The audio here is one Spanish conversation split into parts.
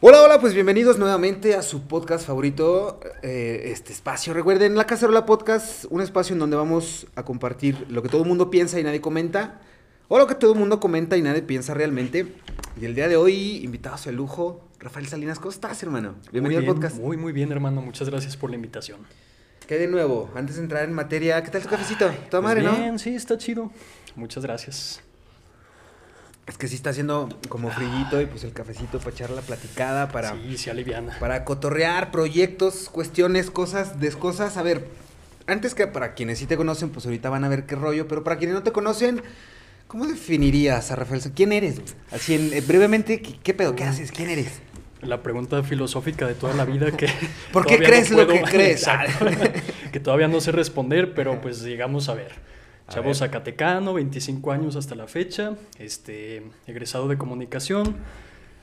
Hola, hola, pues bienvenidos nuevamente a su podcast favorito, eh, este espacio. Recuerden, La Cacerola Podcast, un espacio en donde vamos a compartir lo que todo el mundo piensa y nadie comenta, o lo que todo el mundo comenta y nadie piensa realmente. Y el día de hoy, invitados de lujo, Rafael Salinas, ¿cómo estás, hermano? Bienvenido bien, al podcast. Muy, muy bien, hermano. Muchas gracias por la invitación. ¿Qué de nuevo? Antes de entrar en materia, ¿qué tal tu cafecito? Toda Pues madre, ¿no? bien, sí, está chido. Muchas gracias. Es que sí está haciendo como frillito y pues el cafecito para echar la platicada, para... Sí, sí, aliviana. para cotorrear proyectos, cuestiones, cosas, descosas. A ver, antes que para quienes sí te conocen, pues ahorita van a ver qué rollo, pero para quienes no te conocen, ¿cómo definirías a Rafael? ¿Quién eres? güey? Así, en, eh, brevemente, ¿qué, qué pedo? ¿Qué haces? ¿Quién eres? La pregunta filosófica de toda la vida que... ¿Por qué crees lo puedo- que crees? Exacto. que todavía no sé responder, pero pues llegamos a ver. Chavo. Zacatecano, 25 años hasta la fecha, este, egresado de comunicación.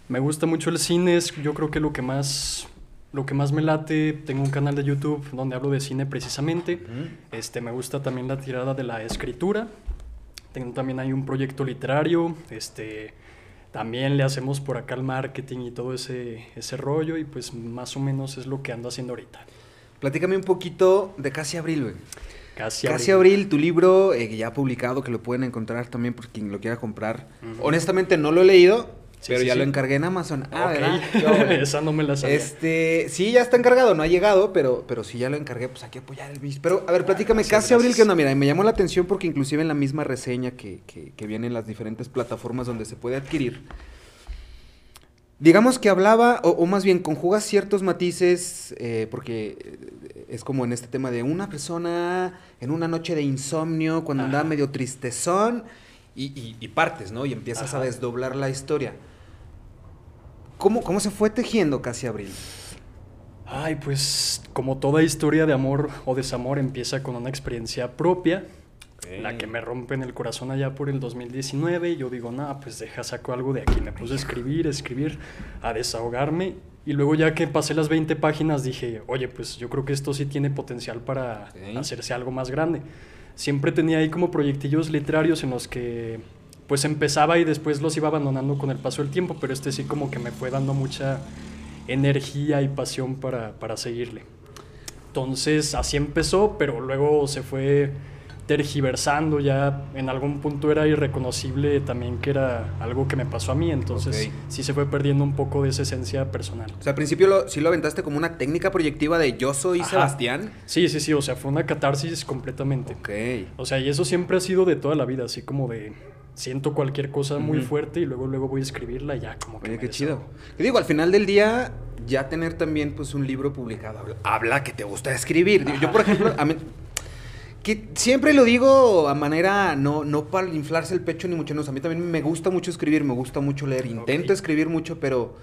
Me gusta mucho el cine, es yo creo que lo que más lo que más me late, tengo un canal de YouTube donde hablo de cine precisamente. Este, me gusta también la tirada de la escritura. Tengo también hay un proyecto literario, este, también le hacemos por acá el marketing y todo ese, ese rollo y pues más o menos es lo que ando haciendo ahorita. Platícame un poquito de Casi Abril, güey. Casi, Casi Abril, tu libro, eh, ya publicado, que lo pueden encontrar también por quien lo quiera comprar. Honestamente no lo he leído, Sí, pero sí, ya sí. lo encargué en Amazon. Ah, óvole. Esa no me la sabía. Este, sí, ya está encargado, no ha llegado, pero, pero sí ya lo encargué, pues hay que apoyar el bis. Pero, a ver, platícame, Sí, casi abril, que onda? Mira, me llamó la atención porque inclusive en la misma reseña que, que, que viene en las diferentes plataformas donde se puede adquirir, digamos que hablaba, o, o más bien conjuga ciertos matices, eh, porque eh, es como en este tema de una persona en una noche de insomnio, cuando Ajá. andaba medio tristezón, y, y- y partes, ¿no? Y empiezas a desdoblar la historia. ¿Cómo, ¿Cómo se fue tejiendo casi abril? Ay, pues como toda historia de amor o desamor empieza con una experiencia propia, la que me rompe en el corazón allá por el 2019 y yo digo, nada, pues deja, saco algo de aquí. Me puse a escribir, a escribir, a desahogarme y luego ya que pasé las 20 páginas dije, oye, pues yo creo que esto sí tiene potencial para hacerse algo más grande. Siempre tenía ahí como proyectillos literarios en los que pues empezaba y después los iba abandonando con el paso del tiempo, pero este sí como que me fue dando mucha energía y pasión para, para seguirle. Entonces así empezó, pero luego se fue tergiversando, ya en algún punto era irreconocible también que era algo que me pasó a mí, entonces Ok. sí se fue perdiendo un poco de esa esencia personal. O sea, al principio lo, sí lo aventaste como una técnica proyectiva de yo soy Ajá. Sebastián. Sí, sí, sí, o sea, fue una catarsis completamente. Ok. O sea, y eso siempre ha sido de toda la vida, así como de siento cualquier cosa muy fuerte y luego luego voy a escribirla y ya como que Oye, qué chido. Yo digo, al final del día, ya tener también pues un libro publicado, habla, habla que te gusta escribir. Yo, por ejemplo, a mí- que siempre lo digo a manera, no, no para inflarse el pecho ni mucho menos. A mí también me gusta mucho escribir, me gusta mucho leer. Intento escribir mucho, pero...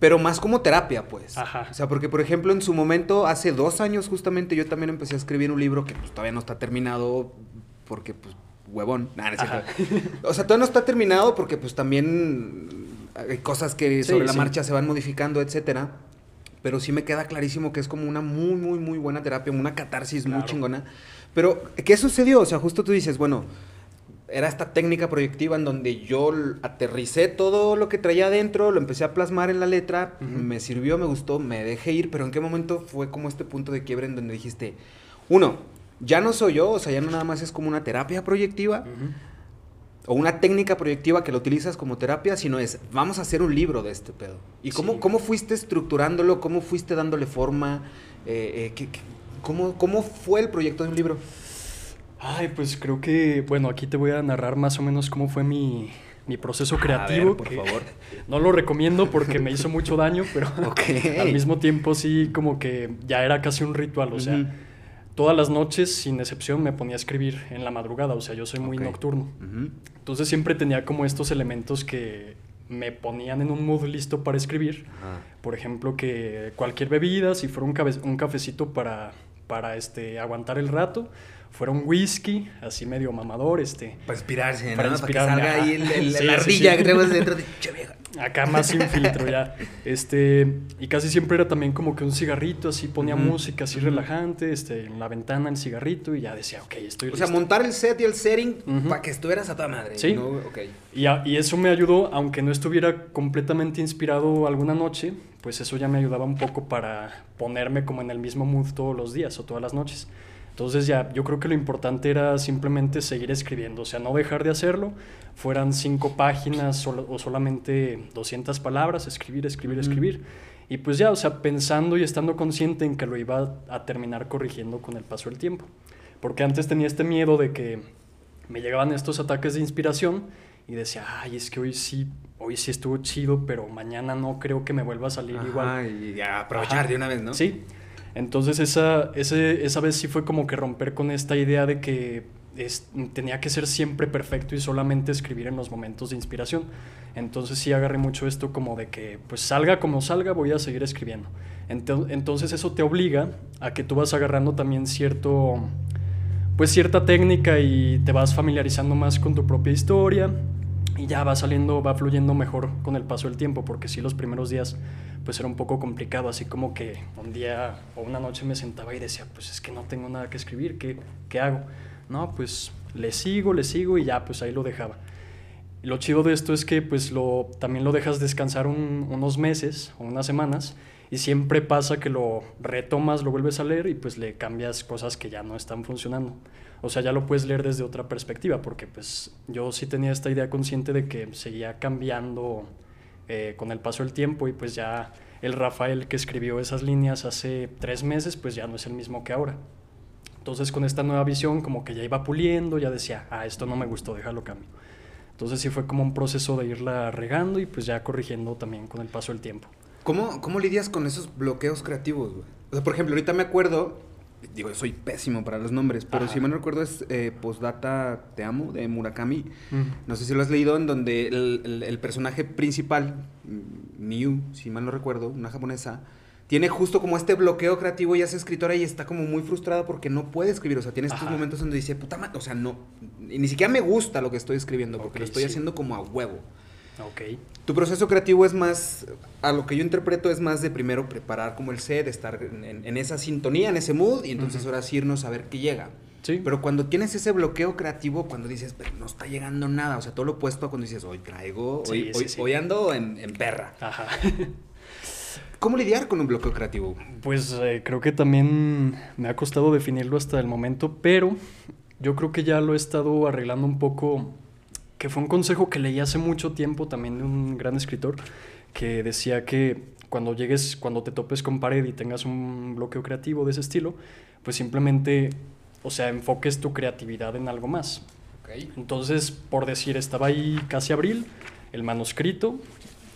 Pero más como terapia, pues. Ajá. O sea, porque por ejemplo, en su momento, hace dos años justamente, yo también empecé a escribir un libro que pues, todavía no está terminado porque, pues, huevón. Nah, no. O sea, todavía no está terminado porque, pues, también hay cosas que Sí, sobre la sí. marcha se van modificando, etcétera. Pero sí me queda clarísimo que es como una muy, muy, muy buena terapia, una catarsis muy Claro. chingona. Pero, ¿qué sucedió? O sea, justo tú dices, bueno, era esta técnica proyectiva en donde yo aterricé todo lo que traía adentro, lo empecé a plasmar en la letra, me sirvió, me gustó, me dejé ir, pero ¿en qué momento fue como este punto de quiebre en donde dijiste, uno, ya no soy yo, o sea, ya no nada más es como una terapia proyectiva. O una técnica proyectiva que lo utilizas como terapia, sino es, vamos a hacer un libro de este pedo. ¿Y cómo, Sí. cómo fuiste estructurándolo? ¿Cómo fuiste dándole forma? Eh, eh, ¿qué- qué- cómo, ¿Cómo fue el proyecto de un libro? Ay, pues creo que, bueno, aquí te voy a narrar más o menos cómo fue mi, mi proceso creativo. ver, por que favor. No lo recomiendo porque me hizo mucho daño, pero al mismo tiempo sí como que ya era casi un ritual, o sea. Todas las noches sin excepción me ponía a escribir en la madrugada, o sea, yo soy muy nocturno. Entonces siempre tenía como estos elementos que me ponían en un mood listo para escribir. Por ejemplo, que cualquier bebida, si fuera un, un cafecito para, para este, aguantar el rato, fuera un whisky, así medio mamador, este. Para inspirarse, Para ¿no? inspirarme, Para que salga ahí el- el- Sí, la sí, ardilla sí. que tenemos dentro de. Acá más sin filtro ya. Este, y casi siempre era también como que un cigarrito, así ponía Ujú. música así relajante, este, en la ventana el cigarrito y ya decía, ok, estoy O sea, listo". montar el set y el setting Ujú. para que estuvieras a toda madre. Sí. ¿no? Ok. Y, a- y eso me ayudó, aunque no estuviera completamente inspirado alguna noche, pues eso ya me ayudaba un poco para ponerme como en el mismo mood todos los días o todas las noches. Entonces ya, yo creo que lo importante era simplemente seguir escribiendo, o sea, no dejar de hacerlo, fueran cinco páginas o solamente 200 palabras, escribir, escribir, escribir. Y pues ya, o sea, pensando y estando consciente en que lo iba a terminar corrigiendo con el paso del tiempo. Porque antes tenía este miedo de que me llegaban estos ataques de inspiración y decía, ay, es que hoy sí, hoy sí estuvo chido, pero mañana no creo que me vuelva a salir igual. Y ya aprovechar Ajá. de una vez, ¿no? Sí. Entonces esa, ese, esa vez sí fue como que romper con esta idea de que tenía que ser siempre perfecto y solamente escribir en los momentos de inspiración. Entonces sí agarré mucho esto como de que pues salga como salga voy a seguir escribiendo. Ento- Entonces eso te obliga a que tú vas agarrando también cierto pues cierta técnica y te vas familiarizando más con tu propia historia y ya va saliendo, va fluyendo mejor con el paso del tiempo, porque sí los primeros días pues era un poco complicado, así como que un día o una noche me sentaba y decía, pues es que no tengo nada que escribir, ¿qué, qué hago? No, pues le sigo, le sigo y ya, pues ahí lo dejaba. Lo chido de esto es que pues lo, también lo dejas descansar un- unos meses o unas semanas y siempre pasa que lo retomas, lo vuelves a leer y pues le cambias cosas que ya no están funcionando. O sea, ya lo puedes leer desde otra perspectiva porque pues yo sí tenía esta idea consciente de que seguía cambiando eh, con el paso del tiempo y pues ya el Rafael que escribió esas líneas hace tres meses pues ya no es el mismo que ahora. Entonces con esta nueva visión como que ya iba puliendo, ya decía, ah, esto no me gustó, déjalo cambio. Entonces sí fue como un proceso de irla regando y pues ya corrigiendo también con el paso del tiempo. ¿Cómo, ¿Cómo lidias con esos bloqueos creativos? O sea, por ejemplo, ahorita me acuerdo, digo, soy pésimo para los nombres, pero Ajá. si mal no recuerdo es eh, Postdata Te Amo, de Murakami. No sé si lo has leído, en donde el, el- el personaje principal, mm, Miu, si mal no recuerdo, una japonesa, tiene justo como este bloqueo creativo y es escritora y está como muy frustrada porque no puede escribir. O sea, tiene estos Ajá. momentos donde dice, puta madre, o sea, no, y ni siquiera me gusta lo que estoy escribiendo porque lo estoy sí. haciendo como a huevo. Ok. Tu proceso creativo es más, a lo que yo interpreto es más de primero preparar como el set, estar en, esa sintonía, en ese mood, y entonces Ujú. ahora sí irnos a ver qué llega. Sí. Pero cuando tienes ese bloqueo creativo, cuando dices, pero no está llegando nada, o sea, todo lo opuesto a cuando dices, hoy traigo, Sí, hoy, sí, hoy, sí. hoy ando en, en perra. Ajá. ¿Cómo lidiar con un bloqueo creativo? Pues eh, creo que también me ha costado definirlo hasta el momento, pero yo creo que ya lo he estado arreglando un poco, que fue un consejo que leí hace mucho tiempo también de un gran escritor, que decía que cuando llegues, cuando te topes con pared y tengas un bloqueo creativo de ese estilo, pues simplemente, o sea, enfoques tu creatividad en algo más. Entonces, por decir, estaba ahí casi abril, el manuscrito,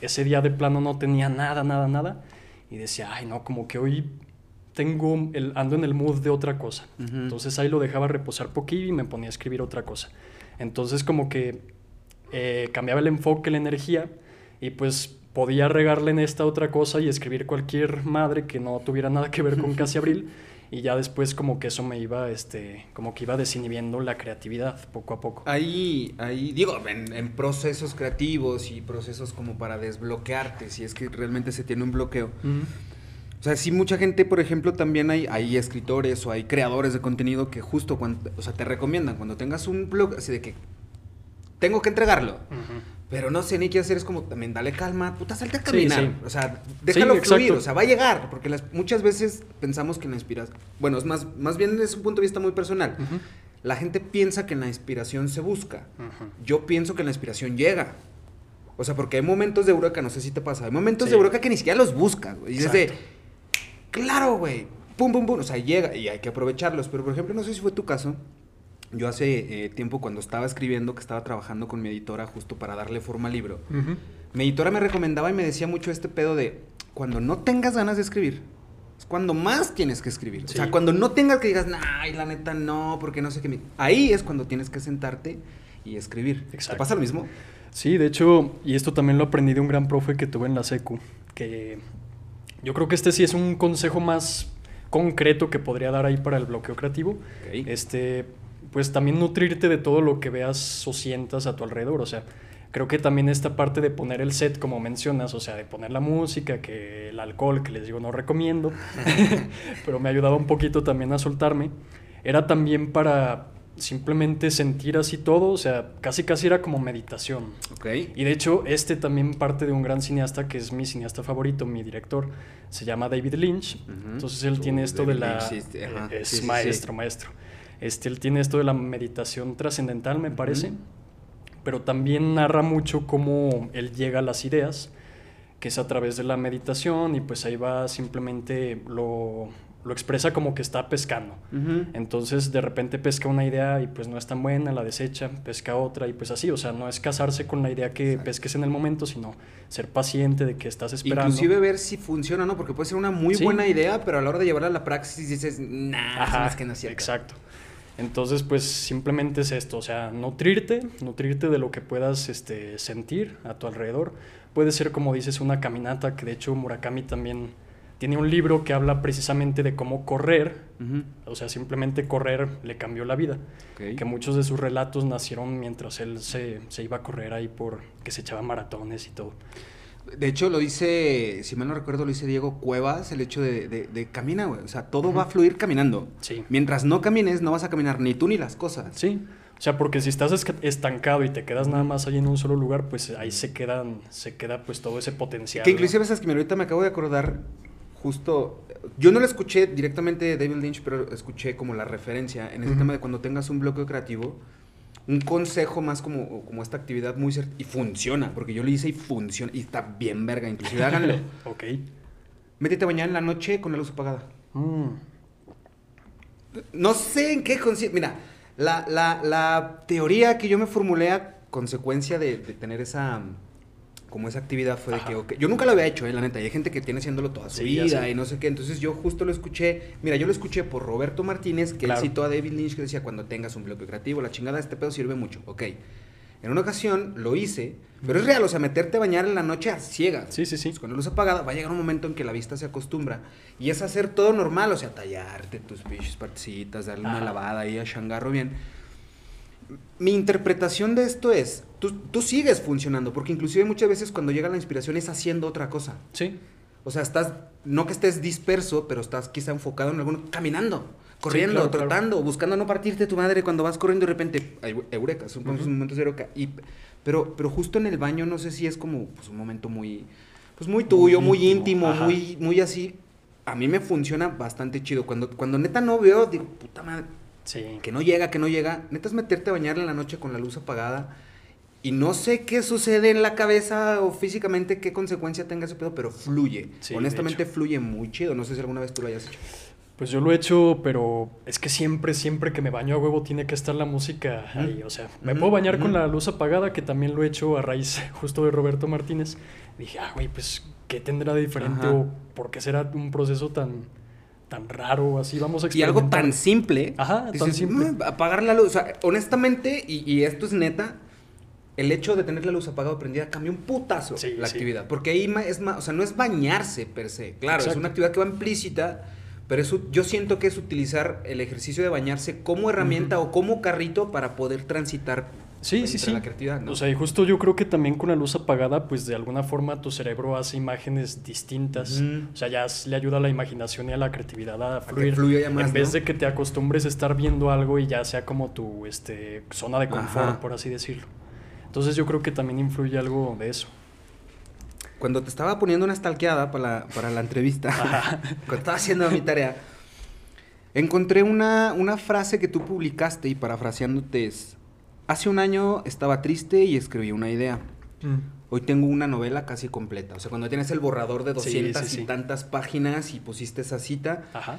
ese día de plano no tenía nada, nada, nada, y decía, ay, no, como que hoy tengo, el, ando en el mood de otra cosa. Entonces ahí lo dejaba reposar poquillo y me ponía a escribir otra cosa. Entonces como que eh, cambiaba el enfoque, la energía, y pues podía regarle en esta otra cosa y escribir cualquier madre que no tuviera nada que ver con casi abril. Y ya después como que eso me iba, este, como que iba desinhibiendo la creatividad poco a poco. Ahí, ahí, digo, en, en procesos creativos y procesos como para desbloquearte, si es que realmente se tiene un bloqueo. O sea, sí, mucha gente, por ejemplo, también hay, hay escritores o hay creadores de contenido que justo cuando, o sea, te recomiendan cuando tengas un blog, así de que tengo que entregarlo, pero no sé ni qué hacer, es como también dale calma, puta, salte a Sí, caminar. sí. O sea, déjalo exacto. fluir, o sea, va a llegar, porque las, muchas veces pensamos que la inspiración, bueno, es más, más bien desde un punto de vista muy personal. La gente piensa que en la inspiración se busca. Yo pienso que la inspiración llega. O sea, porque hay momentos de Eureka, no sé si te pasa, hay momentos Sí. de Eureka que ni siquiera los buscas, güey. Y es de, Exacto. claro, güey, pum, pum, pum, o sea, llega y hay que aprovecharlos. Pero, por ejemplo, no sé si fue tu caso, yo hace eh, tiempo cuando estaba escribiendo, que estaba trabajando con mi editora justo para darle forma al libro, mi editora me recomendaba y me decía mucho este pedo de, cuando no tengas ganas de escribir, es cuando más tienes que escribir. O sea, cuando no tengas que digas, nah, y la neta no, porque no sé qué. me-". Ahí es cuando tienes que sentarte y escribir. ¿Te Exacto. pasa lo mismo? Sí, de hecho, y esto también lo aprendí de un gran profe que tuve en la secu, que yo creo que este sí es un consejo más concreto que podría dar ahí para el bloqueo creativo. Este, pues también nutrirte de todo lo que veas o sientas a tu alrededor, o sea, creo que también esta parte de poner el set, como mencionas, o sea, de poner la música, que el alcohol, que les digo no recomiendo, pero me ayudaba un poquito también a soltarme, era también para simplemente sentir así todo, o sea, casi casi era como meditación. Ok. Y de hecho, este también parte de un gran cineasta que es mi cineasta favorito, mi director, se llama David Lynch. Entonces él Uh, tiene esto de la... Lynch, sí, ajá. es Sí, sí, sí. maestro, maestro. Este, él tiene esto de la meditación trascendental, me parece. Pero también narra mucho cómo él llega a las ideas, que es a través de la meditación y pues ahí va simplemente lo, lo expresa como que está pescando. Entonces de repente pesca una idea y pues no es tan buena, la desecha, pesca otra y pues así, o sea, no es casarse con la idea que Exacto. pesques en el momento, sino ser paciente de que estás esperando. Inclusive ver si funciona o no, porque puede ser una muy Sí. buena idea, pero a la hora de llevarla a la praxis dices, nah, Ajá, es que no es cierto. exacto. Entonces, pues simplemente es esto, o sea, nutrirte, nutrirte de lo que puedas este, sentir a tu alrededor. Puede ser, como dices, una caminata, que de hecho Murakami también tiene un libro que habla precisamente de cómo correr, o sea, simplemente correr le cambió la vida. Que muchos de sus relatos nacieron mientras él se, se iba a correr ahí por que se echaba maratones y todo. De hecho, lo dice, si mal no recuerdo, lo dice Diego Cuevas, el hecho de, de, de camina, güey. O sea, todo va a fluir caminando. Sí. Mientras no camines, no vas a caminar ni tú ni las cosas. Sí, o sea, porque si estás estancado y te quedas nada más ahí en un solo lugar, pues ahí se quedan, se queda pues todo ese potencial. Que inclusive esas que me- ahorita me acabo de acordar, justo, yo no lo escuché directamente de David Lynch, pero escuché como la referencia en ese Ujú. tema de cuando tengas un bloqueo creativo, un consejo más como, como esta actividad muy cert- y funciona, porque yo lo hice y funciona, y está bien verga, inclusive háganlo. ok. Métete a bañar en la noche con la luz apagada. Mm, No sé en qué consiste. Mira, la, la, la teoría que yo me formulé a consecuencia de, de tener esa como esa actividad fue de que, yo nunca lo había hecho, eh, la neta, y hay gente que tiene haciéndolo toda su Sí, vida y no sé qué, entonces yo justo lo escuché, mira, yo lo escuché por Roberto Martínez, que Claro. él citó a David Lynch que decía, cuando tengas un bloqueo creativo, la chingada, este pedo sirve mucho, ok. En una ocasión lo hice, pero es real, o sea, meterte a bañar en la noche a ciegas. Sí, sí, sí. Pues con la luz apagada va a llegar un momento en que la vista se acostumbra y es hacer todo normal, o sea, tallarte tus pinches partecitas, darle una lavada ahí a changarro bien. Mi interpretación de esto es, tú, tú sigues funcionando, porque inclusive muchas veces cuando llega la inspiración es haciendo otra cosa. Sí, O sea, estás, no que estés disperso, pero estás quizá enfocado en alguno, caminando, corriendo, claro. trotando, buscando no partirte tu madre cuando vas corriendo y de repente, hay eureka, son momentos de eureka. Y, pero, pero justo en el baño no sé si es como pues, un momento muy, pues muy tuyo, muy, Muy íntimo, muy, muy así. A mí me funciona bastante chido. Cuando, cuando neta no veo, digo, puta madre, sí. que no llega, que no llega. Neta es meterte a bañar en la noche con la luz apagada. Y no sé qué sucede en la cabeza o físicamente, qué consecuencia tenga ese pedo, pero fluye. Sí, Honestamente fluye muy chido. No sé si alguna vez tú lo hayas hecho. Pues yo lo he hecho, pero es que siempre, siempre que me baño a huevo tiene que estar la música ahí. O sea, me puedo bañar con la luz apagada, que también lo he hecho a raíz justo de Roberto Martínez. Dije, ah, güey, pues, ¿qué tendrá de diferente Ajá. o por qué será un proceso tan, tan raro? Así vamos a Y algo tan simple. Ajá, tan simple. "Mm, apagar la luz. O sea, honestamente, y, y esto es neta, el hecho de tener la luz apagada o prendida cambia un putazo Sí, la sí. actividad. Porque ahí es más, o sea, no es bañarse per se. Claro, es una actividad que va implícita, pero es, u- yo siento que es utilizar el ejercicio de bañarse como herramienta o como carrito para poder transitar Sí, sí, sí. la creatividad. ¿no? O sea, y justo yo creo que también con la luz apagada, pues de alguna forma tu cerebro hace imágenes distintas. O sea, ya le ayuda a la imaginación y a la creatividad a fluir. ya más, en vez ¿no? de que te acostumbres a estar viendo algo y ya sea como tu este, zona de confort, Ajá. por así decirlo. Entonces yo creo que también influye algo de eso. Cuando te estaba poniendo una stalkeada para la, para la entrevista, cuando estaba haciendo mi tarea, encontré una, una frase que tú publicaste y parafraseándote es, hace un año estaba triste y escribí una idea. Hoy tengo una novela casi completa. O sea, cuando tienes el borrador de Sí, 200 sí, y tantas páginas y pusiste esa cita, Ajá.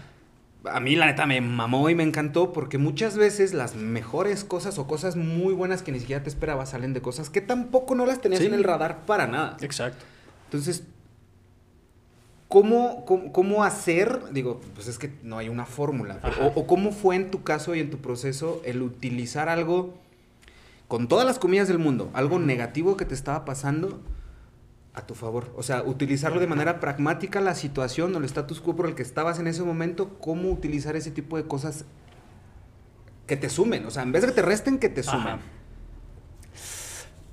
A mí la neta me mamó y me encantó porque muchas veces las mejores cosas o cosas muy buenas que ni siquiera te esperabas salen de cosas que tampoco no las tenías Sí. en el radar para nada. Exacto. Entonces, ¿cómo, cómo, cómo hacer? Digo, pues es que no hay una fórmula. pero- o, o cómo fue en tu caso y en tu proceso el utilizar algo con todas las comillas del mundo, algo negativo que te estaba pasando a tu favor. O sea, utilizarlo de manera pragmática la situación o el status quo por el que estabas en ese momento, cómo utilizar ese tipo de cosas que te sumen. O sea, en vez de que te resten, que te sumen. Ajá.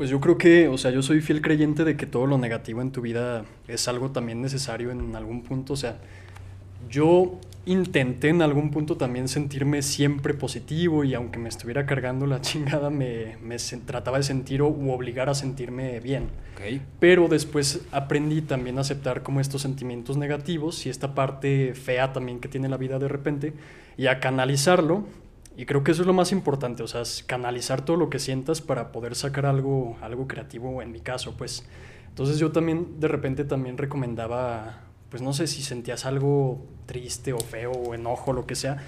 Pues yo creo que, o sea, yo soy fiel creyente de que todo lo negativo en tu vida es algo también necesario en algún punto. O sea, yo intenté en algún punto también sentirme siempre positivo y aunque me estuviera cargando la chingada, me, me trataba de sentir o obligar a sentirme bien. Pero después aprendí también a aceptar como estos sentimientos negativos y esta parte fea también que tiene la vida de repente y a canalizarlo. Y creo que eso es lo más importante, o sea, canalizar todo lo que sientas para poder sacar algo, algo creativo en mi caso, pues. Entonces yo también de repente también recomendaba pues no sé si sentías algo triste o feo o enojo, lo que sea,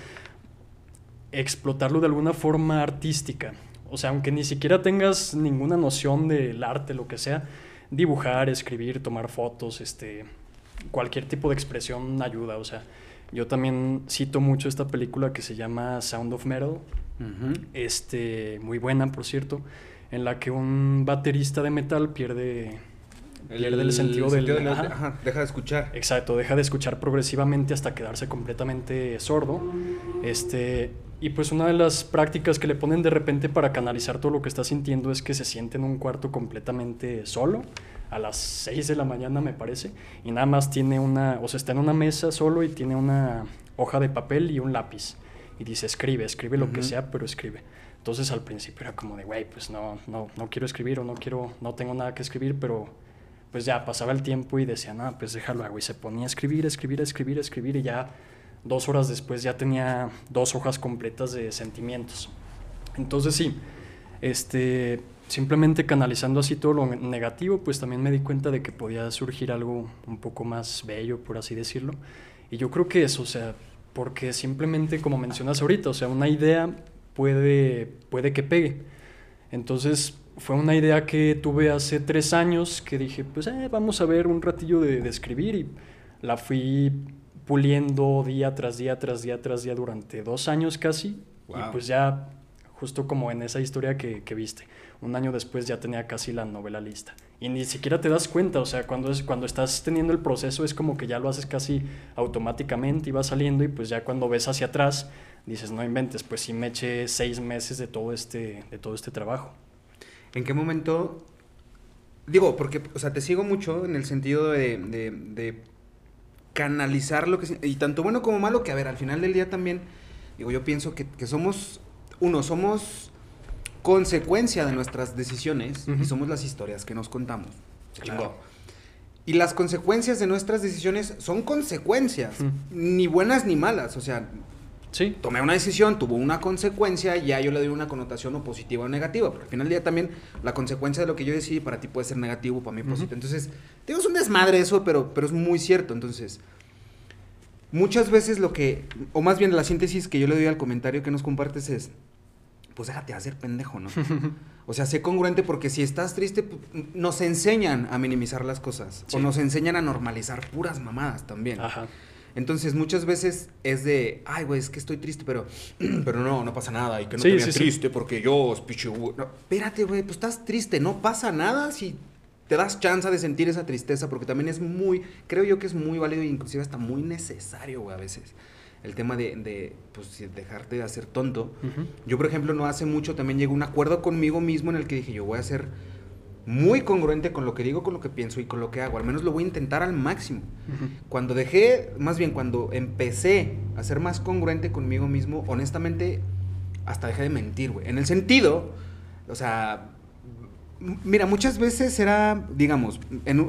explotarlo de alguna forma artística. O sea, aunque ni siquiera tengas ninguna noción del arte, lo que sea, dibujar, escribir, tomar fotos, este, cualquier tipo de expresión ayuda. O sea, yo también cito mucho esta película que se llama Sound of Metal, este, muy buena, por cierto, en la que un baterista de metal pierde pierde el, sentido, del... ajá. deja de escuchar. Exacto, deja de escuchar progresivamente hasta quedarse completamente sordo. Este, y pues una de las prácticas que le ponen de repente para canalizar todo lo que está sintiendo es que se siente en un cuarto completamente solo, a las 6 de la mañana me parece, y nada más tiene una, o sea, está en una mesa solo y tiene una hoja de papel y un lápiz. Y dice, escribe, escribe lo que sea, pero escribe. Entonces al principio era como de, güey, pues no, no, no quiero escribir o no quiero, no tengo nada que escribir, pero pues ya pasaba el tiempo y decía, no, pues déjalo hago. Y se ponía a escribir, escribir, escribir, escribir y ya dos horas después ya tenía dos hojas completas de sentimientos. Entonces sí, este, simplemente canalizando así todo lo negativo, pues también me di cuenta de que podía surgir algo un poco más bello, por así decirlo. Y yo creo que eso, o sea, porque simplemente como mencionas ahorita, o sea, una idea puede, puede que pegue. Entonces, fue una idea que tuve hace tres años que dije, pues eh, vamos a ver un ratillo de, escribir y la fui puliendo día tras día, tras día, tras día durante dos años casi. Y pues ya, justo como en esa historia que, que, viste, un año después ya tenía casi la novela lista. Y ni siquiera te das cuenta, o sea, cuando, es, cuando estás teniendo el proceso es como que ya lo haces casi automáticamente y va saliendo y pues ya cuando ves hacia atrás dices, no inventes, pues sí me eché seis meses de todo este, de todo este trabajo. ¿En qué momento? Digo, porque, o sea, te sigo mucho en el sentido de, de, canalizar lo que... Y tanto bueno como malo, que a ver, al final del día también, digo, yo pienso que, somos, uno, somos consecuencia de nuestras decisiones y somos las historias que nos contamos. Y las consecuencias de nuestras decisiones son consecuencias, ni buenas ni malas. O sea, Sí. Tomé una decisión, tuvo una consecuencia, ya yo le doy una connotación o positiva o negativa. Pero al final del día también la consecuencia de lo que yo decidí para ti puede ser negativo, para mí positivo. Entonces, digo, es un desmadre eso, pero, pero es muy cierto. Entonces, muchas veces lo que, o más bien la síntesis que yo le doy al comentario que nos compartes es, pues déjate hacer pendejo, ¿no? o sea, sé congruente porque si estás triste, pues, nos enseñan a minimizar las cosas. O nos enseñan a normalizar puras mamadas también. Ajá. Entonces muchas veces es de, ay, güey, es que estoy triste, pero, pero no, no pasa nada. Y que no te veas triste porque yo, pichu. No, espérate, güey, pues estás triste, no pasa nada si te das chance de sentir esa tristeza, porque también es muy, creo yo que es muy válido e inclusive hasta muy necesario, güey, a veces. El tema de, de pues, dejarte de hacer tonto. Yo, por ejemplo, no hace mucho también llegué a un acuerdo conmigo mismo en el que dije, yo voy a hacer muy congruente con lo que digo, con lo que pienso y con lo que hago. Al menos lo voy a intentar al máximo. Cuando dejé, más bien cuando empecé a ser más congruente conmigo mismo, honestamente, hasta dejé de mentir, güey. En el sentido, o sea, mira, muchas veces era, digamos, en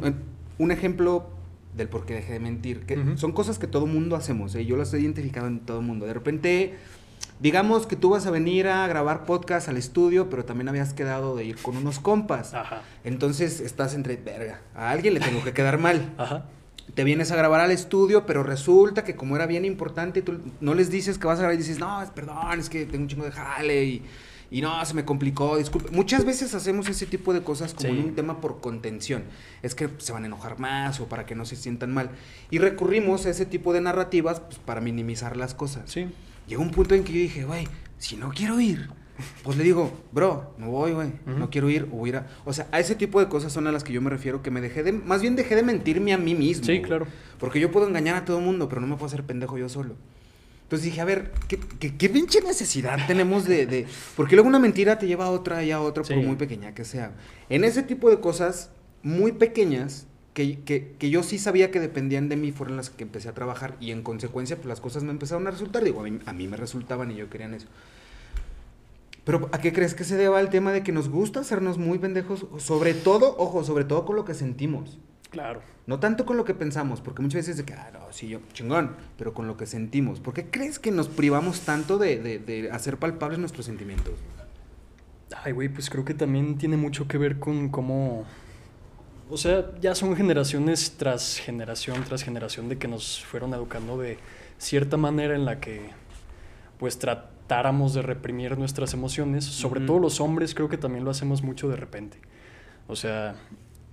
un, ejemplo del por qué dejé de mentir, que son cosas que todo mundo hacemos, ¿eh? yo las he identificado en todo mundo. De repente digamos que tú vas a venir a grabar podcast al estudio, pero también habías quedado de ir con unos compas. Ajá. Entonces estás entre, verga, a alguien le tengo que quedar mal. Ajá. Te vienes a grabar al estudio, pero resulta que como era bien importante, tú no les dices que vas a grabar y dices, no, perdón, es que tengo un chingo de jale y, y no, se me complicó, disculpe. Muchas veces hacemos ese tipo de cosas como en un tema por contención. Es que se van a enojar más o para que no se sientan mal. Y recurrimos a ese tipo de narrativas pues, para minimizar las cosas. Sí. Llegó un punto en que yo dije, güey, si no quiero ir, pues le digo, bro, no voy, güey, no quiero ir, o ir a... O sea, a ese tipo de cosas son a las que yo me refiero, que me dejé de... Más bien dejé de mentirme a mí mismo. Sí, claro. Porque yo puedo engañar a todo el mundo, pero no me puedo hacer pendejo yo solo. Entonces dije, a ver, ¿qué, qué, qué pinche necesidad tenemos de, de...? Porque luego una mentira te lleva a otra y a otra, por Sí. muy pequeña que sea. En ese tipo de cosas muy pequeñas, que, que, que yo sí sabía que dependían de mí, fueron las que empecé a trabajar y en consecuencia, pues las cosas me empezaron a resultar. Digo, a mí, a mí me resultaban y yo quería eso. Pero ¿a qué crees que se deba el tema de que nos gusta hacernos muy pendejos? Sobre todo, ojo, sobre todo con lo que sentimos. Claro. No tanto con lo que pensamos, porque muchas veces de que, ah, no, sí, yo, chingón, pero con lo que sentimos. ¿Por qué crees que nos privamos tanto de, de- de hacer palpables nuestros sentimientos? Ay, güey, pues creo que también tiene mucho que ver con cómo... O sea, ya son generaciones tras generación tras generación de que nos fueron educando de cierta manera en la que pues tratáramos de reprimir nuestras emociones. Sobre todo los hombres creo que también lo hacemos mucho de repente. O sea,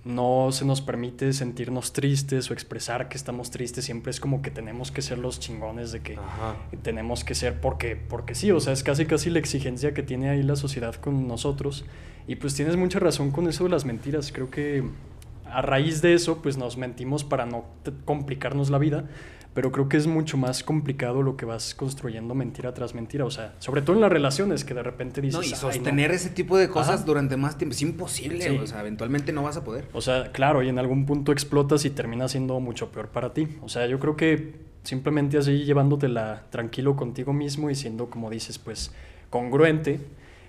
no se nos permite sentirnos tristes o expresar que estamos tristes. Siempre es como que tenemos que ser los chingones de que Ajá. tenemos que ser porque, porque sí, o sea, es casi casi la exigencia que tiene ahí la sociedad con nosotros. Y pues tienes mucha razón con eso de las mentiras. Creo que a raíz de eso, pues nos mentimos para no complicarnos la vida. Pero creo que es mucho más complicado lo que vas construyendo mentira tras mentira. O sea, sobre todo en las relaciones, que de repente dices. No, y "Ay, no". sostener ese tipo de cosas Ajá. durante más tiempo es imposible. Sí. O sea, eventualmente no vas a poder. O sea, claro, y en algún punto explotas y termina siendo mucho peor para ti. O sea, yo creo que simplemente así llevándotela tranquilo contigo mismo y siendo, como dices, pues congruente,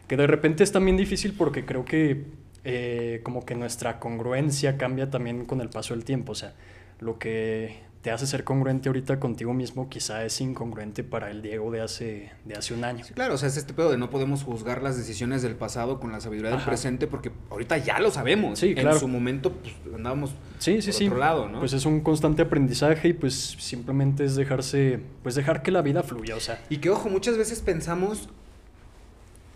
que de repente es también difícil porque creo que eh, como que nuestra congruencia cambia también con el paso del tiempo. O sea, lo que te hace ser congruente ahorita contigo mismo quizá es incongruente para el Diego de hace, de hace un año. Sí, claro, o sea, es este pedo de no podemos juzgar las decisiones del pasado con la sabiduría del presente porque ahorita ya lo sabemos. Sí, En claro. su momento pues, andábamos Sí, sí, por sí. otro lado, ¿no? Pues es un constante aprendizaje y pues simplemente es dejarse, pues dejar que la vida fluya, o sea. Y que ojo, muchas veces pensamos,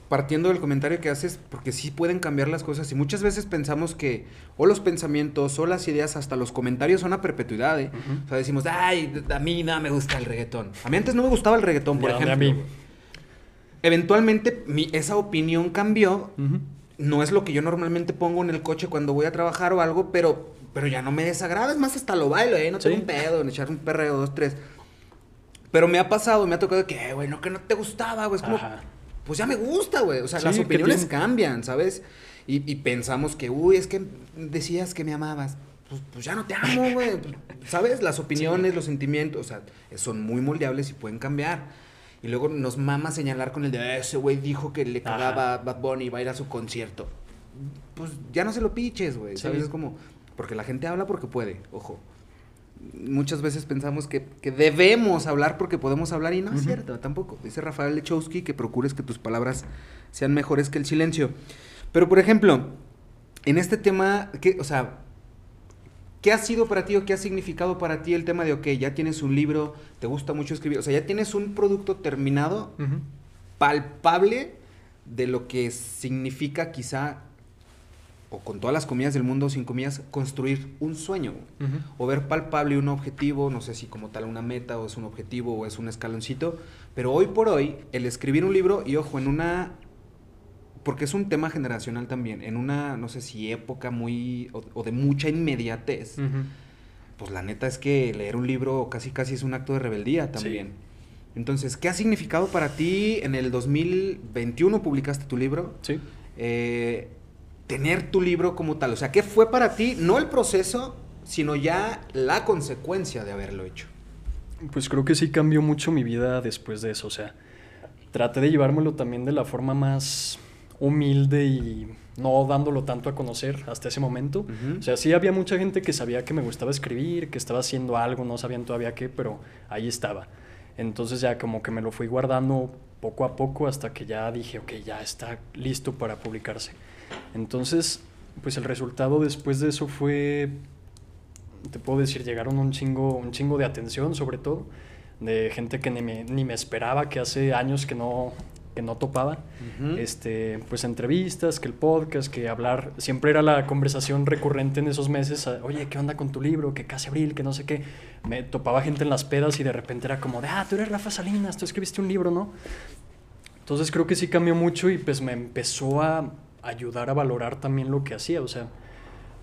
partiendo del comentario que haces, porque sí pueden cambiar las cosas, y muchas veces pensamos que o los pensamientos o las ideas, hasta los comentarios son a perpetuidad, ¿eh? O sea, decimos, ay, a mí nada me gusta el reggaetón. A mí antes no me gustaba el reggaetón, por Ya, ejemplo. a mí. Eventualmente mi, esa opinión cambió. No es lo que yo normalmente pongo en el coche cuando voy a trabajar o algo, pero, pero ya no me desagrada. Es más, hasta lo bailo, ¿eh? No tengo un pedo en echar un perreo, dos, tres. Pero me ha pasado, me ha tocado que, "Eh, güey, no, que no te gustaba, güey. Es como, Ajá. Pues ya me gusta, güey. O sea, Sí, las opiniones tiene- cambian, ¿sabes? Y, y pensamos que, uy, es que decías que me amabas. Pues, pues ya no te amo, güey. ¿Sabes? Las opiniones, los sentimientos, o sea, son muy moldeables y pueden cambiar. Y luego nos mama señalar con el de, ese güey dijo que le cagaba a Bad Bunny y va a ir a su concierto. Pues ya no se lo piches, güey. ¿Sabes? Es como, porque la gente habla porque puede, ojo. Muchas veces pensamos que, que debemos hablar porque podemos hablar y no es Ujú. cierto, tampoco. Dice Rafael Lechowski que procures que tus palabras sean mejores que el silencio. Pero, por ejemplo, en este tema, ¿qué, o sea, ¿qué ha sido para ti o qué ha significado para ti el tema de, ok, ya tienes un libro, te gusta mucho escribir, o sea, ya tienes un producto terminado, palpable de lo que significa quizá, o con todas las comillas del mundo, sin comillas, construir un sueño? O ver palpable un objetivo, no sé si como tal una meta o es un objetivo o es un escaloncito, pero hoy por hoy el escribir un libro y ojo, en una porque es un tema generacional también, en una no sé si época muy o, o de mucha inmediatez, pues la neta es que leer un libro casi casi es un acto de rebeldía también. Sí. Entonces, ¿qué ha significado para ti en el 2021 publicaste tu libro? Sí. eh, tener tu libro como tal? O sea, ¿qué fue para ti, no el proceso, sino ya la consecuencia de haberlo hecho? Pues creo que sí cambió mucho mi vida después de eso. O sea, traté de llevármelo también de la forma más humilde y no dándolo tanto a conocer hasta ese momento. Ujú. O sea, sí había mucha gente que sabía que me gustaba escribir, que estaba haciendo algo, no sabían todavía qué, pero ahí estaba. Entonces ya como que me lo fui guardando poco a poco hasta que ya dije, ok, ya está listo para publicarse. Entonces, pues el resultado después de eso fue, te puedo decir, llegaron un chingo, un chingo de atención sobre todo, de gente que ni me, ni me esperaba, que hace años que no, que no topaba. Este, pues entrevistas, que el podcast, que hablar, siempre era la conversación recurrente en esos meses, oye, ¿qué onda con tu libro? Que casi abril, que no sé qué. Me topaba gente en las pedas y de repente era como de, ah, tú eres Rafa Salinas, tú escribiste un libro, ¿no? Entonces creo que sí cambió mucho y pues me empezó a ayudar a valorar también lo que hacía, o sea,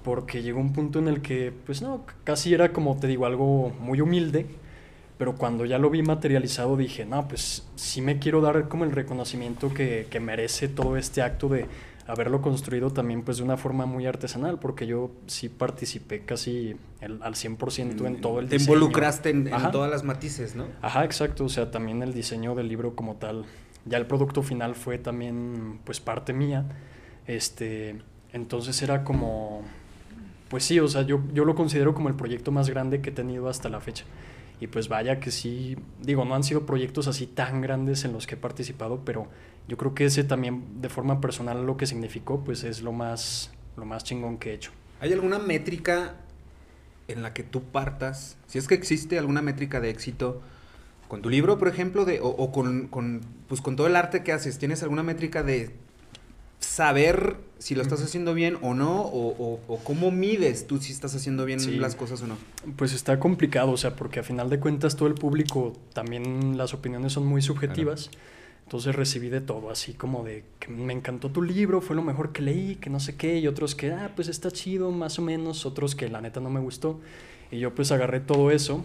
porque llegó un punto en el que, pues no, casi era como te digo, algo muy humilde, pero cuando ya lo vi materializado dije, no, pues sí me quiero dar como el reconocimiento que, que merece todo este acto de haberlo construido también pues de una forma muy artesanal, porque yo sí participé casi el, al 100% en todo el Te diseño. involucraste en, en todas las matices, ¿no? Ajá, exacto, o sea, también el diseño del libro como tal. Ya el producto final fue también pues parte mía. Este, entonces era como pues sí, o sea, yo, yo lo considero como el proyecto más grande que he tenido hasta la fecha. Y pues vaya que sí, digo, no han sido proyectos así tan grandes en los que he participado, pero yo creo que ese también de forma personal lo que significó pues es lo más lo más chingón que he hecho. ¿Hay alguna métrica en la que tú partas? Si es que existe alguna métrica de éxito con tu libro, por ejemplo, de, o, con, con, pues, con todo el arte que haces, ¿tienes alguna métrica de saber si lo estás haciendo bien o no? O, o- o cómo mides tú si estás haciendo bien Sí. las cosas o no? Pues está complicado, o sea, porque a final de cuentas todo el público, también las opiniones son muy subjetivas. Entonces recibí de todo, así como de que me encantó tu libro, fue lo mejor que leí, que no sé qué, y otros que, ah, pues está chido, más o menos, otros que la neta no me gustó. Y yo pues agarré todo eso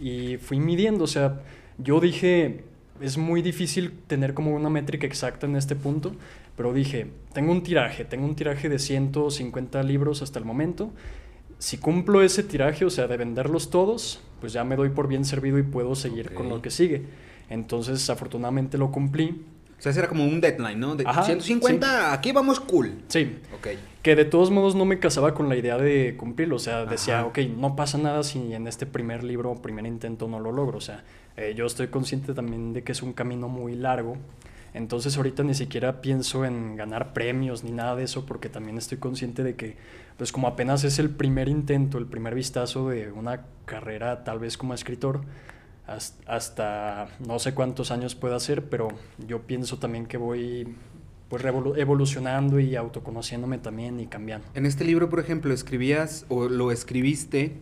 y fui midiendo, o sea, yo dije, es muy difícil tener como una métrica exacta en este punto, pero dije, tengo un tiraje, tengo un tiraje de 150 libros hasta el momento. Si cumplo ese tiraje, o sea, de venderlos todos, pues ya me doy por bien servido y puedo seguir con lo que sigue. Entonces, afortunadamente lo cumplí. O sea, ese era como un deadline, ¿no? De Ajá, 150, aquí vamos cool. Sí, Ok. que de todos modos no me casaba con la idea de cumplirlo. O sea, decía, Ajá. ok, no pasa nada si en este primer libro o primer intento no lo logro. O sea, eh, yo estoy consciente también de que es un camino muy largo. Entonces ahorita ni siquiera pienso en ganar premios ni nada de eso porque también estoy consciente de que pues como apenas es el primer intento, el primer vistazo de una carrera tal vez como escritor, has- hasta no sé cuántos años pueda ser, pero yo pienso también que voy pues evolucionando y autoconociéndome también y cambiando. En este libro, por ejemplo, escribías o lo escribiste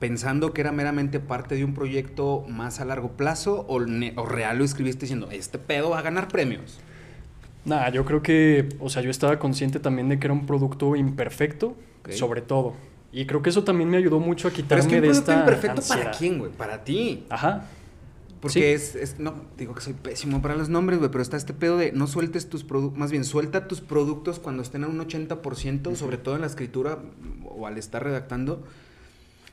pensando que era meramente parte de un proyecto más a largo plazo o, o real lo escribiste diciendo, este pedo va a ganar premios. Nada, yo creo que, o sea, yo estaba consciente también de que era un producto imperfecto, sobre todo. Y creo que eso también me ayudó mucho a Pero quitarme es que un de producto esta imperfecto para ansiedad. quién, güey? Para ti. Ajá. Porque Sí. es, es- no, digo que soy pésimo para los nombres, güey, pero está este pedo de no sueltes tus productos, más bien suelta tus productos cuando estén a un 80%, sobre todo en la escritura o al estar redactando.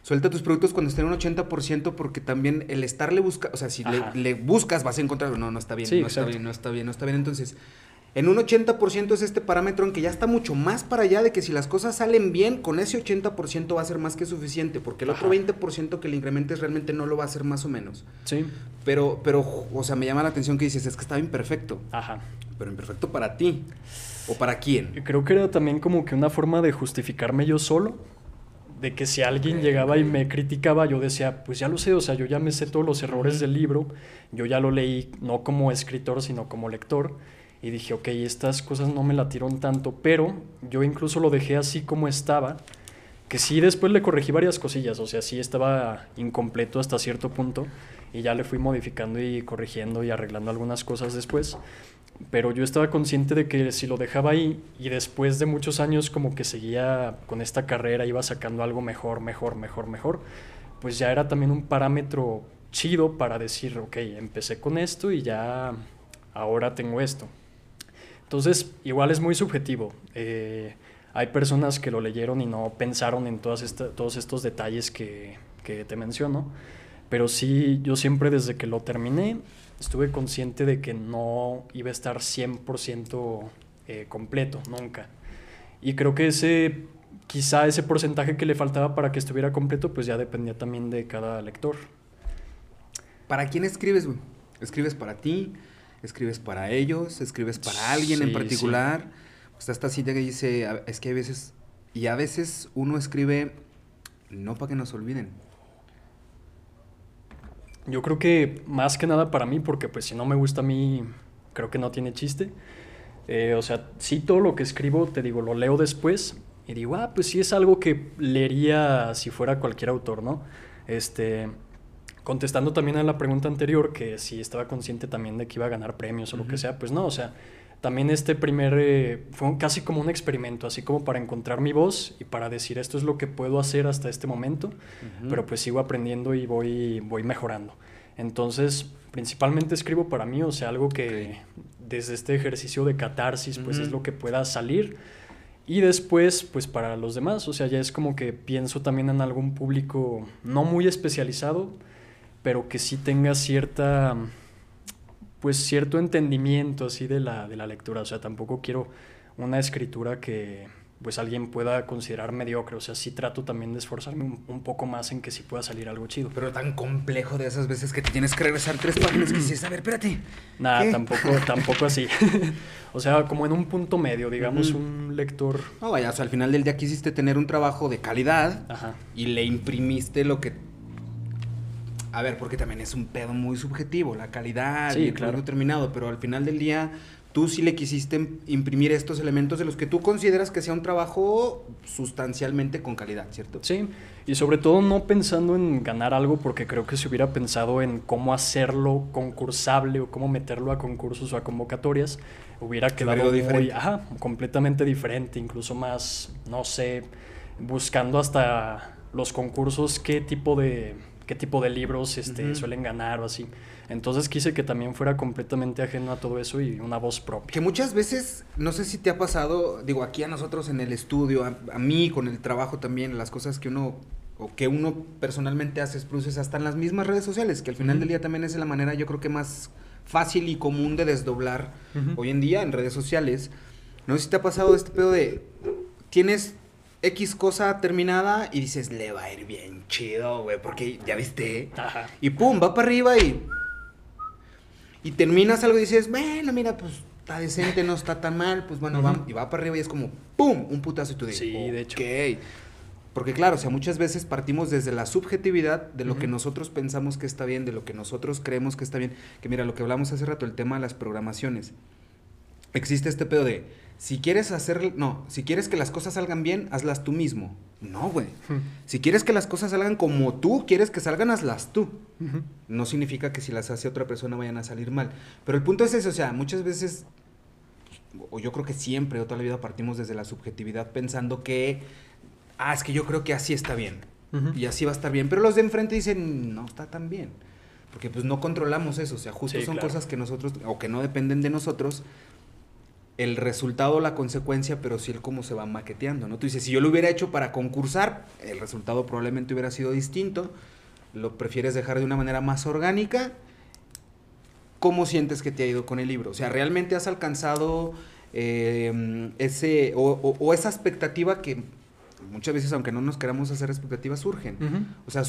Suelta tus productos cuando estén a un 80% porque también el estarle buscando, o sea, si le, buscas vas a encontrar, no, no está bien, Sí, no está bien, no está bien, no está bien. Entonces, en un 80% es este parámetro en que ya está mucho más para allá de que si las cosas salen bien, con ese 80% va a ser más que suficiente, porque el otro Ajá. 20% que le incrementes realmente no lo va a hacer más o menos. Sí. Pero, pero, o sea, me llama la atención que dices, es que estaba imperfecto. Ajá. Pero imperfecto para ti. ¿O para quién? Creo que era también como que una forma de justificarme yo solo. De que si alguien llegaba y me criticaba, yo decía, pues ya lo sé, o sea, yo ya me sé todos los errores del libro, yo ya lo leí no como escritor, sino como lector, y dije, ok, estas cosas no me latieron tanto, pero yo incluso lo dejé así como estaba, que sí después le corregí varias cosillas, o sea, sí estaba incompleto hasta cierto punto, y ya le fui modificando y corrigiendo y arreglando algunas cosas después, pero yo estaba consciente de que si lo dejaba ahí y después de muchos años como que seguía con esta carrera, iba sacando algo mejor, mejor, mejor, mejor, pues ya era también un parámetro chido para decir, ok, empecé con esto y ya ahora tengo esto. Entonces, igual es muy subjetivo. Eh, hay personas que lo leyeron y no pensaron en todas esta- todos estos detalles que, que te menciono, pero sí, yo siempre desde que lo terminé estuve consciente de que no iba a estar 100% eh, completo, nunca. Y creo que ese, quizá ese porcentaje que le faltaba para que estuviera completo, pues ya dependía también de cada lector. ¿Para quién escribes, güey? ¿Escribes para ti? ¿Escribes para ellos? ¿Escribes para alguien en Sí, particular? Está esta cita que dice, es que a veces, y a veces uno escribe no para que nos olviden. Yo creo que más que nada para mí, porque pues si no me gusta a mí, creo que no tiene chiste. Eh, o sea, sí todo lo que escribo, te digo, lo leo después y digo, ah, pues sí es algo que leería si fuera cualquier autor, ¿no? Este, contestando también a la pregunta anterior, que si estaba consciente también de que iba a ganar premios o lo que sea, pues no, o sea, también este primer eh, fue casi como un experimento, así como para encontrar mi voz y para decir esto es lo que puedo hacer hasta este momento, pero pues sigo aprendiendo y voy, voy mejorando. Entonces, principalmente escribo para mí, o sea, algo que desde este ejercicio de catarsis, pues es lo que pueda salir. Y después, pues para los demás, o sea, ya es como que pienso también en algún público no muy especializado, pero que sí tenga cierta pues cierto entendimiento así de la, de la lectura. O sea, tampoco quiero una escritura que pues alguien pueda considerar mediocre. O sea, sí trato también de esforzarme un, poco más en que sí pueda salir algo chido. Pero tan complejo de esas veces que te tienes que regresar tres páginas que dices, a ver, espérate. Nada, tampoco, tampoco así. o sea, como en un punto medio, digamos, un lector. No, vaya, o sea, al final del día quisiste tener un trabajo de calidad y le imprimiste lo que a ver, porque también es un pedo muy subjetivo, la calidad y el claro. terminado, pero al final del día tú sí le quisiste imprimir estos elementos de los que tú consideras que sea un trabajo sustancialmente con calidad, ¿cierto? Sí, y sobre todo no pensando en ganar algo, porque creo que si hubiera pensado en cómo hacerlo concursable o cómo meterlo a concursos o a convocatorias, hubiera quedado muy, ajá, completamente diferente, incluso más, no sé, buscando hasta los concursos qué tipo de qué tipo de libros este, suelen ganar o así. Entonces quise que también fuera completamente ajeno a todo eso y una voz propia. Que muchas veces, no sé si te ha pasado, digo, aquí a nosotros en el estudio, a, mí con el trabajo también, las cosas que uno o que uno personalmente hace es hasta en las mismas redes sociales, que al final del día también es la manera yo creo que más fácil y común de desdoblar hoy en día en redes sociales. No sé si te ha pasado este pedo de tienes X cosa terminada y dices, le va a ir bien chido, güey, porque ya viste. Ajá. Y pum, va para arriba y. Y terminas algo y dices, bueno, mira, pues está decente, no está tan mal, pues bueno, va, y va para arriba y es como, pum, un putazo y tú dices, sí, de hecho. Porque claro, o sea, muchas veces partimos desde la subjetividad de lo que nosotros pensamos que está bien, de lo que nosotros creemos que está bien. Que mira, lo que hablamos hace rato, el tema de las programaciones. Existe este pedo de si quieres hacer, no, si quieres que las cosas salgan bien, hazlas tú mismo. No, güey. Si quieres que las cosas salgan como tú quieres que salgan, hazlas tú. No significa que si las hace otra persona vayan a salir mal. Pero el punto es ese, o sea, muchas veces, o yo creo que siempre, o toda la vida partimos desde la subjetividad pensando que, ah, es que yo creo que así está bien. Y así va a estar bien. Pero los de enfrente dicen, no está tan bien. Porque pues no controlamos eso, o sea, justo son cosas que nosotros, o que no dependen de nosotros, el resultado la consecuencia, pero sí el cómo se va maqueteando, ¿no? Tú dices, si yo lo hubiera hecho para concursar, el resultado probablemente hubiera sido distinto, lo prefieres dejar de una manera más orgánica. ¿Cómo sientes que te ha ido con el libro? O sea, ¿realmente has alcanzado eh, ese, o, esa expectativa que muchas veces, aunque no nos queramos hacer expectativas, surgen? O sea,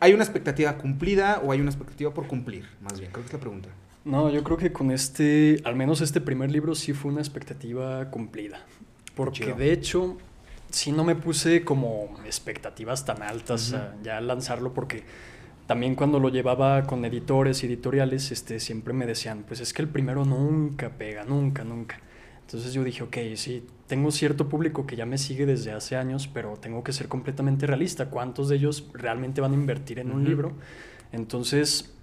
¿hay una expectativa cumplida o hay una expectativa por cumplir? Más bien, creo que es la pregunta. No, yo creo que con este, al menos este primer libro sí fue una expectativa cumplida. Porque de hecho, sí no me puse como expectativas tan altas ya al lanzarlo porque también cuando lo llevaba con editores y editoriales, este, siempre me decían, pues es que el primero nunca pega, nunca, nunca. Entonces yo dije, ok, sí, tengo cierto público que ya me sigue desde hace años, pero tengo que ser completamente realista. ¿Cuántos de ellos realmente van a invertir en un libro? Entonces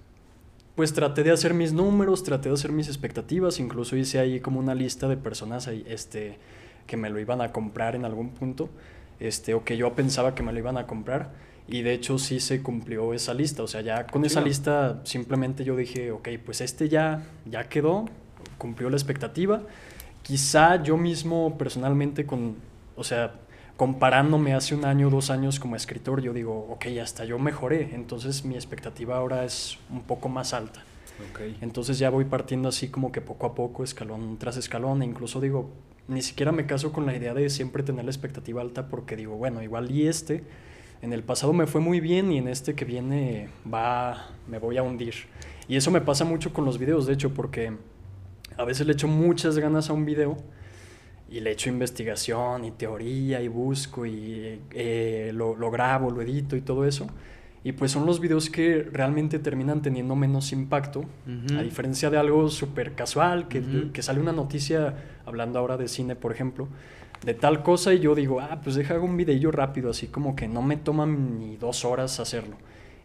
pues traté de hacer mis números, traté de hacer mis expectativas, incluso hice ahí como una lista de personas este, que me lo iban a comprar en algún punto, este, o que yo pensaba que me lo iban a comprar, y de hecho sí se cumplió esa lista, o sea, ya con esa lista simplemente yo dije, ok, pues este ya, ya quedó, cumplió la expectativa, quizá yo mismo personalmente con, o sea, comparándome hace un año, dos años como escritor, yo digo, ok, hasta yo mejoré, entonces mi expectativa ahora es un poco más alta. Okay. Entonces ya voy partiendo así como que poco a poco, escalón tras escalón, e incluso digo, ni siquiera me caso con la idea de siempre tener la expectativa alta porque digo, bueno, igual y este, en el pasado me fue muy bien y en este que viene va, me voy a hundir. Y eso me pasa mucho con los videos, de hecho, porque a veces le echo muchas ganas a un video y le echo investigación y teoría y busco y eh, lo, lo, grabo, lo edito y todo eso. Y pues son los videos que realmente terminan teniendo menos impacto, a diferencia de algo súper casual, que, que, sale una noticia, hablando ahora de cine, por ejemplo, de tal cosa y yo digo, ah, pues deja un videillo rápido, así como que no me toma ni dos horas hacerlo.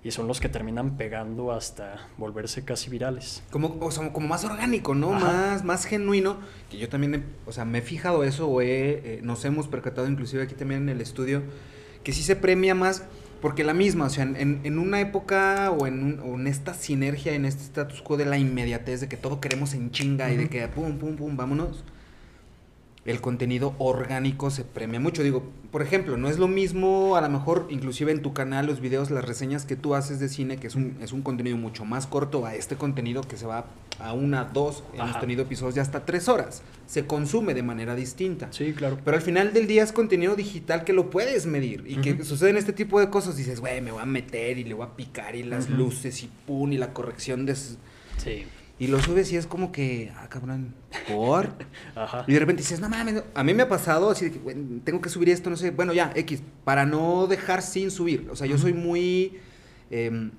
Y son los que terminan pegando hasta volverse casi virales. Como, o sea, como más orgánico, ¿no? Ajá. Más, más genuino. Que yo también, he- o sea, me he fijado eso o he, eh, nos hemos percatado inclusive aquí también en el estudio, que sí se premia más, porque la misma, o sea, en, en- una época o en, un- o en esta sinergia, en este status quo de la inmediatez, de que todo queremos en chinga y de que pum, pum, pum, vámonos. El contenido orgánico se premia mucho. Digo, por ejemplo, no es lo mismo, a lo mejor, inclusive en tu canal, los videos, las reseñas que tú haces de cine, que es un, es un contenido mucho más corto a este contenido que se va a una, dos, hemos tenido episodios de hasta tres horas. Se consume de manera distinta. Sí, claro. Pero al final del día es contenido digital que lo puedes medir. Y que suceden este tipo de cosas. Dices, güey, me voy a meter y le voy a picar y las luces y pum y la corrección de... Sí. Y lo subes y es como que, ah, cabrón, ¿por? Ajá. Y de repente dices, no mames, no". a mí me ha pasado así de que, tengo que subir esto, no sé, bueno, ya, X, para no dejar sin subir. O sea, yo soy muy, em,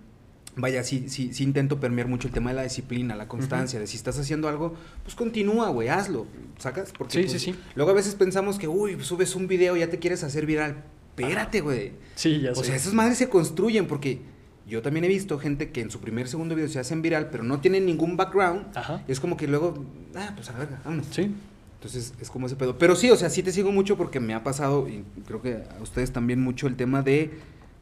vaya, sí, sí, sí intento permear mucho el tema de la disciplina, la constancia, de si estás haciendo algo, pues continúa, güey, hazlo, ¿sacas? Porque, Sí, pues, sí, sí. Luego a veces pensamos que, uy, subes un video ya te quieres hacer viral. Espérate, güey. Sí, ya O sé. sea, esas madres se construyen porque yo también he visto gente que en su primer, segundo video se hacen viral, pero no tienen ningún background. Ajá. Y es como que luego, ah, pues a la verga, vámonos. Sí. Entonces es como ese pedo. Pero sí, o sea, sí te sigo mucho porque me ha pasado, y creo que a ustedes también mucho el tema de,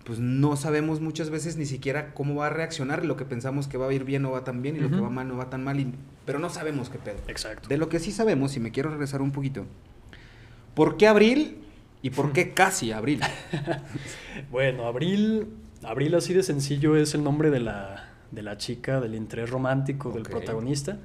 pues no sabemos muchas veces ni siquiera cómo va a reaccionar lo que pensamos que va a ir bien no va tan bien y lo que va mal no va tan mal, y- pero no sabemos qué pedo. Exacto. De lo que sí sabemos, y me quiero regresar un poquito, ¿por qué abril y por qué casi abril? Bueno, Abril, Abril así de sencillo es el nombre de la, de la chica, del interés romántico del protagonista.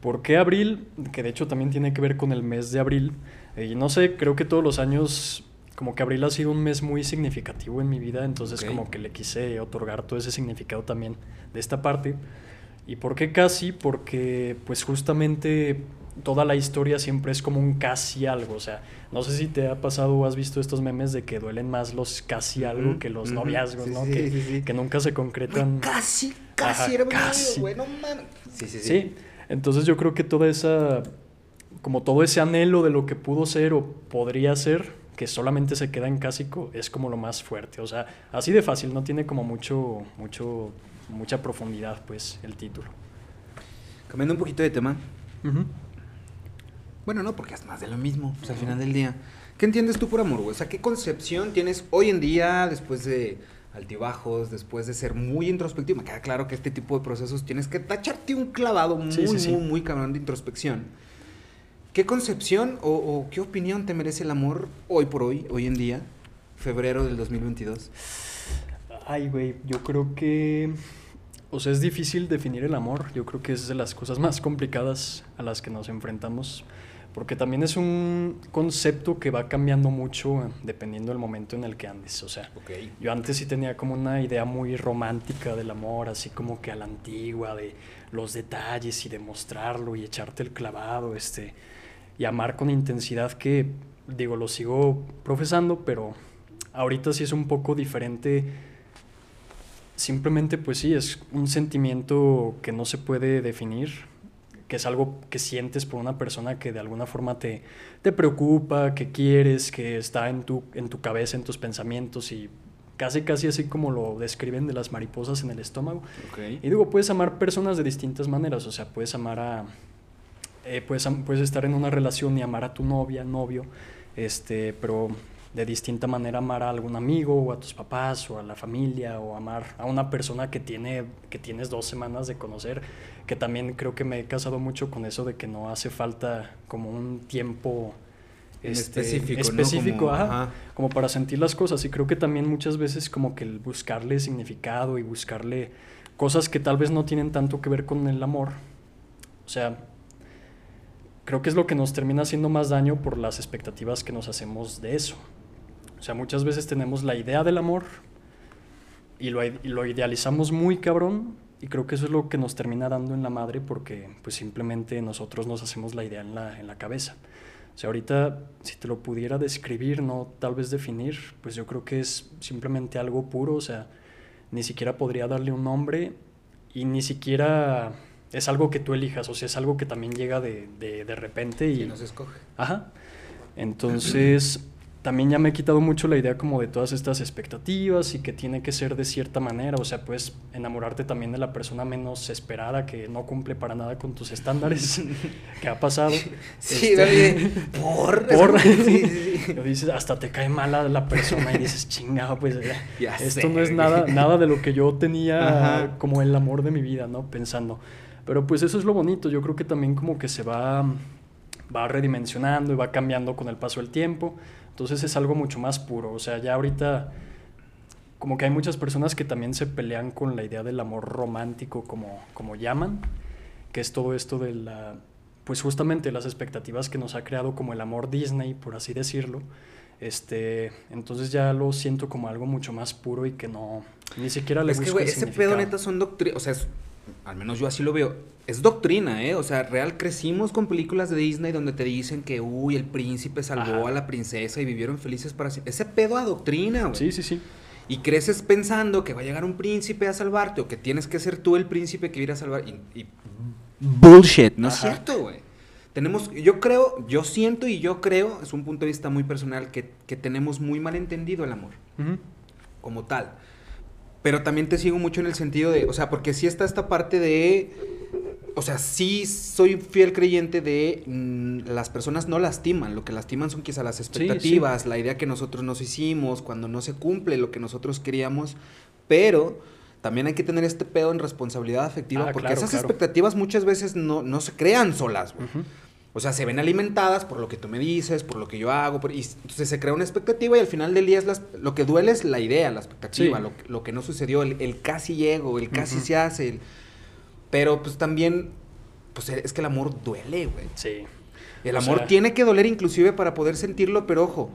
¿Por qué Abril? Que de hecho también tiene que ver con el mes de Abril. Eh, Y no sé, creo que todos los años como que Abril ha sido un mes muy significativo en mi vida, entonces como que le quise otorgar todo ese significado también de esta parte. ¿Y por qué casi? Porque pues justamente toda la historia siempre es como un casi algo, o sea, no sé si te ha pasado o has visto estos memes de que duelen más los casi algo que los noviazgos, sí, ¿no? sí, que, sí, sí. que nunca se concretan. Casi, casi Ajá, era mi novio, casi. güey, no mames. Sí, sí, sí. Sí, entonces yo creo que toda esa, como todo ese anhelo de lo que pudo ser o podría ser, que solamente se queda en cásico, es como lo más fuerte. O sea, así de fácil, no tiene como mucho, mucho, mucha profundidad, pues, el título. Cambiando un poquito de tema, Bueno, no, porque es más de lo mismo, pues al final del día. ¿Qué entiendes tú por amor, güey? O sea, ¿qué concepción tienes hoy en día después de altibajos, después de ser muy introspectivo? Me queda claro que este tipo de procesos tienes que tacharte un clavado muy, Sí, sí, sí. muy, muy cabrón de introspección. ¿Qué concepción o, o qué opinión te merece el amor hoy por hoy, hoy en día, febrero del 2022? Ay, güey, yo creo que... O sea, es difícil definir el amor. Yo creo que es de las cosas más complicadas a las que nos enfrentamos. Porque también es un concepto que va cambiando mucho dependiendo del momento en el que andes. O sea, yo antes sí tenía como una idea muy romántica del amor, así como que a la antigua, de los detalles y demostrarlo y echarte el clavado, este, y amar con intensidad que, digo, lo sigo profesando, pero ahorita sí es un poco diferente. Simplemente, pues sí, es un sentimiento que no se puede definir, que es algo que sientes por una persona que de alguna forma te, te preocupa, que quieres, que está en tu, en tu cabeza, en tus pensamientos y casi casi así como lo describen de las mariposas en el estómago. Y digo, puedes amar personas de distintas maneras, o sea, puedes amar a... eh, puedes, puedes estar en una relación y amar a tu novia, novio, este, pero de distinta manera amar a algún amigo o a tus papás o a la familia o amar a una persona que, tiene, que tienes dos semanas de conocer, que también creo que me he casado mucho con eso de que no hace falta como un tiempo este, específico, ¿no? específico, Como- ajá, ajá. como para sentir las cosas. Y creo que también muchas veces como que el buscarle significado y buscarle cosas que tal vez no tienen tanto que ver con el amor. O sea, creo que es lo que nos termina haciendo más daño por las expectativas que nos hacemos de eso. O sea, muchas veces tenemos la idea del amor y lo, y lo idealizamos muy cabrón y creo que eso es lo que nos termina dando en la madre porque pues simplemente nosotros nos hacemos la idea en la, en la cabeza. O sea, ahorita si te lo pudiera describir, no tal vez definir, pues yo creo que es simplemente algo puro, o sea, ni siquiera podría darle un nombre y ni siquiera es algo que tú elijas, o sea, es algo que también llega de, de, de repente y... Y no se escoge. Ajá. Entonces, también ya me he quitado mucho la idea como de todas estas expectativas y que tiene que ser de cierta manera, o sea, puedes enamorarte también de la persona menos esperada que no cumple para nada con tus estándares, que ha pasado. Sí, este, por... por sí, sí, dices, hasta te cae mala la persona y dices, chingado, pues ya esto no es nada, nada de lo que yo tenía como el amor de mi vida, ¿no? Pensando. Pero pues eso es lo bonito, yo creo que también como que se va, va redimensionando y va cambiando con el paso del tiempo. Entonces es algo mucho más puro. O sea, ya ahorita como que hay muchas personas que también se pelean con la idea del amor romántico, como, como llaman, que es todo esto de la, pues justamente las expectativas que nos ha creado como el amor Disney, por así decirlo. Este, entonces ya lo siento como algo mucho más puro y que no, ni siquiera le Es que, güey, ese pedo neta son doctrinas, o sea, al menos yo así lo veo, es doctrina, ¿eh? O sea, real crecimos con películas de Disney donde te dicen que, uy, el príncipe salvó a la princesa y vivieron felices para siempre. Ese pedo a doctrina, güey. Sí, sí, sí. Y creces pensando que va a llegar un príncipe a salvarte o que tienes que ser tú el príncipe que va a ir a salvar. Y, bullshit, ¿no es cierto, güey? Tenemos, yo creo, yo siento y yo creo, es un punto de vista muy personal, que, tenemos muy mal entendido el amor. Como tal. Pero también te sigo mucho en el sentido de, o sea, porque sí está esta parte de, o sea, sí soy fiel creyente de mm, las personas no lastiman, lo que lastiman son quizás las expectativas, la idea que nosotros nos hicimos, cuando no se cumple lo que nosotros queríamos, pero también hay que tener este pedo en responsabilidad afectiva, ah, porque esas expectativas muchas veces no, no se crean solas, güey. O sea, se ven alimentadas por lo que tú me dices, por lo que yo hago, y entonces se crea una expectativa y al final del día es lo que duele es la idea, la expectativa, lo, que no sucedió, el, casi llego, el casi se hace, pero pues también, pues es que el amor duele, güey. Sí. El amor tiene que doler inclusive para poder sentirlo, pero ojo,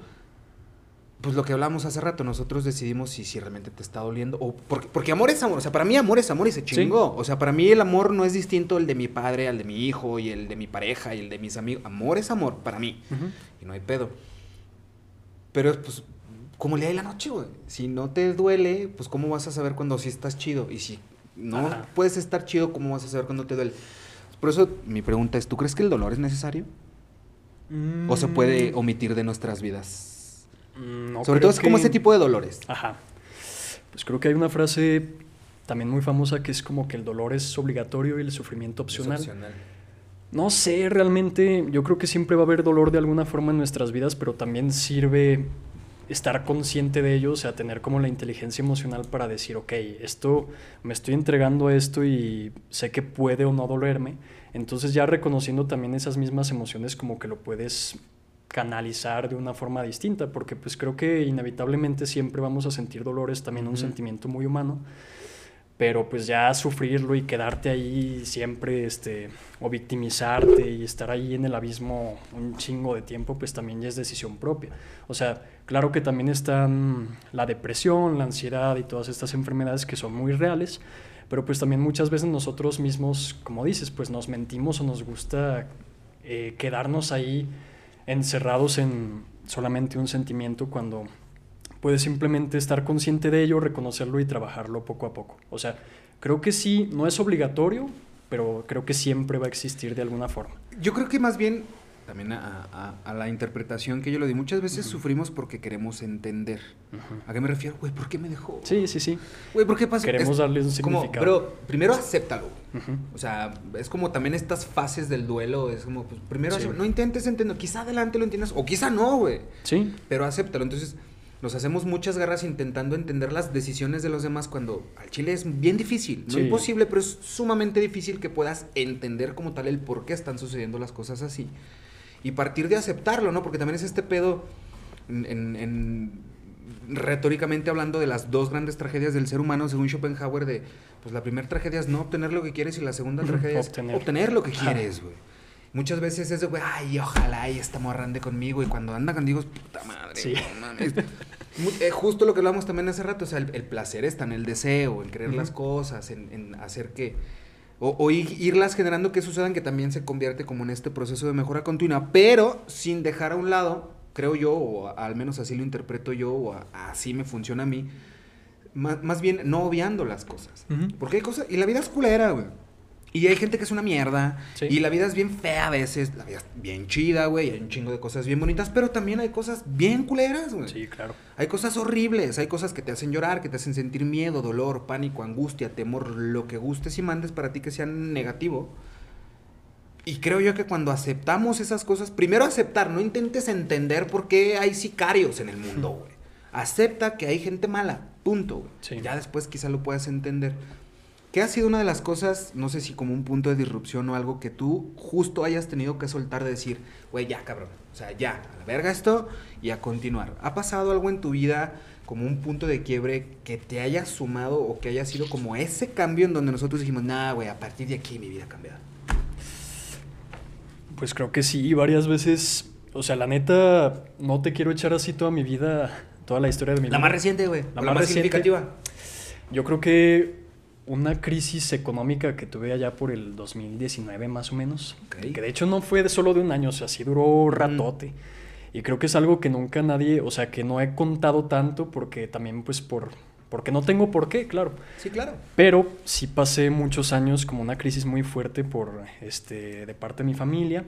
pues lo que hablamos hace rato, nosotros decidimos si, si realmente te está doliendo. O porque, porque amor es amor. O sea, para mí amor es amor y se chingó. O sea, para mí el amor no es distinto el de mi padre, al de mi hijo, y el de mi pareja, y el de mis amigos. Amor es amor para mí. Y no hay pedo. Pero, pues, como le da la noche, güey. Si no te duele, pues, ¿cómo vas a saber cuando sí estás chido? Y si no puedes estar chido, ¿cómo vas a saber cuando te duele? Por eso, mi pregunta es: ¿tú crees que el dolor es necesario? ¿O se puede mm. omitir de nuestras vidas? Mm, Sobre todo es como ese tipo de dolores. Ajá. Pues creo que hay una frase también muy famosa que es como que el dolor es obligatorio y el sufrimiento opcional. No sé, realmente yo creo que siempre va a haber dolor de alguna forma en nuestras vidas, pero también sirve estar consciente de ello, o sea, tener como la inteligencia emocional para decir, ok, esto, me estoy entregando a esto y sé que puede o no dolerme. Entonces ya reconociendo también esas mismas emociones como que lo puedes canalizar de una forma distinta, porque pues creo que inevitablemente siempre vamos a sentir dolores, también un sentimiento muy humano, pero pues ya sufrirlo y quedarte ahí siempre, este, o victimizarte y estar ahí en el abismo un chingo de tiempo, pues también ya es decisión propia. O sea, claro que también están la depresión, la ansiedad y todas estas enfermedades que son muy reales, pero pues también muchas veces nosotros mismos, como dices, pues nos mentimos o nos gusta eh, quedarnos ahí encerrados en solamente un sentimiento cuando puedes simplemente estar consciente de ello, reconocerlo y trabajarlo poco a poco. O sea, creo que sí, no es obligatorio, pero creo que siempre va a existir de alguna forma. Yo creo que más bien también a, la interpretación que yo le di. Muchas veces sufrimos porque queremos entender. ¿A qué me refiero? Güey, ¿por qué me dejó? Sí, sí, sí. Güey, ¿por qué pasa? Queremos darle un significado. pero primero acéptalo. O sea, es como también estas fases del duelo. Es como, pues, primero no intentes entender. Quizá adelante lo entiendas o quizá no, güey. Sí. Pero acéptalo. Entonces, nos hacemos muchas garras intentando entender las decisiones de los demás cuando al chile es bien difícil. No imposible, pero es sumamente difícil que puedas entender como tal el por qué están sucediendo las cosas así y partir de aceptarlo, ¿no? Porque también es este pedo, en, retóricamente hablando de las dos grandes tragedias del ser humano, según Schopenhauer, de, pues la primera tragedia es no obtener lo que quieres y la segunda tragedia es obtener lo que quieres, güey. Muchas veces es de, güey, ay, ojalá y esta morra ande conmigo. Y cuando anda contigo, es puta madre. Sí. Eh, justo lo que hablamos también hace rato, o sea, el, placer está en el deseo, en querer las cosas, en, en hacer que, o, irlas generando que sucedan, que también se convierte como en este proceso de mejora continua, pero sin dejar a un lado, creo yo, o al menos así lo interpreto yo, o así me funciona a mí, más, bien no obviando las cosas. Porque hay cosas, y la vida es culera, güey. Y hay gente que es una mierda. Sí. Y la vida es bien fea a veces. La vida es bien chida, güey. Hay un chingo de cosas bien bonitas. Pero también hay cosas bien culeras, güey. Sí, claro. Hay cosas horribles. Hay cosas que te hacen llorar, que te hacen sentir miedo, dolor, pánico, angustia, temor, lo que gustes y mandes para ti que sea negativo. Y creo yo que cuando aceptamos esas cosas, primero aceptar, no intentes entender por qué hay sicarios en el mundo, güey. Acepta que hay gente mala, punto. Sí. Ya después quizá lo puedas entender. ¿Qué ha sido una de las cosas, no sé si como un punto de disrupción o algo que tú justo hayas tenido que soltar de decir, güey, ya, cabrón, o sea, ya, a la verga esto y a continuar? ¿Ha pasado algo en tu vida como un punto de quiebre que te haya sumado o que haya sido como ese cambio en donde nosotros dijimos, nah, güey, a partir de aquí mi vida ha cambiado? Pues creo que sí, varias veces. O sea, la neta, no te quiero echar así toda mi vida, toda la historia de mi La vida. más reciente, güey, La la más significativa. Yo creo que una crisis económica que tuve allá por el 2019 más o menos, Ok. que de hecho no fue de solo de un año, o sea, sí duró ratote. Y creo que es algo que nunca nadie, o sea, que no he contado tanto porque también pues por porque no tengo por qué, claro. Sí, claro. Pero sí pasé muchos años como una crisis muy fuerte por este de parte de mi familia,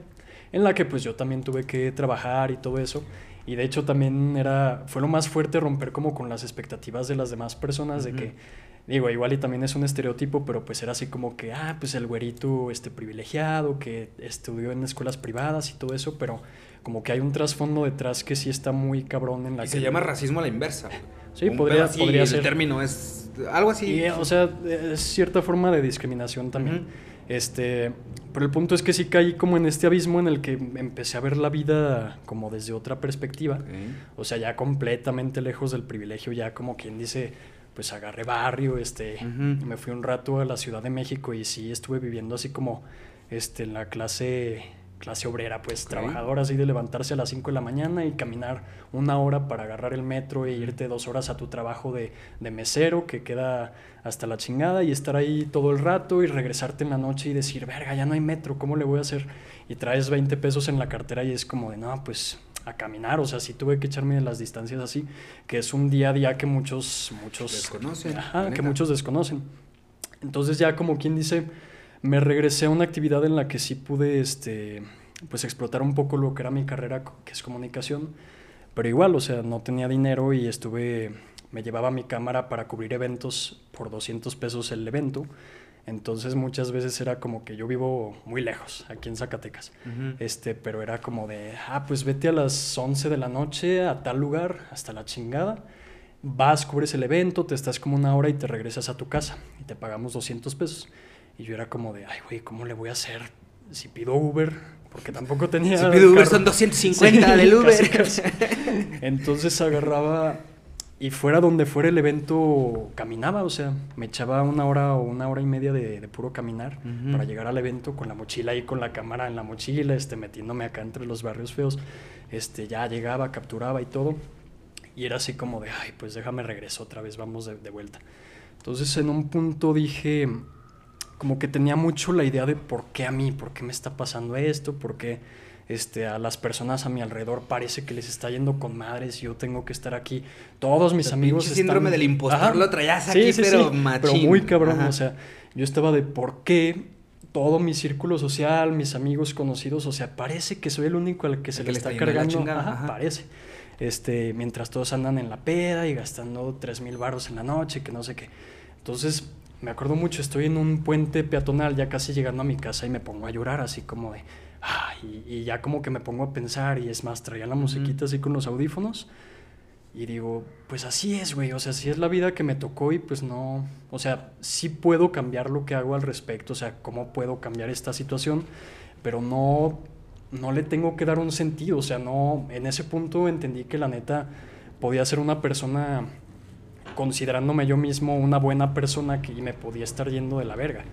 en la que pues yo también tuve que trabajar y todo eso. Y de hecho también era fue lo más fuerte romper como con las expectativas de las demás personas de que digo, igual y también es un estereotipo, pero pues era así como que ah, pues el güerito este privilegiado que estudió en escuelas privadas y todo eso, pero como que hay un trasfondo detrás que sí está muy cabrón en la Y que se llama racismo a la inversa. Sí, Un podría- así, podría el ser. término es algo así. Y, o sea, es cierta forma de discriminación también. Ujú. Este, pero el punto es que sí caí como en este abismo en el que empecé a ver la vida como desde otra perspectiva. Ok. O sea, ya completamente lejos del privilegio, ya como quien dice, pues agarré barrio, este, me fui un rato a la Ciudad de México y sí estuve viviendo así como este, en la clase, clase obrera, pues Ok. trabajadora, así de levantarse a las 5 de la mañana y caminar una hora para agarrar el metro e irte dos horas a tu trabajo de, de mesero, que queda hasta la chingada, y estar ahí todo el rato y regresarte en la noche y decir, verga, ya no hay metro, ¿cómo le voy a hacer? Y traes 20 pesos en la cartera y es como de, no, pues a caminar, o sea, sí tuve que echarme las distancias así, que es un día a día que muchos, muchos Desconocen, Ajá, que muchos desconocen. Entonces ya como quien dice, me regresé a una actividad en la que sí pude, este, pues explotar un poco lo que era mi carrera, que es comunicación, pero igual, o sea, no tenía dinero y estuve, me llevaba mi cámara para cubrir eventos por 200 pesos el evento. Entonces muchas veces era como que yo vivo muy lejos, aquí en Zacatecas. Este, pero era como de, ah, pues vete a las 11 de la noche a tal lugar, hasta la chingada. Vas, cubres el evento, te estás como una hora y te regresas a tu casa y te pagamos 200 pesos. Y yo era como de, ay, güey, ¿cómo le voy a hacer si pido Uber? Porque tampoco tenía. Si pido Uber carro. son 250 Sí, del Uber. casi, casi. Entonces agarraba y fuera donde fuera el evento caminaba, o sea, me echaba una hora o una hora y media de, de puro caminar Ujú. para llegar al evento con la mochila ahí, con la cámara en la mochila, este, metiéndome acá entre los barrios feos. Este, ya llegaba, capturaba y todo. Y era así como de, ay, pues déjame regreso otra vez, vamos de, de vuelta. Entonces en un punto dije, como que tenía mucho la idea de por qué a mí, por qué me está pasando esto, por qué este, a las personas a mi alrededor parece que les está yendo con madres y yo tengo que estar aquí. Todos mis El amigos pinche síndrome están- del impostor Ajá. lo traías aquí, pero Pero machín. muy cabrón, Ajá. o sea, yo estaba de por qué todo mi círculo social, mis amigos conocidos, o sea, parece que soy el único al que se El le que está cargando, chingada, ajá, ajá. parece. Este, mientras todos andan en la peda y gastando tres mil baros en la noche, que no sé qué. Entonces, me acuerdo mucho, estoy en un puente peatonal ya casi llegando a mi casa y me pongo a llorar así como de, y, y ya como que me pongo a pensar y es más, traía la musiquita así con los audífonos y digo, pues así es, güey, o sea, así es la vida que me tocó y pues no, o sea, sí puedo cambiar lo que hago al respecto, o sea, cómo puedo cambiar esta situación, pero no, no le tengo que dar un sentido, o sea, no, en ese punto entendí que la neta podía ser una persona, considerándome yo mismo una buena persona que me podía estar yendo de la verga.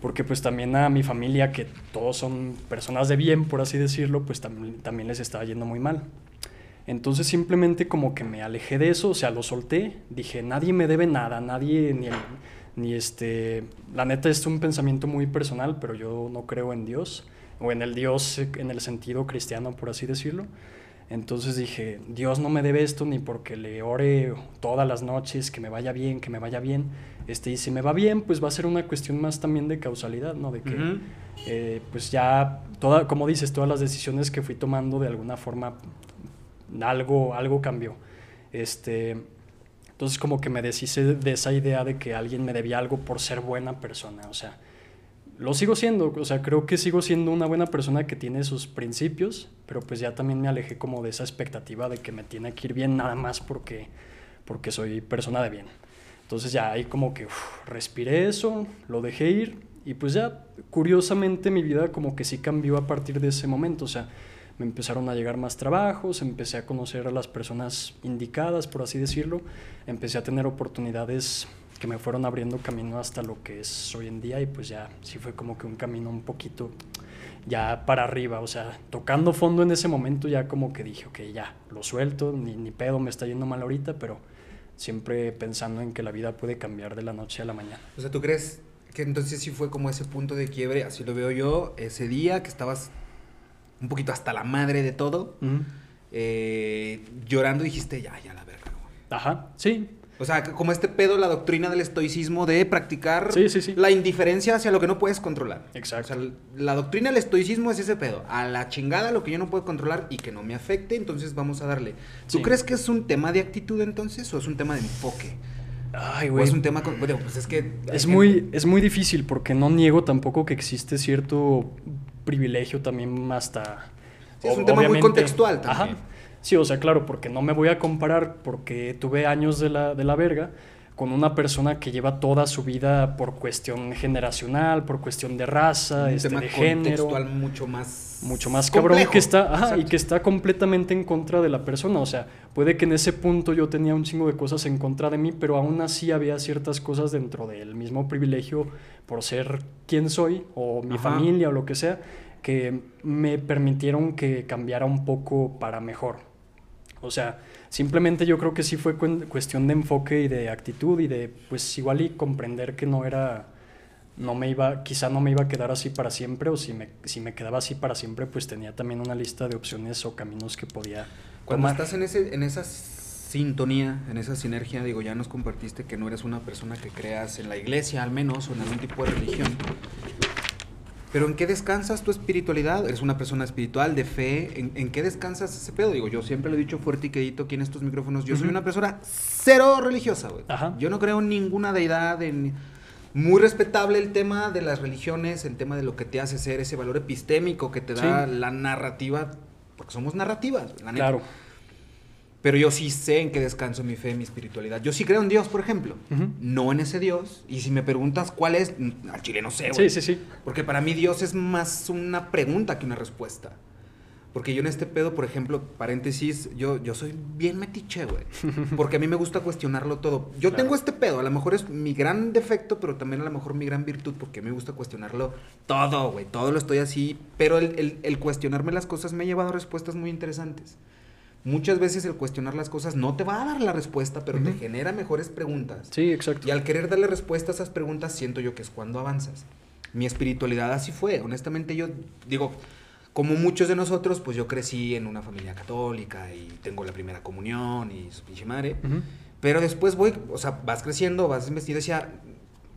Porque pues también a mi familia, que todos son personas de bien, por así decirlo, pues también, también les estaba yendo muy mal. Entonces simplemente como que me alejé de eso, o sea, lo solté, dije, nadie me debe nada, nadie, ni, ni este, la neta es un pensamiento muy personal, pero yo no creo en Dios, o en el Dios en el sentido cristiano, por así decirlo. Entonces dije, Dios no me debe esto ni porque le ore todas las noches, que me vaya bien, que me vaya bien. Este, y si me va bien, pues va a ser una cuestión más también de causalidad, ¿no? De que, eh, pues ya, toda, como dices, todas las decisiones que fui tomando de alguna forma, algo, algo cambió. Este, entonces como que me deshice de esa idea de que alguien me debía algo por ser buena persona, o sea, lo sigo siendo, o sea, creo que sigo siendo una buena persona que tiene sus principios, pero pues ya también me alejé como de esa expectativa de que me tiene que ir bien nada más porque, porque soy persona de bien. Entonces ya ahí como que uf, respiré eso, lo dejé ir y pues ya curiosamente mi vida como que sí cambió a partir de ese momento, o sea, me empezaron a llegar más trabajos, empecé a conocer a las personas indicadas, por así decirlo, empecé a tener oportunidades que me fueron abriendo camino hasta lo que es hoy en día y pues ya sí fue como que un camino un poquito ya para arriba, o sea, tocando fondo en ese momento ya como que dije, ok, ya, lo suelto, ni, ni pedo, me está yendo mal ahorita, pero siempre pensando en que la vida puede cambiar de la noche a la mañana. O sea, ¿tú crees que entonces sí fue como ese punto de quiebre, así lo veo yo, ese día que estabas un poquito hasta la madre de todo, eh, llorando dijiste, ya, ya la verga, güey. Ajá, sí, O sea, como este pedo, la doctrina del estoicismo de practicar Sí, sí, sí. la indiferencia hacia lo que no puedes controlar. Exacto. O sea, la doctrina del estoicismo es ese pedo. A la chingada lo que yo no puedo controlar y que no me afecte, entonces vamos a darle. ¿Tú crees que es un tema de actitud entonces o es un tema de enfoque? Ay, güey. es un tema... con- Bueno, pues es que... Es gente- muy, es muy difícil porque no niego tampoco que existe cierto privilegio también hasta... Sí, es un tema muy contextual también. Ajá. Sí, o sea, claro, porque no me voy a comparar porque tuve años de la, de la verga con una persona que lleva toda su vida por cuestión generacional, por cuestión de raza, un este, tema de género mucho más... mucho más cabrón que está ajá, y que está completamente en contra de la persona. O sea, puede que en ese punto yo tenía un chingo de cosas en contra de mí, pero aún así había ciertas cosas dentro del mismo privilegio por ser quien soy o mi Ajá. familia o lo que sea que me permitieron que cambiara un poco para mejor. O sea, simplemente yo creo que sí fue cuestión de enfoque y de actitud y de pues igual y comprender que no era no me iba, quizá no me iba a quedar así para siempre, o si me, si me quedaba así para siempre, pues tenía también una lista de opciones o caminos que podía Cuando tomar. estás en, ese, en esa sintonía, en esa sinergia, digo, ya nos compartiste que no eres una persona que creas en la iglesia al menos o en algún tipo de religión. Pero ¿en qué descansas tu espiritualidad? ¿Eres una persona espiritual, de fe? ¿En, en qué descansas ese pedo? Digo, yo siempre lo he dicho fuerte y quedito aquí en estos micrófonos. Yo soy una persona cero religiosa, güey. Ajá. Yo no creo en ninguna deidad, en... Muy respetable el tema de las religiones, el tema de lo que te hace ser ese valor epistémico que te da Sí. la narrativa, porque somos narrativas, la neta. Claro. Pero yo sí sé en qué descanso mi fe, mi espiritualidad. Yo sí creo en Dios, por ejemplo. Ujú. No en ese Dios. Y si me preguntas cuál es, al chile no sé, Sí, güey. sí, sí. Porque para mí Dios es más una pregunta que una respuesta. Porque yo en este pedo, por ejemplo, paréntesis, yo, yo soy bien metiche, güey. Porque a mí me gusta cuestionarlo todo. Yo Claro. tengo este pedo, a lo mejor es mi gran defecto, pero también a lo mejor mi gran virtud, porque me gusta cuestionarlo todo, güey. Todo lo estoy así. Pero el, el- el cuestionarme las cosas me ha llevado a respuestas muy interesantes. Muchas veces el cuestionar las cosas no te va a dar la respuesta, pero te Ujú. genera mejores preguntas. Sí, exacto. Y al querer darle respuesta a esas preguntas, siento yo que es cuando avanzas. Mi espiritualidad así fue. Honestamente, yo digo, como muchos de nosotros, pues yo crecí en una familia católica y tengo la primera comunión y su pinche madre. Ujú. Pero después voy, o sea, vas creciendo, vas investigando y decía,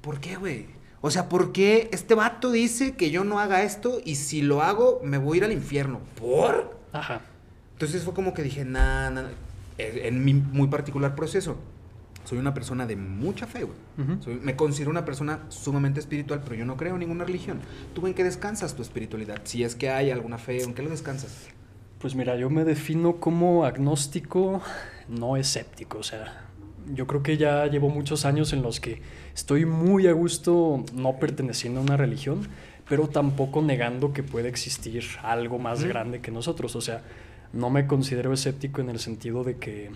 ¿por qué, güey? O sea, ¿por qué este vato dice que yo no haga esto y si lo hago me voy a ir al infierno? ¿Por? Ajá. Entonces fue como que dije, nah, nah, en mi muy particular proceso, soy una persona de mucha fe, güey. Soy- me considero una persona sumamente espiritual, pero yo no creo en ninguna religión. ¿Tú en qué descansas tu espiritualidad? Si es que hay alguna fe, ¿en qué lo descansas? Pues mira, yo me defino como agnóstico, no escéptico. O sea, yo creo que ya llevo muchos años en los que estoy muy a gusto no perteneciendo a una religión, pero tampoco negando que puede existir algo más grande que nosotros. O sea, no me considero escéptico en el sentido de que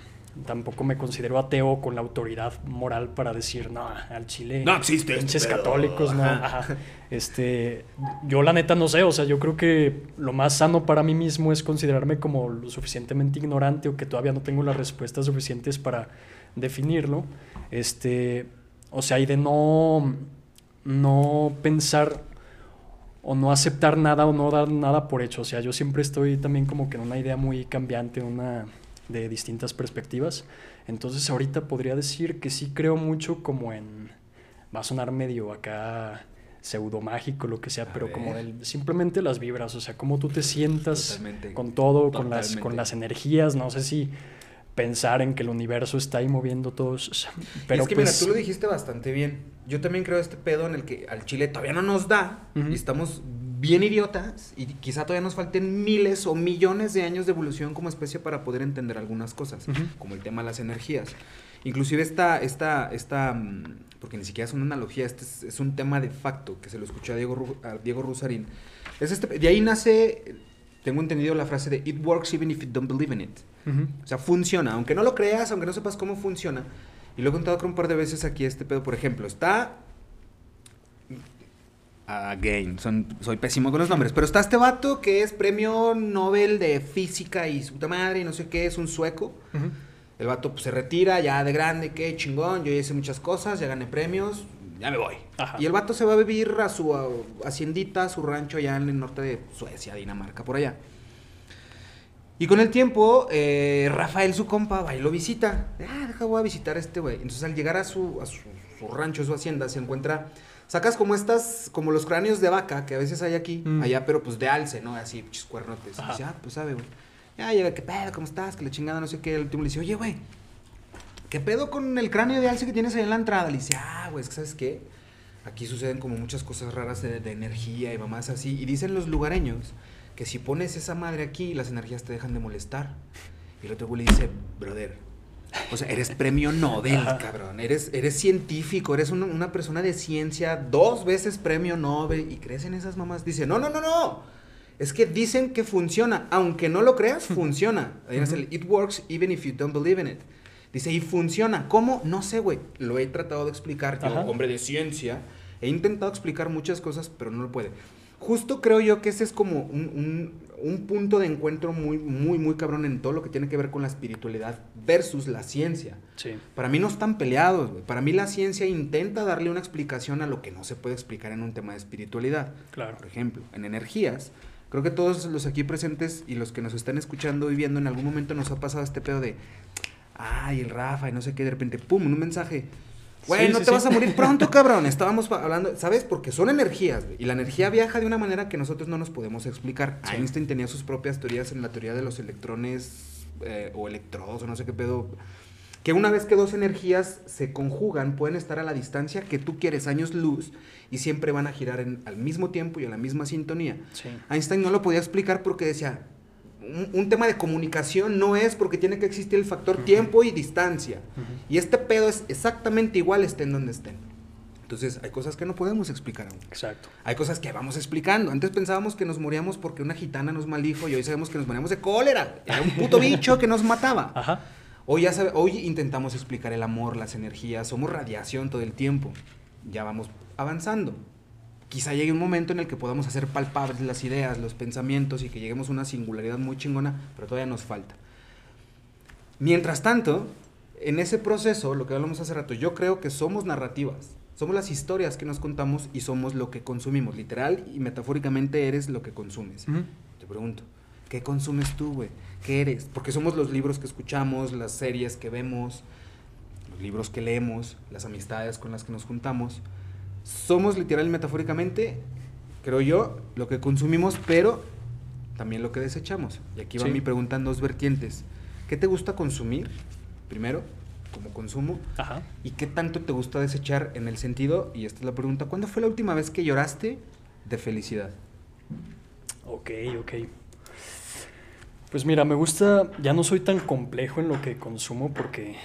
tampoco me considero ateo con la autoridad moral para decir, no, al Chile. No existe este Pinches pedo". católicos, no. Ajá. Ajá. Este, yo la neta no sé, o sea, yo creo que lo más sano para mí mismo es considerarme como lo suficientemente ignorante o que todavía no tengo las respuestas suficientes para definirlo. Este, o sea, y de no, no pensar o no aceptar nada o no dar nada por hecho. O sea, yo siempre estoy también como que en una idea muy cambiante, una de distintas perspectivas. Entonces ahorita podría decir que sí creo mucho como en... Va a sonar medio acá pseudo mágico, lo que sea, pero como el, simplemente las vibras, o sea, cómo tú te sientas con todo, con las, con las energías, no sé si pensar en que el universo está ahí moviendo todos. Pero es que mira, pues tú lo dijiste bastante bien. Yo también creo este pedo en el que al Chile todavía no nos da y estamos bien idiotas y quizá todavía nos falten miles o millones de años de evolución como especie para poder entender algunas cosas, como el tema de las energías. Inclusive esta, esta, esta, mm, porque ni siquiera es una analogía, este es, un tema de facto que se lo escuché a Diego, a Diego Rusarín. Es este, de ahí nace, tengo entendido la frase de It works even if you don't believe in it. O sea, funciona, aunque no lo creas, aunque no sepas cómo funciona. Y lo he contado con un par de veces aquí este pedo, por ejemplo, está Again, son, soy pésimo con los nombres, pero está este vato que es premio Nobel de física y su puta madre y no sé qué, es un sueco. El vato pues, se retira ya de grande, qué chingón, yo ya hice muchas cosas, ya gané premios, ya me voy. Y el vato se va a vivir a su haciendita, a su rancho allá en el norte de Suecia, Dinamarca, por allá. Y con el tiempo, eh, Rafael, su compa, va y lo visita. Ah, deja, voy a visitar a este güey. Entonces, al llegar a su, a su, rancho, a su hacienda, se encuentra. Sacas como estas, como los cráneos de vaca que a veces hay aquí, mm. allá, pero pues de alce, ¿no? Así, chis cuernotes. Y dice, ah, pues sabe, güey. Ya llega, ¿qué pedo? ¿Cómo estás? Que la chingada, no sé qué. El último le dice, oye, güey, ¿qué pedo con el cráneo de alce que tienes ahí en la entrada? Le dice, ah, güey, es que ¿sabes qué? Aquí suceden como muchas cosas raras de, de energía y mamás así. Y dicen los lugareños que si pones esa madre aquí, las energías te dejan de molestar. Y el otro güey le dice, brother, o sea, eres premio Nobel, cabrón. Eres, eres científico, eres una, persona de ciencia, dos veces premio Nobel. Y crees en esas mamás. Dice, no, no, no, no. Es que dicen que funciona. Aunque no lo creas, funciona. el It works even if you don't believe in it. Dice, y funciona. ¿Cómo? No sé, güey. Lo he tratado de explicar. Yo, hombre de ciencia, he intentado explicar muchas cosas, pero no lo puede justo creo yo que ese es como un, punto de encuentro muy, muy, muy cabrón en todo lo que tiene que ver con la espiritualidad versus la ciencia. Sí. Para mí no están peleados, Para mí la ciencia intenta darle una explicación a lo que no se puede explicar en un tema de espiritualidad. Claro. Por ejemplo, en energías. Creo que todos los aquí presentes y los que nos están escuchando y viendo en algún momento nos ha pasado este pedo de, ay, el Rafa y no sé qué, de repente, pum, un mensaje Güey, no te vas a morir pronto, cabrón. Estábamos hablando, ¿sabes? Porque son energías, güey. Y la energía viaja de una manera que nosotros no nos podemos explicar. Einstein tenía sus propias teorías en la teoría de los electrones eh, o electrodos o no sé qué pedo. Que una vez que dos energías se conjugan, pueden estar a la distancia que tú quieres, años luz, y siempre van a girar al mismo tiempo y a la misma sintonía. Einstein no lo podía explicar porque decía, un, tema de comunicación no es porque tiene que existir el factor tiempo y distancia. Y este pedo es exactamente igual estén donde estén. Entonces, hay cosas que no podemos explicar aún. Exacto. Hay cosas que vamos explicando. Antes pensábamos que nos moríamos porque una gitana nos maldijo y hoy sabemos que nos moríamos de cólera. Era un puto bicho que nos mataba. Ajá. Hoy, ya hoy intentamos explicar el amor, las energías, somos radiación todo el tiempo. Ya vamos avanzando quizá llegue un momento en el que podamos hacer palpables las ideas, los pensamientos y que lleguemos a una singularidad muy chingona, pero todavía nos falta. Mientras tanto, en ese proceso, lo que hablamos hace rato, yo creo que somos narrativas. Somos las historias que nos contamos y somos lo que consumimos. Literal y metafóricamente eres lo que consumes. Te pregunto, ¿qué consumes tú, güey? ¿Qué eres? Porque somos los libros que escuchamos, las series que vemos, los libros que leemos, las amistades con las que nos juntamos somos literal y metafóricamente, creo yo, lo que consumimos, pero también lo que desechamos. Y aquí va mi pregunta en dos vertientes. ¿Qué te gusta consumir? Primero, como consumo. Ajá. ¿Y qué tanto te gusta desechar en el sentido, y esta es la pregunta, ¿cuándo fue la última vez que lloraste de felicidad? Ok, ok. Pues mira, me gusta, ya no soy tan complejo en lo que consumo porque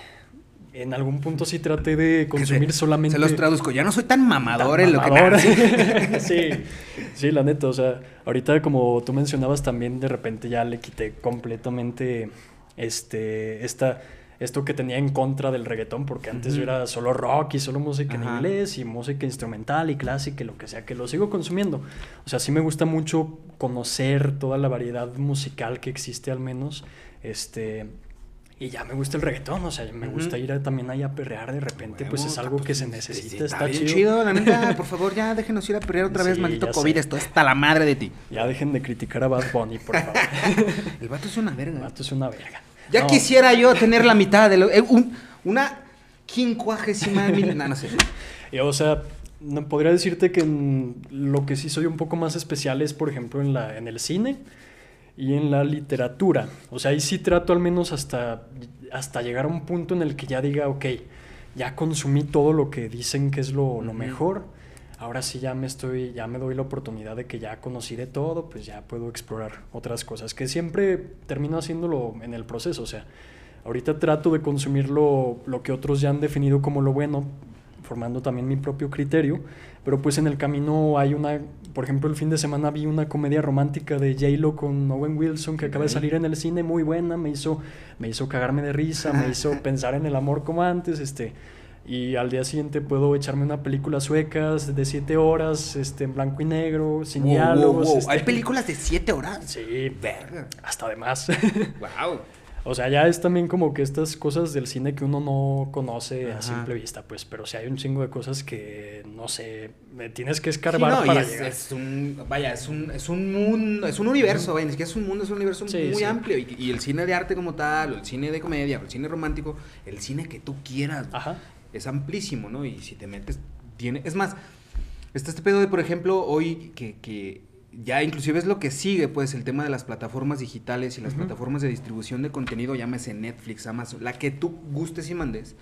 en algún punto sí traté de consumir solamente. Se los traduzco, ya no soy tan mamador en lo que Sí, sí, la neta, o sea, ahorita como tú mencionabas también de repente ya le quité completamente este esta esto que tenía en contra del reggaetón, porque antes yo era solo rock y solo música en inglés y música instrumental y clásica y lo que sea, que lo sigo consumiendo. O sea, sí me gusta mucho conocer toda la variedad musical que existe al menos. Este, Y ya me gusta el reggaetón, o sea, me gusta ir también ahí a perrear de repente, pues es algo que se necesita, está, bien chido. chido. La neta, por favor, ya déjenos ir a perrear otra vez, Sí, maldito COVID, sé. esto está la madre de ti. Ya dejen de criticar a Bad Bunny, por favor. El vato es una El verga. vato es una verga. Ya No, quisiera yo tener la mitad de lo, eh, un- una quincuagésima mil. No, no sé. y, o sea, no, podría decirte que en lo que sí soy un poco más especial es, por ejemplo, en, la, en el cine y en la literatura. O sea, ahí sí trato al menos hasta, hasta llegar a un punto en el que ya diga, ok, ya consumí todo lo que dicen que es lo, lo mejor. Ahora sí ya me estoy, ya me doy la oportunidad de que ya conocí de todo, pues ya puedo explorar otras cosas, que siempre termino haciéndolo en el proceso. O sea, ahorita trato de consumir lo, lo que otros ya han definido como lo bueno, formando también mi propio criterio, pero pues en el camino hay una, por ejemplo, el fin de semana vi una comedia romántica de J-Lo con Owen Wilson que acaba de salir en el cine, muy buena, me hizo, me hizo cagarme de risa, me hizo pensar en el amor como antes, este, y al día siguiente puedo echarme una película sueca de siete horas, este, en blanco y negro, sin Wow, diálogos. wow. este. Hay películas de siete horas. Sí, Verga. hasta de más. Wow. O sea, ya es también como que estas cosas del cine que uno no conoce a Ajá. simple vista, pues, pero sí hay un chingo de cosas que, no sé, me tienes que Sí, escarbar no, y para es, llegar. es un, vaya, es un, es un mundo, es un universo, vaya, ni siquiera es un mundo, es un universo Sí, muy sí. amplio. Y, y el cine de arte como tal, o el cine de comedia, o el cine romántico, el cine que tú quieras, Ajá. es amplísimo, ¿no? Y si te metes, tiene, es más, está este pedo de, por ejemplo, hoy que, que ya inclusive es lo que sigue, pues, el tema de las plataformas digitales y las plataformas de distribución de contenido, llámese Netflix, Amazon, la que tú gustes y mandes,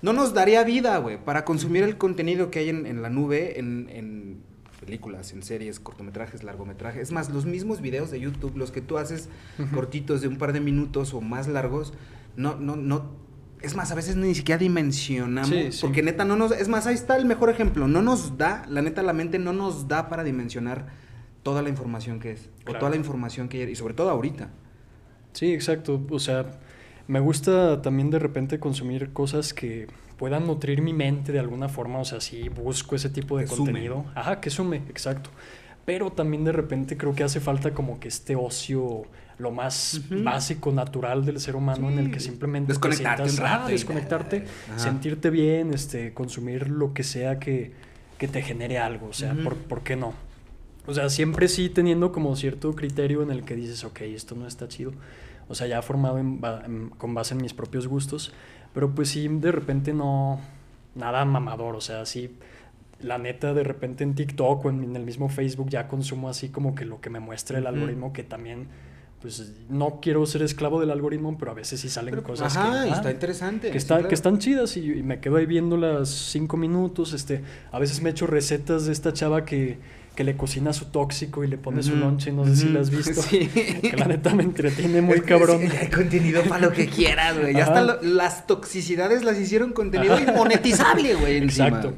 no nos daría vida, güey, para consumir el contenido que hay en, en la nube, en, en películas, en series, cortometrajes, largometrajes. Es más, los mismos videos de YouTube, los que tú haces cortitos de un par de minutos o más largos, no, no, no. Es más, a veces ni siquiera dimensionamos. Sí, sí. Porque neta no nos. Es más, ahí está el mejor ejemplo. No nos da, la neta, la mente no nos da para dimensionar toda la información que es. O toda la información que hay. Y sobre todo ahorita. Sí, exacto. O sea, me gusta también de repente consumir cosas que puedan nutrir mi mente de alguna forma. O sea, sí busco ese tipo de Que sume. contenido. Ajá, que sume, exacto. Pero también de repente creo que hace falta como que este ocio lo más básico, natural del ser humano, en el que simplemente te Desconectarte sientas- un rato ah, y- desconectarte, Ajá. sentirte bien, este, consumir lo que sea que, que te genere algo. O sea. ¿por, ¿por qué no? O sea, siempre sí teniendo como cierto criterio en el que dices, ok, esto no está chido. O sea, ya formado en ba- en- con base en mis propios gustos. Pero pues sí, de repente no, nada mamador. O sea, sí, la neta, de repente en TikTok o en, en el mismo Facebook ya consumo así como que lo que me muestra el algoritmo, que también, pues no quiero ser esclavo del algoritmo, pero a veces sí salen Pero, cosas ajá, que, ah, está interesante. que, sí, está, claro. que están chidas y, y me quedo ahí viendo las cinco minutos. Este, a veces me echo recetas de esta chava que, que le cocina su tóxico y le pone su Ujú, lonche, no sé si la has visto. sí. Que la neta me entretiene muy Es que cabrón. sí, hay contenido para lo que quieras, güey. Ya hasta lo- las toxicidades las hicieron contenido Ajá. monetizable, güey. encima. Exacto.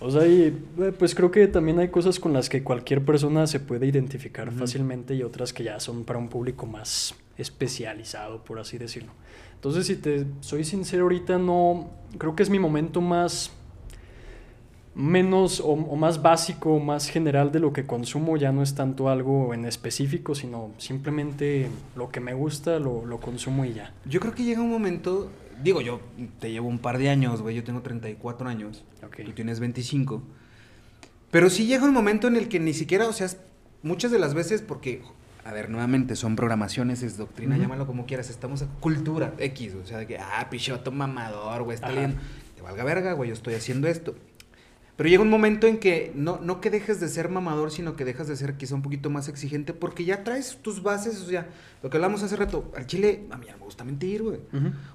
O sea, y eh, pues creo que también hay cosas con las que cualquier persona se puede identificar fácilmente y otras que ya son para un público más especializado, por así decirlo. Entonces, si te soy sincero ahorita, no creo que es mi momento más menos o, o más básico, más general de lo que consumo, ya no es tanto algo en específico, sino simplemente lo que me gusta lo, lo consumo y ya. Yo creo que llega un momento. Digo, yo te llevo un par de años, güey. Yo tengo 34 años. Ok. Tú tienes 25. Pero sí llega un momento en el que ni siquiera, o sea, muchas de las veces, porque, a ver, nuevamente son programaciones, es doctrina, Ujú. llámalo como quieras, estamos a cultura X, o sea, de que, ah, pichoto mamador, güey, está leyendo. Te valga verga, güey, yo estoy haciendo esto. Pero llega un momento en que no, no que dejes de ser mamador, sino que dejas de ser quizá un poquito más exigente, porque ya traes tus bases, o sea, lo que hablamos hace rato, al chile, a mí no me gusta mentir, güey.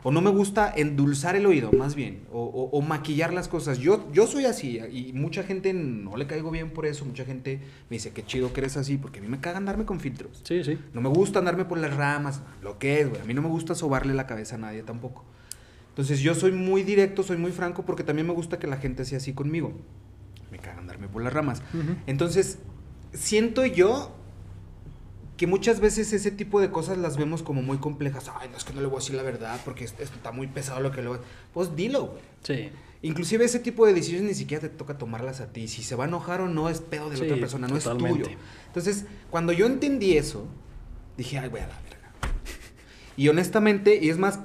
O no me gusta endulzar el oído, más bien. O, o- o maquillar las cosas. Yo, yo soy así. Y mucha gente no le caigo bien por eso. Mucha gente me dice, qué chido que eres así. Porque a mí me caga andarme con filtros. Sí, sí. No me gusta andarme por las ramas. Lo que es, güey. A mí no me gusta sobarle la cabeza a nadie tampoco. Entonces yo soy muy directo, soy muy franco. Porque también me gusta que la gente sea así conmigo. Me caga andarme por las ramas. Ujú. Entonces, siento yo que muchas veces ese tipo de cosas las vemos como muy complejas. Ay, no es que no le voy a decir la verdad porque esto está muy pesado lo que le voy a... Pues dilo, güey. Sí. Inclusive ese tipo de decisiones ni siquiera te toca tomarlas a ti. Si se va a enojar o no es pedo de la Sí, otra persona, no es totalmente. tuyo. Entonces, cuando yo entendí eso, dije, ay, güey, a la verga. Y honestamente, y es más,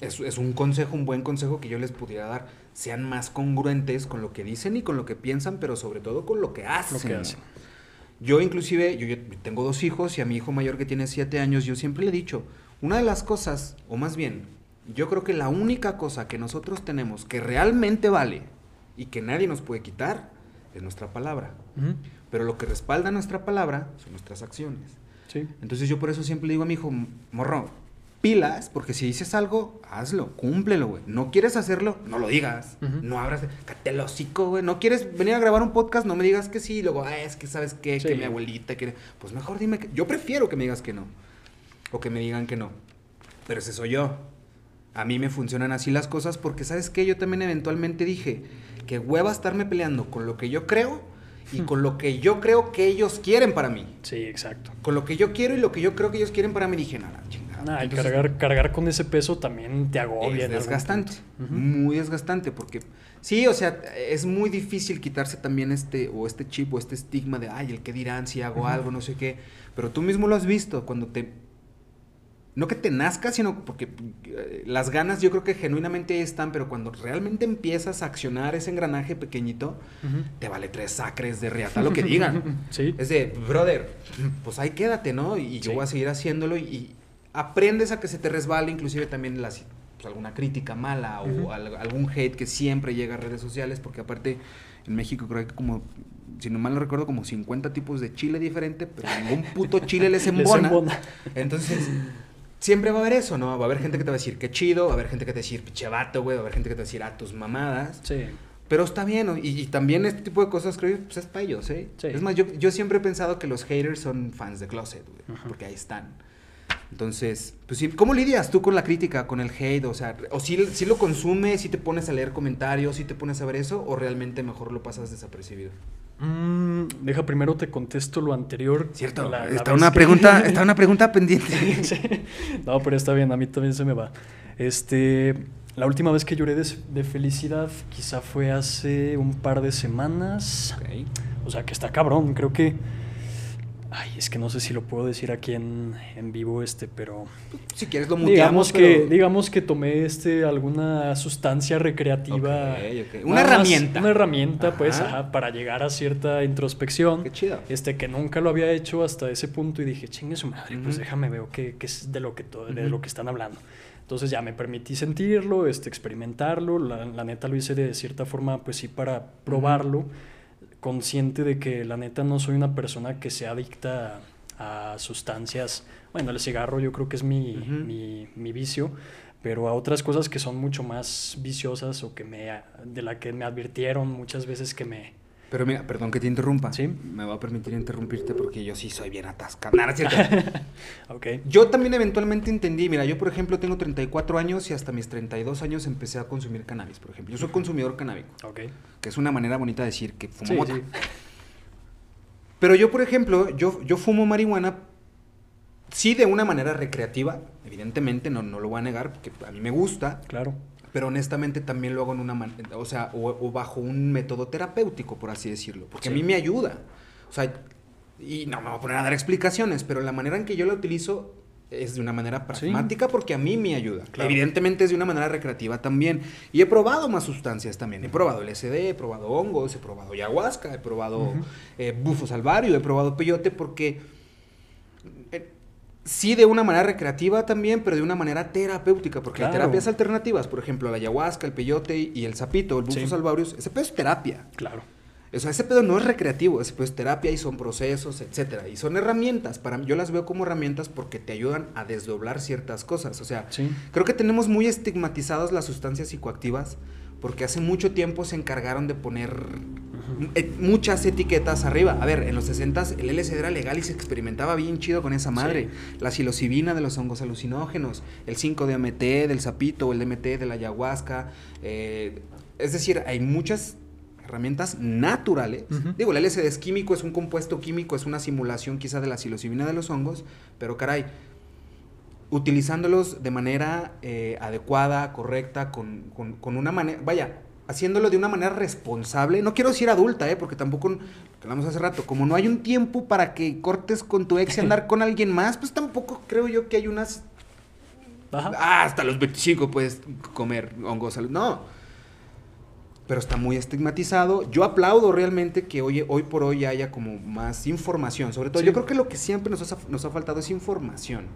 es, es un consejo, un buen consejo que yo les pudiera dar. Sean más congruentes con lo que dicen y con lo que piensan, pero sobre todo con lo que hacen. Lo que hacen. Yo inclusive, yo, yo tengo dos hijos y a mi hijo mayor que tiene siete años, yo siempre le he dicho, una de las cosas, o más bien, yo creo que la única cosa que nosotros tenemos que realmente vale y que nadie nos puede quitar es nuestra palabra. Pero lo que respalda nuestra palabra son nuestras acciones. Sí. Entonces yo por eso siempre le digo a mi hijo, morro, pilas, porque si dices algo, hazlo, cúmplelo, güey. No quieres hacerlo, no lo digas. Ujú. No abras, cállate el hocico, güey. No quieres venir a grabar un podcast, no me digas que sí. Y luego, ah, es que sabes qué, Sí. que mi abuelita quiere. Pues mejor dime que. Yo prefiero que me digas que no. O que me digan que no. Pero ese soy yo. A mí me funcionan así las cosas porque, ¿sabes qué? Yo también eventualmente dije que hueva estarme peleando con lo que yo creo y con lo que yo creo que ellos quieren para mí. Sí, exacto. Con lo que yo quiero y lo que yo creo que ellos quieren para mí, dije, nada, chingada. Nah, y cargar, cargar con ese peso también te agobia. es desgastante, muy desgastante, porque sí, o sea, es muy difícil quitarse también este, o este chip, o este estigma de, ay, el que dirán si hago algo, no sé qué, pero tú mismo lo has visto, cuando te, no que te nazca, sino porque eh, las ganas yo creo que genuinamente ahí están, pero cuando realmente empiezas a accionar ese engranaje pequeñito, te vale tres sacres de reata lo que digan. Sí. Es de, brother, pues ahí quédate, ¿no? Y yo voy a seguir haciéndolo y aprendes a que se te resbale, inclusive también las, pues, alguna crítica mala o algún hate que siempre llega a redes sociales, porque aparte en México creo que como, si no mal no recuerdo, como 50 tipos de chile diferente, pero ningún puto chile les Les embona. embona. Entonces, siempre va a haber eso, ¿no? Va a haber gente que te va a decir qué chido, va a haber gente que te va a decir pinche vato, güey, va a haber gente que te va a decir a tus mamadas. Sí. Pero está bien, ¿no? y, y también este tipo de cosas creo que pues, es para ellos, ¿eh? Sí. Es más, yo, yo siempre he pensado que los haters son fans de Closet, güey, porque ahí están. Entonces, pues sí, ¿cómo lidias tú con la crítica, con el hate? O sea, o si, si lo consumes, si te pones a leer comentarios, si te pones a ver eso, o realmente mejor lo pasas desapercibido. Mm, deja primero te contesto lo anterior. Cierto, La- la está una que- pregunta, está una pregunta pendiente. Sí. No, pero está bien, a mí también se me va. Este, la última vez que lloré de, de felicidad quizá fue hace un par de semanas. Ok. O sea, que está cabrón, creo que... Ay, es que no sé si lo puedo decir aquí en, en vivo, este, pero... Si quieres lo Digamos muteamos, que, pero- digamos que tomé este, alguna sustancia recreativa. Una más herramienta. Una herramienta, pues, Ajá. para llegar a cierta introspección. Qué chido. Este, que nunca lo había hecho hasta ese punto y dije, chingue su madre, pues déjame ver qué, qué es de lo que, to- de lo que están hablando. Entonces ya me permití sentirlo, este, experimentarlo. La, la neta lo hice de cierta forma, pues sí, para probarlo. Consciente de que la neta no soy una persona que sea adicta a, a sustancias. Bueno, el cigarro yo creo que es mi, mi, mi vicio. Pero a otras cosas que son mucho más viciosas o que me, de la que me advirtieron muchas veces que me, Pero mira, perdón que te interrumpa. Sí. Me va a permitir interrumpirte porque yo sí soy bien atascado. Nada, cierto. Ok. Yo también eventualmente entendí, mira, yo por ejemplo tengo 34 años y hasta mis 32 años empecé a consumir cannabis, por ejemplo. Yo soy consumidor canábico, Ok. que es una manera bonita de decir que fumo Sí, mota. sí. Pero yo, por ejemplo, yo, yo fumo marihuana, sí de una manera recreativa, evidentemente, no, no lo voy a negar, porque a mí me gusta, Claro. Pero honestamente también lo hago en una manera, o sea, o, o bajo un método terapéutico, por así decirlo, porque a mí me ayuda. O sea, y no me voy a poner a dar explicaciones, pero la manera en que yo la utilizo es de una manera Sí. pragmática porque a mí me ayuda. Claro. Evidentemente es de una manera recreativa también. Y he probado más sustancias también. He probado LSD, he probado hongos, he probado ayahuasca, he probado Ujú. eh, bufo salvario, he probado peyote porque sí de una manera recreativa también, pero de una manera terapéutica, porque hay Claro. terapias alternativas, por ejemplo, la ayahuasca, el peyote y el sapito, el bufo Sí. salvarius, ese pedo es terapia. Claro. O sea, ese pedo no es recreativo, ese pedo es terapia y son procesos, etcétera. Y son herramientas, para yo las veo como herramientas porque te ayudan a desdoblar ciertas cosas. O sea, Sí. creo que tenemos muy estigmatizadas las sustancias psicoactivas porque hace mucho tiempo se encargaron de poner eh, muchas etiquetas arriba. A ver, en los 60 el LSD era legal y se experimentaba bien chido con esa madre. La psilocibina de los hongos alucinógenos, el 5-DMT del sapito, el DMT de la ayahuasca. eh, es decir, hay muchas herramientas naturales. Digo, el LSD es químico, es un compuesto químico, es una simulación quizá de la psilocibina de los hongos, pero caray, utilizándolos de manera eh, adecuada, correcta, con, con- con una manera, vaya, haciéndolo de una manera responsable, no quiero decir adulta, ¿eh? porque tampoco, lo hablamos hace rato, como no hay un tiempo para que cortes con tu ex y andar con alguien más, pues tampoco creo yo que hay unas Ajá. Ah, hasta los 25 puedes comer hongos. No. Pero está muy estigmatizado. Yo aplaudo realmente que hoy, hoy por hoy haya como más información. Sobre todo, Sí. yo creo que lo que siempre nos ha, nos ha faltado es información.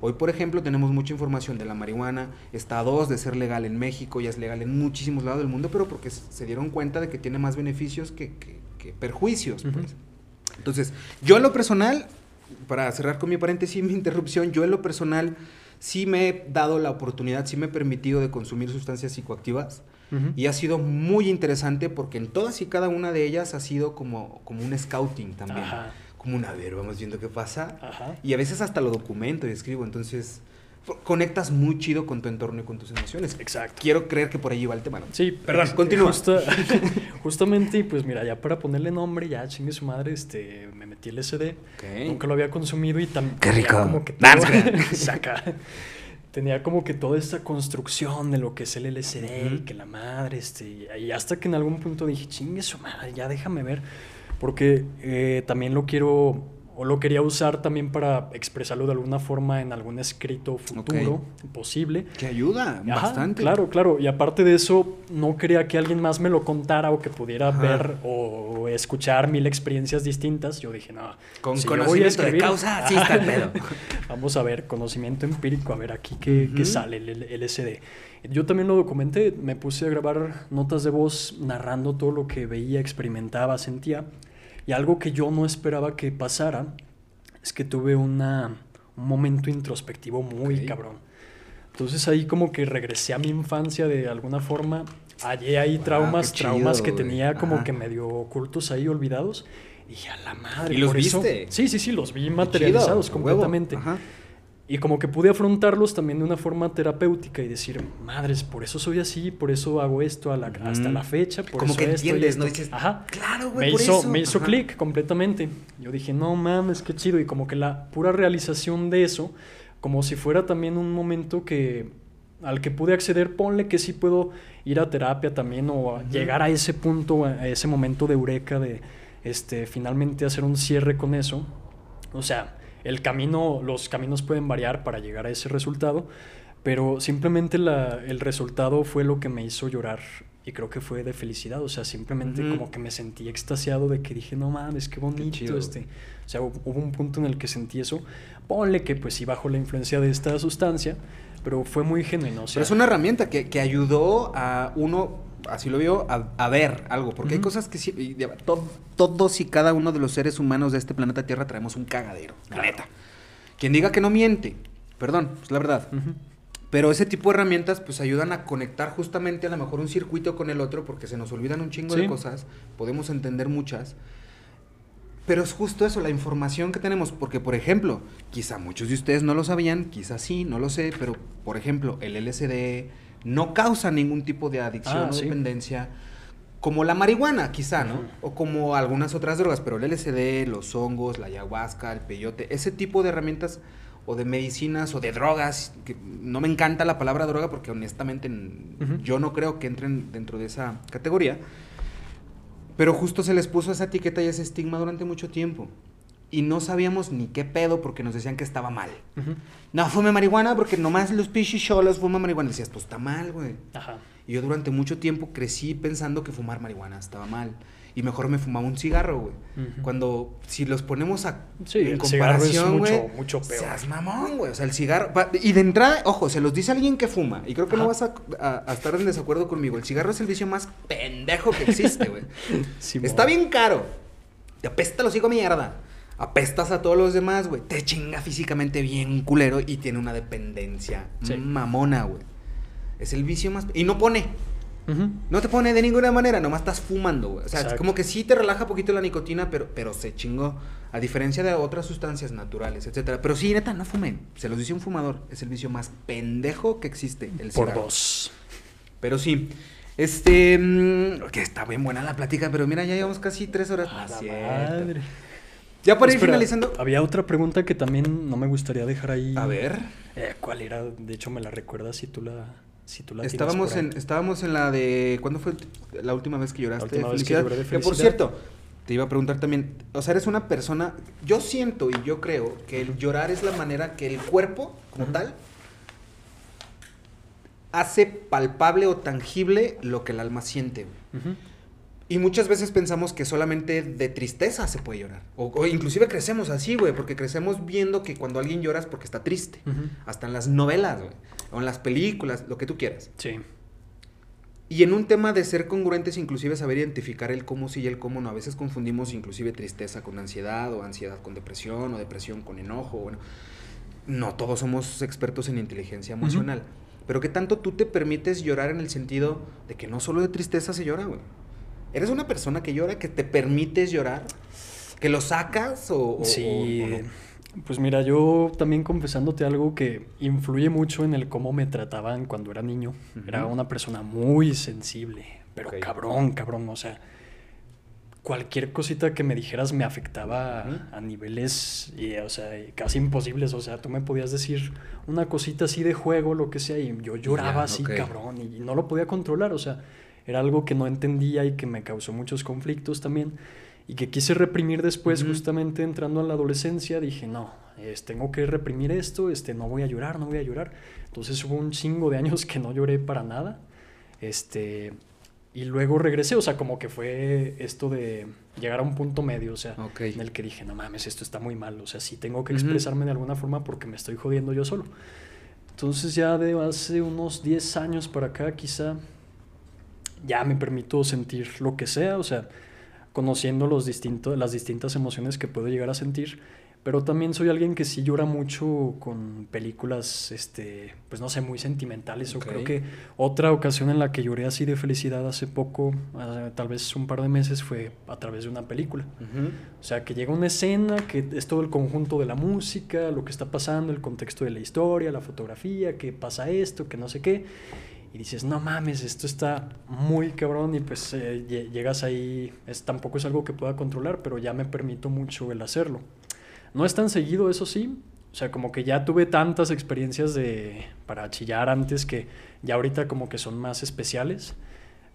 Hoy, por ejemplo, tenemos mucha información de la marihuana. Está a dos de ser legal en México, ya es legal en muchísimos lados del mundo, pero porque se dieron cuenta de que tiene más beneficios que, que- que perjuicios. Pues. Entonces, yo en lo personal, para cerrar con mi paréntesis y mi interrupción, yo en lo personal sí me he dado la oportunidad, sí me he permitido de consumir sustancias psicoactivas. Y ha sido muy interesante porque en todas y cada una de ellas ha sido como, como un scouting también. Ajá. Como un, a ver, vamos viendo qué pasa. Ajá. Y a veces hasta lo documento y escribo. Entonces, conectas muy chido con tu entorno y con tus emociones. Exacto. Quiero creer que por ahí va el tema. ¿no? Sí, Perdón, continúa. justa- justamente, y pues mira, ya para ponerle nombre, ya chingue su madre, este, me metí el SD. Ok. Nunca lo había consumido y también. Qué rico. Como que todo- saca. Tenía como que toda esta construcción de lo que es el LSD y Ujú. que la madre, este, y hasta que en algún punto dije, chingue su madre, ya déjame ver, porque eh, también lo quiero, o lo quería usar también para expresarlo de alguna forma en algún escrito futuro posible. Que ayuda Ajá, bastante. Claro, claro. Y aparte de eso, no quería que alguien más me lo contara o que pudiera Ajá. ver o escuchar mil experiencias distintas. Yo dije, no. Con si conocimiento de escribir- causa, sí está el pedo. Vamos a ver, conocimiento empírico, a ver aquí qué, qué sale el el LSD. Yo también lo documenté, me puse a grabar notas de voz narrando todo lo que veía, experimentaba, sentía. Y algo que yo no esperaba que pasara es que tuve una, un momento introspectivo muy cabrón. Entonces ahí como que regresé a mi infancia de alguna forma. Hallé ahí Wow, traumas, chido, traumas que tenía como Ajá. que medio ocultos ahí, olvidados. Y a la madre. ¿Y los por eso- viste? Sí, sí, sí, los vi materializados completamente. Ajá. Y como que pude afrontarlos también de una forma terapéutica y decir, madres, por eso soy así, por eso hago esto a la- Ujú. hasta la fecha, por Como eso que esto entiendes, esto". ¿no? Dices, Ajá. Claro, güey, Me por hizo, eso. me hizo clic completamente. Yo dije, no mames, qué chido. Y como que la pura realización de eso, como si fuera también un momento que al que pude acceder, ponle que sí puedo ir a terapia también o a llegar a ese punto, a ese momento de eureka de este, finalmente hacer un cierre con eso. O sea, el camino, los caminos pueden variar para llegar a ese resultado, pero simplemente la- el resultado fue lo que me hizo llorar y creo que fue de felicidad, o sea, simplemente como que me sentí extasiado de que dije, no mames, qué bonito este. O sea, hu- hubo un punto en el que sentí eso. Ponle que pues sí bajo la influencia de esta sustancia, pero fue muy genuino. o sea, Pero es una herramienta que, que ayudó a uno, así lo vio, a, a ver algo. Porque hay Ujú. cosas que sí, de- to- todos y cada uno de los seres humanos de este planeta Tierra traemos un cagadero, la Claro. neta. Quien diga que no miente, perdón, es la verdad. Ujú. Pero ese tipo de herramientas pues ayudan a conectar justamente a lo mejor un circuito con el otro porque se nos olvidan un chingo de Sí. cosas, podemos entender muchas. Pero es justo eso, la información que tenemos, porque por ejemplo, quizá muchos de ustedes no lo sabían, quizá sí, no lo sé, pero por ejemplo, el LSD no causa ningún tipo de adicción Ah, o sí. dependencia, como la marihuana quizá, ¿no? O como algunas otras drogas, pero el LSD, los hongos, la ayahuasca, el peyote, ese tipo de herramientas o de medicinas o de drogas, que no me encanta la palabra droga porque honestamente yo no creo que entren dentro de esa categoría, pero justo se les puso esa etiqueta y ese estigma durante mucho tiempo. Y no sabíamos ni qué pedo porque nos decían que estaba mal. No, fume marihuana porque nomás los pichis cholos fuman marihuana. Y decías, pues está mal, güey. Ajá. Y yo durante mucho tiempo crecí pensando que fumar marihuana estaba mal. Y mejor me fumaba un cigarro, güey. Cuando, si los ponemos a, Sí, en comparación, mucho, güey, mucho peor. Seas mamón, güey. O sea, el cigarro. Y de entrada, ojo, se los dice alguien que fuma. Y creo que no vas a, a- a estar en desacuerdo conmigo. El cigarro es el vicio más pendejo que existe, güey. Simón. Está bien caro. Te apesta los hocico a mierda. Apestas a todos los demás, güey. Te chinga físicamente bien culero y tiene una dependencia Sí. mamona, güey. Es el vicio más... Y no pone. No te pone de ninguna manera, nomás estás fumando, güey. O sea, Exacto. como que sí te relaja poquito la nicotina, pero, pero se chingó. A diferencia de otras sustancias naturales, etcétera. Pero sí, neta, no fumen. Se los dice un fumador. Es el vicio más pendejo que existe, el Por cigarro. dos. Pero sí. Este. mm, que está bien buena la plática, pero mira, ya llevamos casi tres horas. Ah, la madre. Ya para ir finalizando. Había otra pregunta que también no me gustaría dejar ahí. A ver. Eh, ¿Cuál era? De hecho, me la recuerdas si tú la, si tú la Estábamos en, estábamos en la de. ¿Cuándo fue la última vez que lloraste? La última vez que felicidad? lloré de Que por felicidad. cierto, te iba a preguntar también. O sea, eres una persona. Yo siento y yo creo que el llorar es la manera que el cuerpo, como tal, hace palpable o tangible lo que el alma siente. Y muchas veces pensamos que solamente de tristeza se puede llorar. O, inclusive crecemos así, güey, porque crecemos viendo que cuando alguien llora es porque está triste. Hasta en las novelas, güey. O en las películas, lo que tú quieras. Sí. Y en un tema de ser congruentes, inclusive saber identificar el cómo sí y el cómo no. A veces confundimos inclusive tristeza con ansiedad, o ansiedad con depresión, o depresión con enojo. Bueno, no todos somos expertos en inteligencia emocional. Pero que tanto tú te permites llorar en el sentido de que no solo de tristeza se llora, güey. ¿Eres una persona que llora, que te permites llorar? ¿Que lo sacas o, sí. Pues mira, yo también confesándote algo que influye mucho en el cómo me trataban cuando era niño. Era una persona muy sensible, pero cabrón, cabrón. O sea, cualquier cosita que me dijeras me afectaba a niveles, y, o sea, casi imposibles. O sea, tú me podías decir una cosita así de juego, lo que sea, y yo lloraba así, cabrón, y no lo podía controlar. O sea, era algo que no entendía y que me causó muchos conflictos también y que quise reprimir después, justamente entrando a la adolescencia, dije, no, tengo que reprimir esto, este, no voy a llorar, no voy a llorar. Entonces hubo un chingo de años que no lloré para nada. Este, y luego regresé, o sea, como que fue esto de llegar a un punto medio, o sea, en el que dije, no mames, esto está muy mal, o sea, sí tengo que expresarme de alguna forma porque me estoy jodiendo yo solo. Entonces ya de hace unos 10 años para acá quizá ya me permito sentir lo que sea, o sea, conociendo los distintos, las distintas emociones que puedo llegar a sentir, pero también soy alguien que sí llora mucho con películas, este, pues no sé, muy sentimentales. O creo que otra ocasión en la que lloré así de felicidad hace poco, tal vez un par de meses, fue a través de una película. O sea, que llega una escena, que es todo el conjunto de la música, lo que está pasando, el contexto de la historia, la fotografía, que pasa esto, que no sé qué y dices, no mames, esto está muy cabrón y pues eh, llegas ahí, es, tampoco es algo que pueda controlar, pero ya me permito mucho el hacerlo. No es tan seguido, eso sí, o sea, como que ya tuve tantas experiencias de, para chillar antes que ya ahorita como que son más especiales.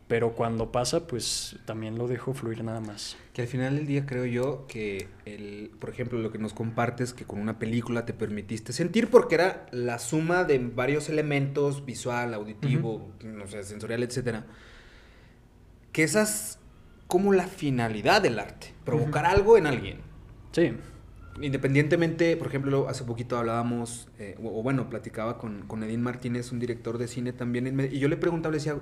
Pero cuando pasa, pues también lo dejo fluir nada más. Que al final del día creo yo que, el, por ejemplo, lo que nos compartes, que con una película te permitiste sentir porque era la suma de varios elementos, visual, auditivo, no sé, sensorial, etcétera. Que esas como la finalidad del arte, provocar algo en alguien. Sí. Independientemente, por ejemplo, hace poquito hablábamos, eh, o, bueno, platicaba con, con Edín Martínez, un director de cine también, y yo le preguntaba, le decía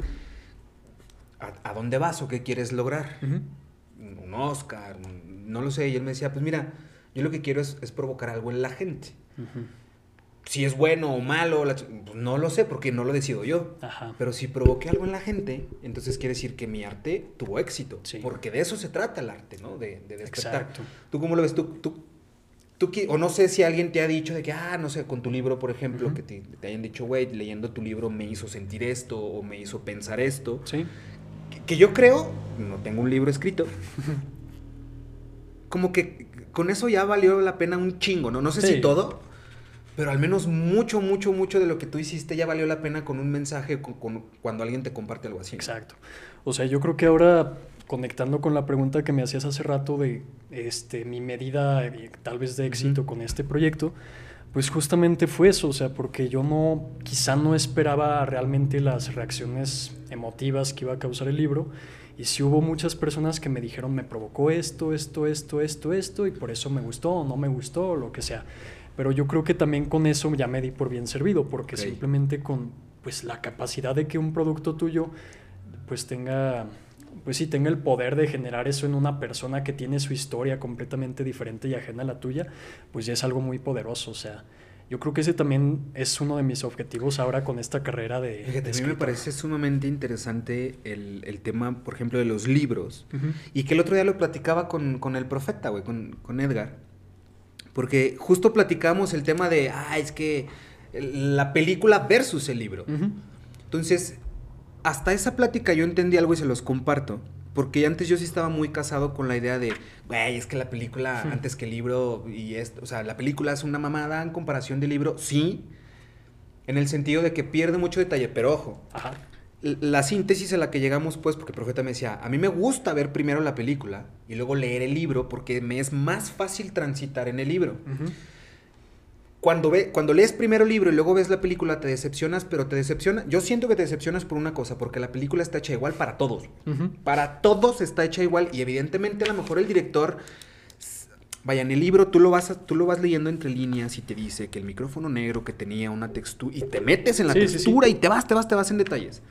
¿a, dónde vas o qué quieres lograr? Un Oscar, no lo sé. Y él me decía, pues mira, yo lo que quiero es, provocar algo en la gente. Si es bueno o malo, pues no lo sé porque no lo decido yo. Pero si provoqué algo en la gente, entonces quiere decir que mi arte tuvo éxito. Porque de eso se trata el arte, ¿no? De, de despertar. ¿Tú cómo lo ves? ¿Tú, tú, tú, o no sé si alguien te ha dicho de que, ah, no sé, con tu libro, por ejemplo, que te, te, hayan dicho, güey, leyendo tu libro me hizo sentir esto o me hizo pensar esto. Sí que yo creo, no tengo un libro escrito, como que con eso ya valió la pena un chingo, ¿no? No sé si todo, pero al menos mucho, mucho, mucho de lo que tú hiciste ya valió la pena con un mensaje, con, cuando alguien te comparte algo así. Exacto. O sea, yo creo que ahora conectando con la pregunta que me hacías hace rato de este, mi medida eh, tal vez de éxito con este proyecto, pues justamente fue eso, o sea, porque yo no, quizá no esperaba realmente las reacciones emotivas que iba a causar el libro. Y si hubo muchas personas que me dijeron, me provocó esto, esto, esto, esto, esto, y por eso me gustó o no me gustó, o lo que sea. Pero yo creo que también con eso ya me di por bien servido, porque simplemente con pues, la capacidad de que un producto tuyo pues tenga pues sí, tenga el poder de generar eso en una persona que tiene su historia completamente diferente y ajena a la tuya, pues ya es algo muy poderoso. O sea, yo creo que ese también es uno de mis objetivos ahora con esta carrera de... Fíjate, a mí me parece sumamente interesante el, tema, por ejemplo, de los libros. Y que el otro día lo platicaba con, el profeta, güey, con, Edgar. Porque justo platicamos el tema de, ah, es que la película versus el libro. Entonces, hasta esa plática yo entendí algo y se los comparto. Porque antes yo sí estaba muy casado con la idea de, güey, es que la película antes que el libro y esto, o sea, la película es una mamada en comparación del libro, sí, en el sentido de que pierde mucho detalle, pero ojo, la síntesis a la que llegamos, pues, porque el profeta me decía, a mí me gusta ver primero la película y luego leer el libro porque me es más fácil transitar en el libro. Cuando, ve, cuando lees primero el libro y luego ves la película, te decepcionas, pero te decepciona. Yo siento que te decepcionas por una cosa, porque la película está hecha igual para todos. Para todos está hecha igual. Y evidentemente, a lo mejor el director. Vaya, en el libro tú lo, vas tú lo vas leyendo entre líneas y te dice que el micrófono negro que tenía una textura. Y te metes en la Sí, sí, sí. textura y te vas, te vas, te vas en detalles.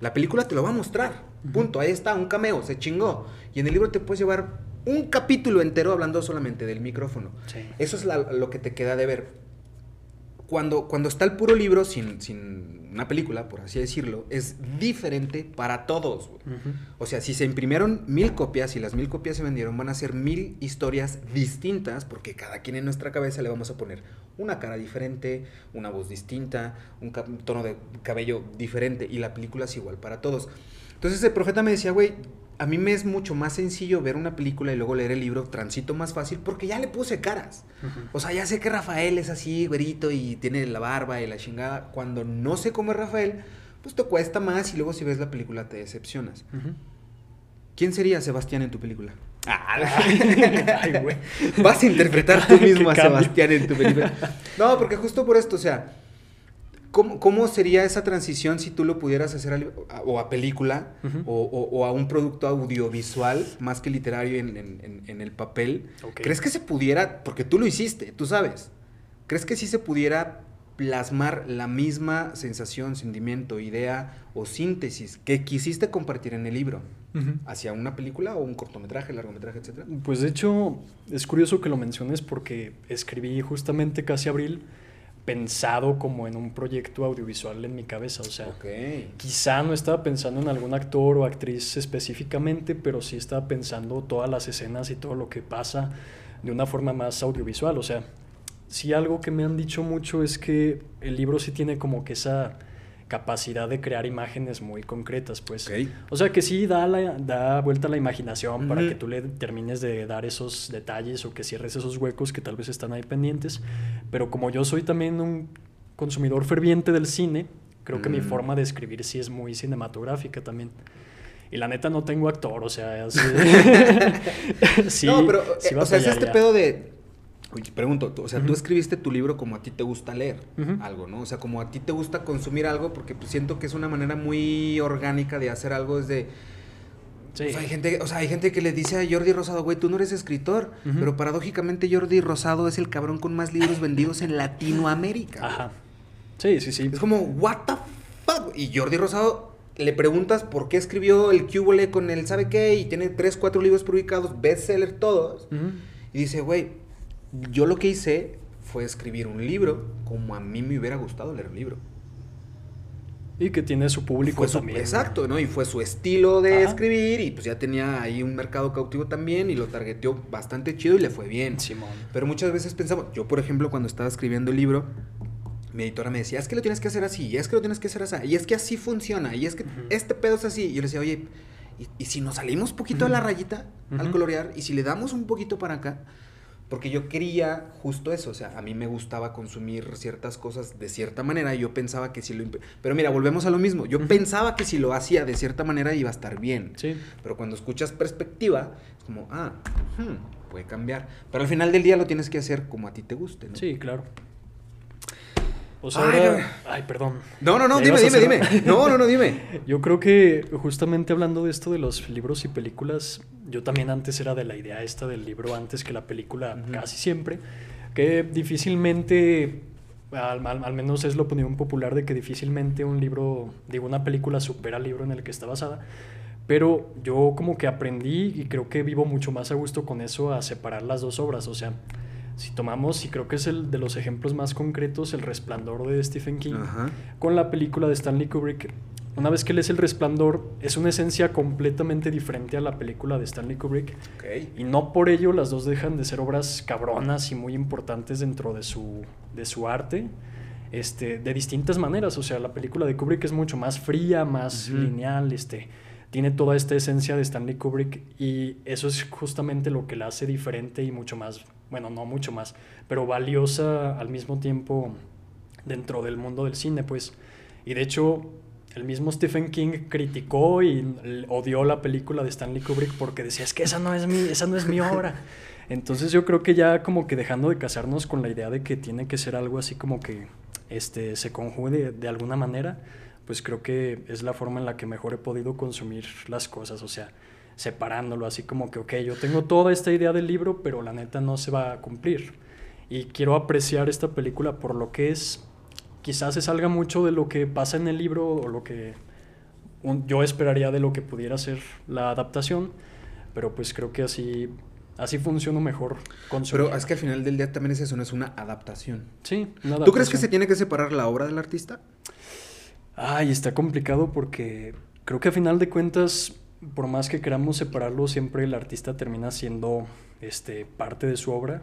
La película te lo va a mostrar. Punto. Ahí está, un cameo, se chingó. Y en el libro te puedes llevar un capítulo entero hablando solamente del micrófono. Eso es la- lo que te queda de ver. Cuando, cuando está el puro libro, sin, sin una película, por así decirlo, es diferente para todos. Ujú. O sea, si se imprimieron mil copias y las mil copias se vendieron, van a ser mil historias distintas, porque cada quien en nuestra cabeza le vamos a poner una cara diferente, una voz distinta, un tono de cabello diferente, y la película es igual para todos. Entonces el profeta me decía, güey, a mí me es mucho más sencillo ver una película y luego leer el libro, transito más fácil, porque ya le puse caras. O sea, ya sé que Rafael es así, güerito, y tiene la barba y la chingada. Cuando no sé cómo es Rafael, pues te cuesta más y luego si ves la película te decepcionas. ¿Quién sería Sebastián en tu película? Ay, güey. Vas a interpretar tú mismo a. Sebastián en tu película. No, porque justo por esto, o sea, ¿cómo, cómo sería esa transición si tú lo pudieras hacer a- o a película Ujú. o, o- o a un producto audiovisual más que literario en, en- en- el papel? Ok. ¿Crees que se pudiera, porque tú lo hiciste, tú sabes, ¿crees que sí se pudiera plasmar la misma sensación, sentimiento, idea o síntesis que quisiste compartir en el libro Ujú. hacia una película o un cortometraje, largometraje, etcétera? Pues de hecho, es curioso que lo menciones porque escribí justamente casi abril pensado como en un proyecto audiovisual en mi cabeza. O sea, quizá no estaba pensando en algún actor o actriz específicamente, pero sí estaba pensando todas las escenas y todo lo que pasa de una forma más audiovisual. O sea, sí algo que me han dicho mucho es que el libro sí tiene como que esa capacidad de crear imágenes muy concretas, pues. O sea que sí da, la, da vuelta a la imaginación para que tú le termines de dar esos detalles o que cierres esos huecos que tal vez están ahí pendientes. Pero como yo soy también un consumidor ferviente del cine, creo que mi Mm. forma de escribir sí es muy cinematográfica también. Y la neta no tengo actor, o sea, es- sí, no, pero, sí eh, o sea, es este pedo de... Pregunto, o sea, tú escribiste tu libro como a ti te gusta leer algo, ¿no? O sea, como a ti te gusta consumir algo, porque pues, siento que es una manera muy orgánica de hacer algo desde... Sí. O sea, hay gente, o sea, hay gente que le dice a Jordi Rosado, güey, tú no eres escritor, pero paradójicamente Jordi Rosado es el cabrón con más libros vendidos en Latinoamérica. Ajá. Sí, sí, sí. Es como, what the fuck? Y Jordi Rosado le preguntas por qué escribió el Cubole con el sabe qué y tiene tres, cuatro libros publicados, bestseller todos. Y dice, güey, yo lo que hice fue escribir un libro como a mí me hubiera gustado leer un libro. Y que tiene su público Fue su- también. exacto, ¿no? Y fue su estilo de Ajá. escribir y pues ya tenía ahí un mercado cautivo también y lo targeteó bastante chido y le fue bien. Simón. Pero muchas veces pensamos, yo por ejemplo cuando estaba escribiendo el libro, mi editora me decía, es que lo tienes que hacer así, y es que lo tienes que hacer así, y es que así funciona, y es que este pedo es así. Y yo le decía, oye, ¿y, y si nos salimos poquito de la rayita al colorear? ¿Y si le damos un poquito para acá? Porque yo quería justo eso, o sea, a mí me gustaba consumir ciertas cosas de cierta manera y yo pensaba que si lo... Pero mira, volvemos a lo mismo, yo pensaba que si lo hacía de cierta manera iba a estar bien. Sí. Pero cuando escuchas perspectiva, es como, ah, hmm, puede cambiar. Pero al final del día lo tienes que hacer como a ti te guste, ¿no? Sí, claro. O sea, Ay, ahora-. Ay, perdón. No, no, no, dime, dime, hacer- dime. No, no, no, dime. Yo creo que justamente hablando de esto de los libros y películas, yo también antes era de la idea esta del libro antes que la película, Ujú. casi siempre, que difícilmente, al, al- al menos es la opinión popular de que difícilmente un libro, digo, una película supera al libro en el que está basada. Pero yo como que aprendí y creo que vivo mucho más a gusto con eso a separar las dos obras. O sea, si tomamos, y creo que es el de los ejemplos más concretos, El Resplandor de Stephen King Ajá. con la película de Stanley Kubrick. Una vez que lees El Resplandor, es una esencia completamente diferente a la película de Stanley Kubrick. Y no por ello las dos dejan de ser obras cabronas y muy importantes dentro de su, de su arte. Este, de distintas maneras. O sea, la película de Kubrick es mucho más fría, más lineal, este, tiene toda esta esencia de Stanley Kubrick y eso es justamente lo que la hace diferente y mucho más, bueno, no mucho más, pero valiosa al mismo tiempo dentro del mundo del cine, pues. Y de hecho, el mismo Stephen King criticó y odió la película de Stanley Kubrick porque decía, es que esa no es mi, esa no es mi obra. Entonces yo creo que ya como que dejando de casarnos con la idea de que tiene que ser algo así como que este, se conjugue de, de alguna manera, pues creo que es la forma en la que mejor he podido consumir las cosas, o sea, separándolo, así como que, ok, yo tengo toda esta idea del libro, pero la neta no se va a cumplir. Y quiero apreciar esta película por lo que es, quizás se salga mucho de lo que pasa en el libro o lo que un- yo esperaría de lo que pudiera ser la adaptación, pero pues creo que así, así funciona mejor. Pero es que al final del día también es eso, no es una adaptación. Sí, una ¿Tú crees que adaptación. se tiene que separar la obra del artista? Ay, está complicado porque creo que a final de cuentas, por más que queramos separarlo, siempre el artista termina siendo este, parte de su obra.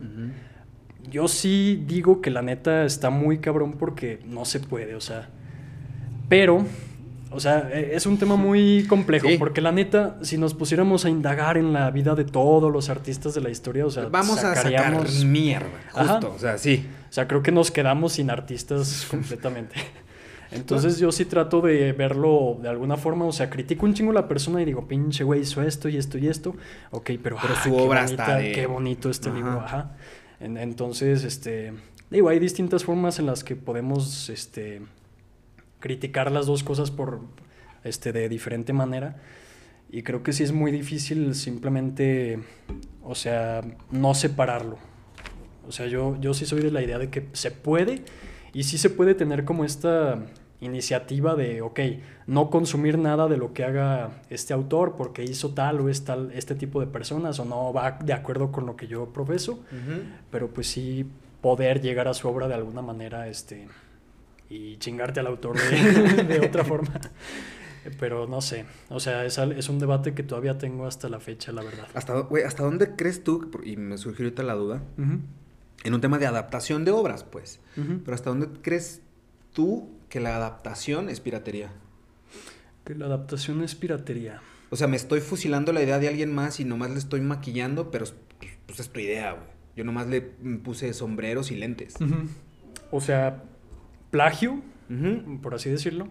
Yo sí digo que la neta está muy cabrón porque no se puede, o sea. Pero, o sea, e- es un tema muy complejo Sí. porque la neta, si nos pusiéramos a indagar en la vida de todos los artistas de la historia, o sea, Vamos a sacar sacaríamos- mierda, Ajá. justo, o sea, sí. o sea, creo que nos quedamos sin artistas completamente. Entonces yo sí trato de verlo de alguna forma, o sea, critico un chingo a la persona y digo, pinche güey, hizo esto y esto y esto. Ok, pero, Pero ah, su qué obra bonita- está de- Qué bonito este Ajá. libro, ajá. En- entonces, este, digo, hay distintas formas en las que podemos, este, criticar las dos cosas por, este, de diferente manera. Y creo que sí es muy difícil simplemente, o sea, no separarlo. O sea, yo, yo sí soy de la idea de que se puede y sí se puede tener como esta iniciativa de, ok, no consumir nada de lo que haga este autor porque hizo tal o es tal este tipo de personas o no va de acuerdo con lo que yo profeso, pero pues sí poder llegar a su obra de alguna manera este, y chingarte al autor de, de otra forma. Pero no sé, o sea, es, es un debate que todavía tengo hasta la fecha, la verdad. ¿Hasta, güey, ¿Hasta dónde crees tú, y me surgió ahorita la duda, Ujú, en un tema de adaptación de obras, pues, pero ¿hasta dónde crees tú que la adaptación es piratería? Que la adaptación es piratería. O sea, me estoy fusilando la idea de alguien más y nomás le estoy maquillando, pero pues, es tu idea, güey. Yo nomás le puse sombreros y lentes. O sea, plagio, por así decirlo.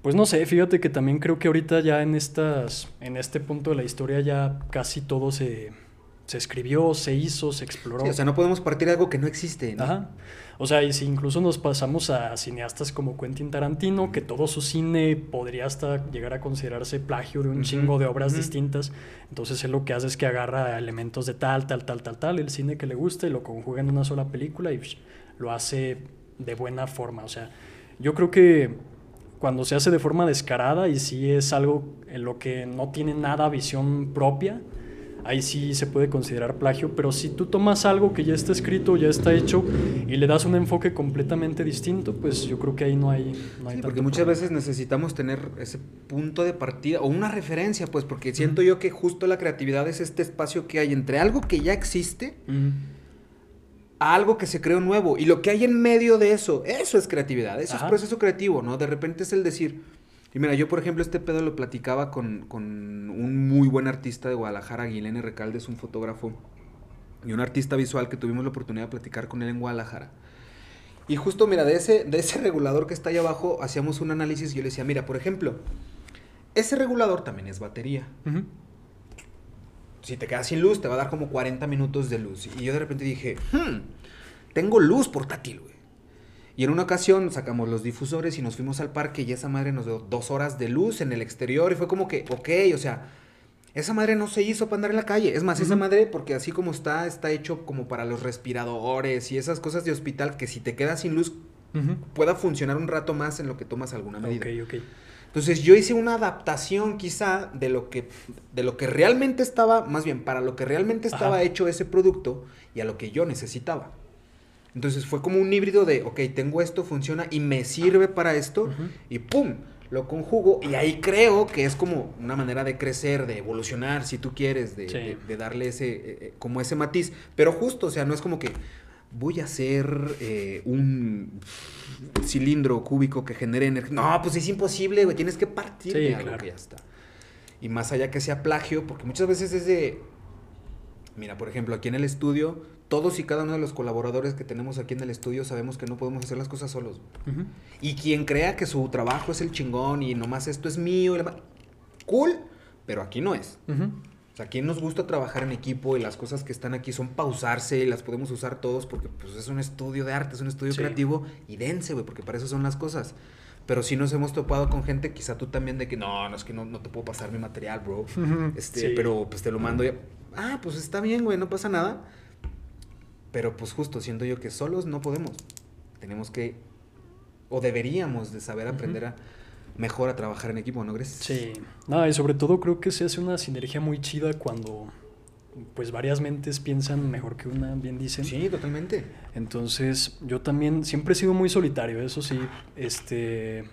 Pues no sé, fíjate que también creo que ahorita ya en estas, en este punto de la historia ya casi todo se, se escribió, se hizo, se exploró. Sí, o sea, no podemos partir de algo que no existe, ¿no? Ajá. O sea, y si incluso nos pasamos a cineastas como Quentin Tarantino, que todo su cine podría hasta llegar a considerarse plagio de un chingo de obras distintas, entonces él lo que hace es que agarra elementos de tal, tal, tal, tal, tal, el cine que le gusta y lo conjuga en una sola película y psh, lo hace de buena forma. O sea, yo creo que cuando se hace de forma descarada y si es algo en lo que no tiene nada visión propia, ahí sí se puede considerar plagio, pero si tú tomas algo que ya está escrito, ya está hecho y le das un enfoque completamente distinto, pues yo creo que ahí no hay... No hay Sí, tanto porque muchas problema. veces necesitamos tener ese punto de partida o una referencia, pues, porque siento yo que justo la creatividad es este espacio que hay entre algo que ya existe a algo que se creó nuevo. Y lo que hay en medio de eso, eso es creatividad, eso Ajá. es proceso creativo, ¿no? De repente es el decir. Y mira, yo por ejemplo este pedo lo platicaba con, con un muy buen artista de Guadalajara, Guilene Recalde, es un fotógrafo y un artista visual que tuvimos la oportunidad de platicar con él en Guadalajara. Y justo, mira, de ese, de ese regulador que está ahí abajo, hacíamos un análisis y yo le decía, mira, por ejemplo, ese regulador también es batería. Si te quedas sin luz, te va a dar como 40 minutos de luz. Y yo de repente dije, hmm, tengo luz portátil, güey. Y en una ocasión sacamos los difusores y nos fuimos al parque y esa madre nos dio dos horas de luz en el exterior. Y fue como que, ok, o sea, esa madre no se hizo para andar en la calle. Es más, esa madre, porque así como está, está hecho como para los respiradores y esas cosas de hospital que si te quedas sin luz pueda funcionar un rato más en lo que tomas alguna medida. Ok, ok. Entonces yo hice una adaptación quizá de lo que de lo que realmente estaba, más bien para lo que realmente estaba Ajá. hecho ese producto y a lo que yo necesitaba. Entonces fue como un híbrido de, ok, tengo esto, funciona y me sirve para esto y ¡pum! Lo conjugo y ahí creo que es como una manera de crecer, de evolucionar, si tú quieres, de, Sí. de- de darle ese, eh, eh, como ese matiz. Pero justo, o sea, no es como que voy a hacer eh, un cilindro cúbico que genere energía. No, pues es imposible, güey. Tienes que partir Sí, de algo claro. que ya está. Y más allá que sea plagio, porque muchas veces es de. Mira, por ejemplo, aquí en el estudio, todos y cada uno de los colaboradores que tenemos aquí en el estudio sabemos que no podemos hacer las cosas solos. Ujú. Y quien crea que su trabajo es el chingón y nomás esto es mío, y la cool, pero aquí no es. Ujú. O sea, ¿quién nos gusta trabajar en equipo y las cosas que están aquí son pausarse y las podemos usar todos porque pues es un estudio de arte, es un estudio Sí. creativo y dense, güey, porque para eso son las cosas. Pero sí nos hemos topado con gente, quizá tú también, de que no, no es que no, no te puedo pasar mi material, bro. Este, Sí. pero pues te lo mando. y- ah, pues está bien, güey, no pasa nada. Pero pues justo siento yo que solos no podemos. Tenemos que, o deberíamos de saber aprender a mejor a trabajar en equipo, ¿no crees? Sí, no, y sobre todo creo que se hace una sinergia muy chida cuando pues varias mentes piensan mejor que una, bien dicen. Sí, totalmente. Entonces, yo también siempre he sido muy solitario, eso sí, este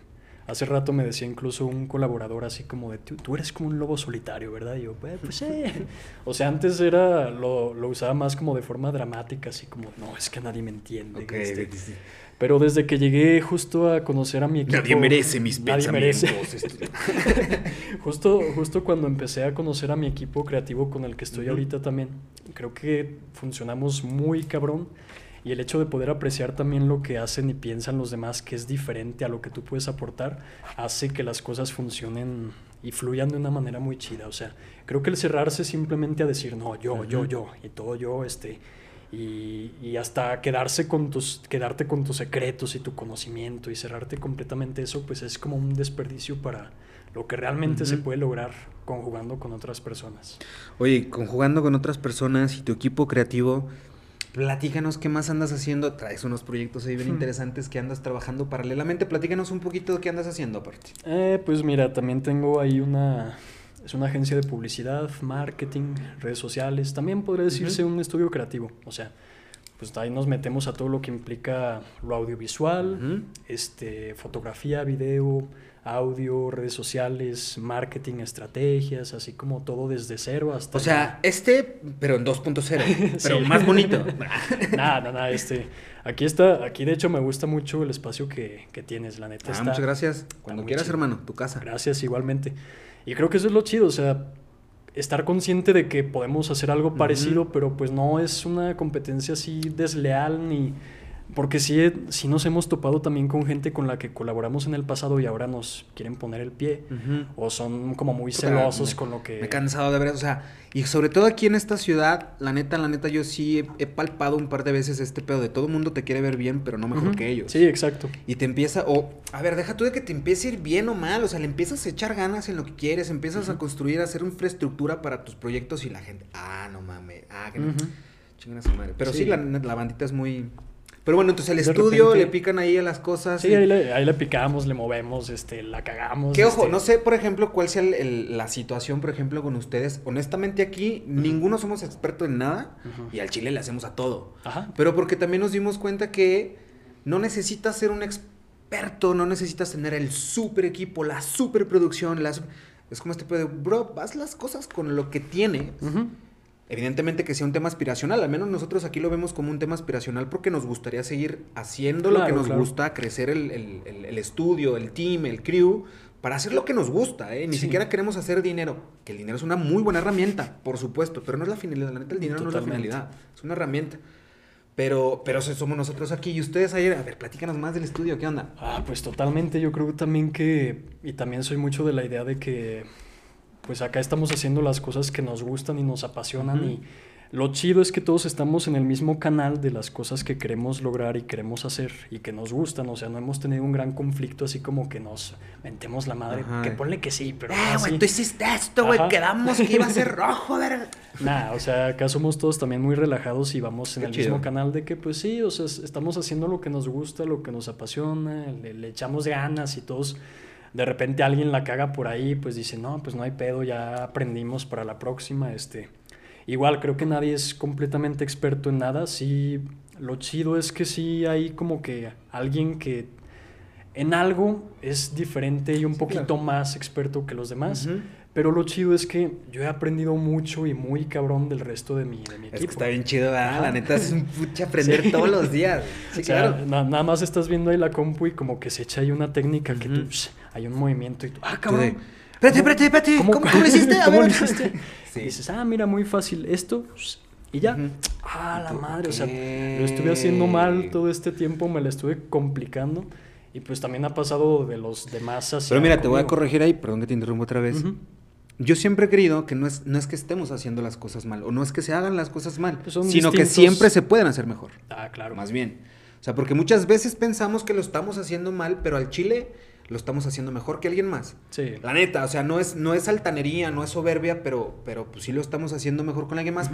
hace rato me decía incluso un colaborador así como de tú, tú eres como un lobo solitario, ¿verdad? Y yo, pues, pues sí. O sea, antes era lo, lo usaba más como de forma dramática, así como, no, es que nadie me entiende. Este, sí. Pero desde que llegué justo a conocer a mi equipo. Nadie merece mis nadie merece. pensamientos. esto- Justo, justo cuando empecé a conocer a mi equipo creativo con el que estoy ahorita también, creo que funcionamos muy cabrón. Y el hecho de poder apreciar también lo que hacen y piensan los demás, que es diferente a lo que tú puedes aportar, hace que las cosas funcionen y fluyan de una manera muy chida. O sea, creo que el cerrarse simplemente a decir, no, yo, yo, yo, y todo yo, este, y, y hasta quedarse con tus, quedarte con tus secretos y tu conocimiento y cerrarte completamente eso, pues es como un desperdicio para lo que realmente se puede lograr conjugando con otras personas. Oye, conjugando con otras personas y tu equipo creativo, platícanos qué más andas haciendo. Traes unos proyectos ahí bien Hmm. interesantes que andas trabajando paralelamente. Platícanos un poquito de qué andas haciendo aparte. Eh, pues mira, también tengo ahí una, es una agencia de publicidad, marketing, redes sociales, también podría decirse un estudio creativo, o sea, pues ahí nos metemos a todo lo que implica lo audiovisual, este, fotografía, video, audio, redes sociales, marketing, estrategias, así como todo desde cero hasta... O sea, este, pero en 2.0, pero Sí. más bonito. nada, nada, nada, este, aquí está, aquí de hecho me gusta mucho el espacio que, que tienes, la neta. Ah, está- muchas gracias. Cuando quieras, chido. hermano, tu casa. Gracias, igualmente. Y creo que eso es lo chido, o sea, estar consciente de que podemos hacer algo parecido, pero pues no es una competencia así desleal ni... Porque sí, sí nos hemos topado también con gente con la que colaboramos en el pasado y ahora nos quieren poner el pie. O son como muy celosos me- con lo que... Me he cansado de ver, o sea, y sobre todo aquí en esta ciudad, la neta, la neta, yo sí he, he palpado un par de veces este pedo de todo el mundo te quiere ver bien, pero no mejor que ellos. Sí, exacto. Y te empieza, o, a ver, deja tú de que te empiece a ir bien o mal, o sea, le empiezas a echar ganas en lo que quieres, empiezas a construir, a hacer infraestructura para tus proyectos y la gente, ah, no mames, ah, que no, Ujú. chingan a su madre. Pero sí, Sí. la, la bandita es muy... Pero bueno, entonces el estudio, repente- le pican ahí a las cosas. Sí, y- ahí le, ahí le picamos, le movemos, este, la cagamos. Que ojo, este, no sé, por ejemplo, cuál sea el- el- la situación, por ejemplo, con ustedes. Honestamente aquí, ninguno somos expertos en nada Ujú. y al chile le hacemos a todo. Ajá. Pero porque también nos dimos cuenta que no necesitas ser un experto, no necesitas tener el super equipo, la super producción, las... Es como este pedo bro, haz las cosas con lo que tienes. Ujú. Evidentemente que sea un tema aspiracional, al menos nosotros aquí lo vemos como un tema aspiracional porque nos gustaría seguir haciendo lo que Claro, nos claro. gusta, crecer el, el- el- el estudio, el team, el crew, para hacer lo que nos gusta, ¿eh? Ni Sí. siquiera queremos hacer dinero, que el dinero es una muy buena herramienta, por supuesto, pero no es la finalidad, la neta el dinero no es la Totalmente. finalidad, es una herramienta. Pero, pero somos nosotros aquí y ustedes ayer, a ver, platícanos más del estudio, ¿qué onda? Ah, pues totalmente. Yo creo también que, y también soy mucho de la idea de que, pues acá estamos haciendo las cosas que nos gustan y nos apasionan y lo chido es que todos estamos en el mismo canal de las cosas que queremos lograr y queremos hacer y que nos gustan. O sea, no hemos tenido un gran conflicto así como que nos mentemos la madre. Ajá. Que ponle que sí, pero Eh, güey, tú hiciste esto, güey, quedamos que iba a ser rojo, verga. Nah, o sea, acá somos todos también muy relajados y vamos en Qué el chido. mismo canal de que, pues sí, o sea, es- estamos haciendo lo que nos gusta, lo que nos apasiona, le, le echamos ganas y todos, de repente alguien la caga por ahí, pues dice, no, pues no hay pedo, ya aprendimos para la próxima, este. Igual, creo que nadie es completamente experto en nada, sí, lo chido es que sí hay como que alguien que en algo es diferente y un Sí, poquito claro. más experto que los demás. Pero lo chido es que yo he aprendido mucho y muy cabrón del resto de mi, de mi equipo. Es que está bien chido, ¿verdad? La neta es un pucha aprender Sí. todos los días. Sí, O sea, claro. na- nada más estás viendo ahí la compu y como que se echa ahí una técnica que tú, hay un movimiento y tú, ah, cabrón. Espérate, espérate, espérate. ¿Cómo, cómo lo hiciste? A ¿Cómo ver. lo hiciste? Sí. Y dices, ah, mira, muy fácil, esto, y ya. Ujú. Ah, Y la madre, o sea, lo estuve haciendo mal todo este tiempo, me la estuve complicando. Y pues también ha pasado de los demás hacia Pero mira, te voy a conmigo. corregir ahí, perdón que te interrumpo otra vez. Ujú. yo siempre he creído que no es, no es que estemos haciendo las cosas mal, o no es que se hagan las cosas mal, Pues sino que distintos- siempre se pueden hacer mejor. Ah, claro. Más bien. O sea, porque muchas veces pensamos que lo estamos haciendo mal, pero al chile lo estamos haciendo mejor que alguien más. Sí. La neta, o sea, no es, no es altanería, no es soberbia, pero, pero pues sí lo estamos haciendo mejor con alguien más.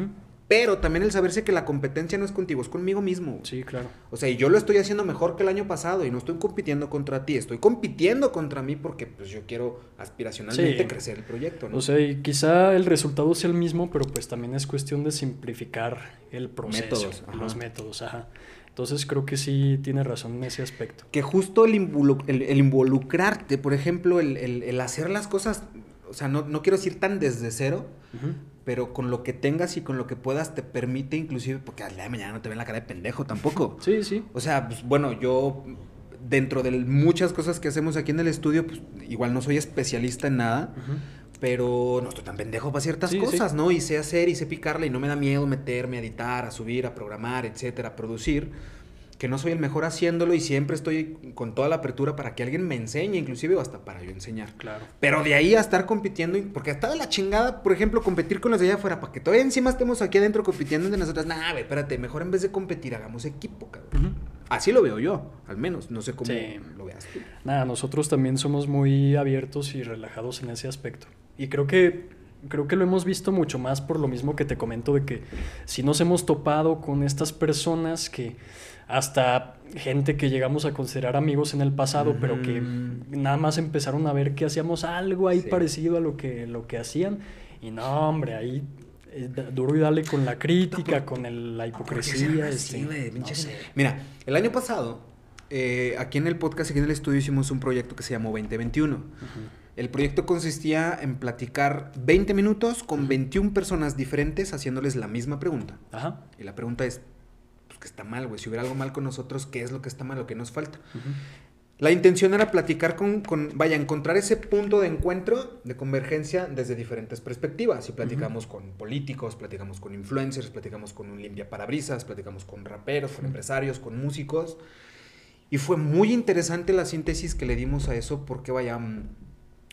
Pero también el saberse que la competencia no es contigo, es conmigo mismo. Sí, claro. O sea, y yo lo estoy haciendo mejor que el año pasado y no estoy compitiendo contra ti, estoy compitiendo contra mí porque pues yo quiero aspiracionalmente Sí. crecer el proyecto, ¿no? O sea, y quizá el resultado sea el mismo, pero pues también es cuestión de simplificar el proceso, Métodos, los métodos, ajá. Entonces creo que sí tiene razón en ese aspecto. que justo el, involu- el- el involucrarte, por ejemplo, el, el- hacer las cosas, o sea, no, no quiero decir tan desde cero, pero con lo que tengas y con lo que puedas te permite inclusive, porque al día de mañana no te ven la cara de pendejo tampoco. Sí, sí. O sea, pues, bueno, yo dentro de muchas cosas que hacemos aquí en el estudio, pues igual no soy especialista en nada, Ujú. Pero no estoy tan pendejo para ciertas Sí, sí. cosas, ¿no? Y sé hacer y sé picarle y no me da miedo meterme a editar, a subir, a programar, etcétera, a producir. Que no soy el mejor haciéndolo y siempre estoy con toda la apertura para que alguien me enseñe, inclusive o hasta para yo enseñar. Claro. Pero de ahí a estar compitiendo, porque hasta de la chingada, por ejemplo, competir con los de allá afuera, para que todavía encima estemos aquí adentro compitiendo entre nosotros. Nah, güey, espérate, mejor en vez de competir, hagamos equipo, cabrón. Así lo veo yo, al menos. No sé cómo Sí. lo veas tú. Nada, nosotros también somos muy abiertos y relajados en ese aspecto. Y creo que creo que lo hemos visto mucho más por lo mismo que te comento de que si nos hemos topado con estas personas que hasta gente que llegamos a considerar amigos en el pasado, pero que nada más empezaron a ver que hacíamos algo ahí Sí. parecido a lo que lo que hacían y no, hombre, ahí eh, duro y dale con la crítica, con el- la ¿Por hipocresía, este, así, güey? no sé. Mira, el año pasado, eh, aquí en el podcast, aquí en el estudio, hicimos un proyecto que se llamó 2021. Ujú. El proyecto consistía en platicar 20 minutos con 21 personas diferentes haciéndoles la misma pregunta. Ajá. Y la pregunta es, pues, ¿qué está mal, güey? Si hubiera algo mal con nosotros, ¿qué es lo que está mal, lo que nos falta? Ujú. La intención era platicar con, con- vaya, encontrar ese punto de encuentro, de convergencia desde diferentes perspectivas. Y platicamos con políticos, platicamos con influencers, platicamos con un limpia parabrisas, platicamos con raperos, con empresarios, con músicos. Y fue muy interesante la síntesis que le dimos a eso porque, vaya, mm,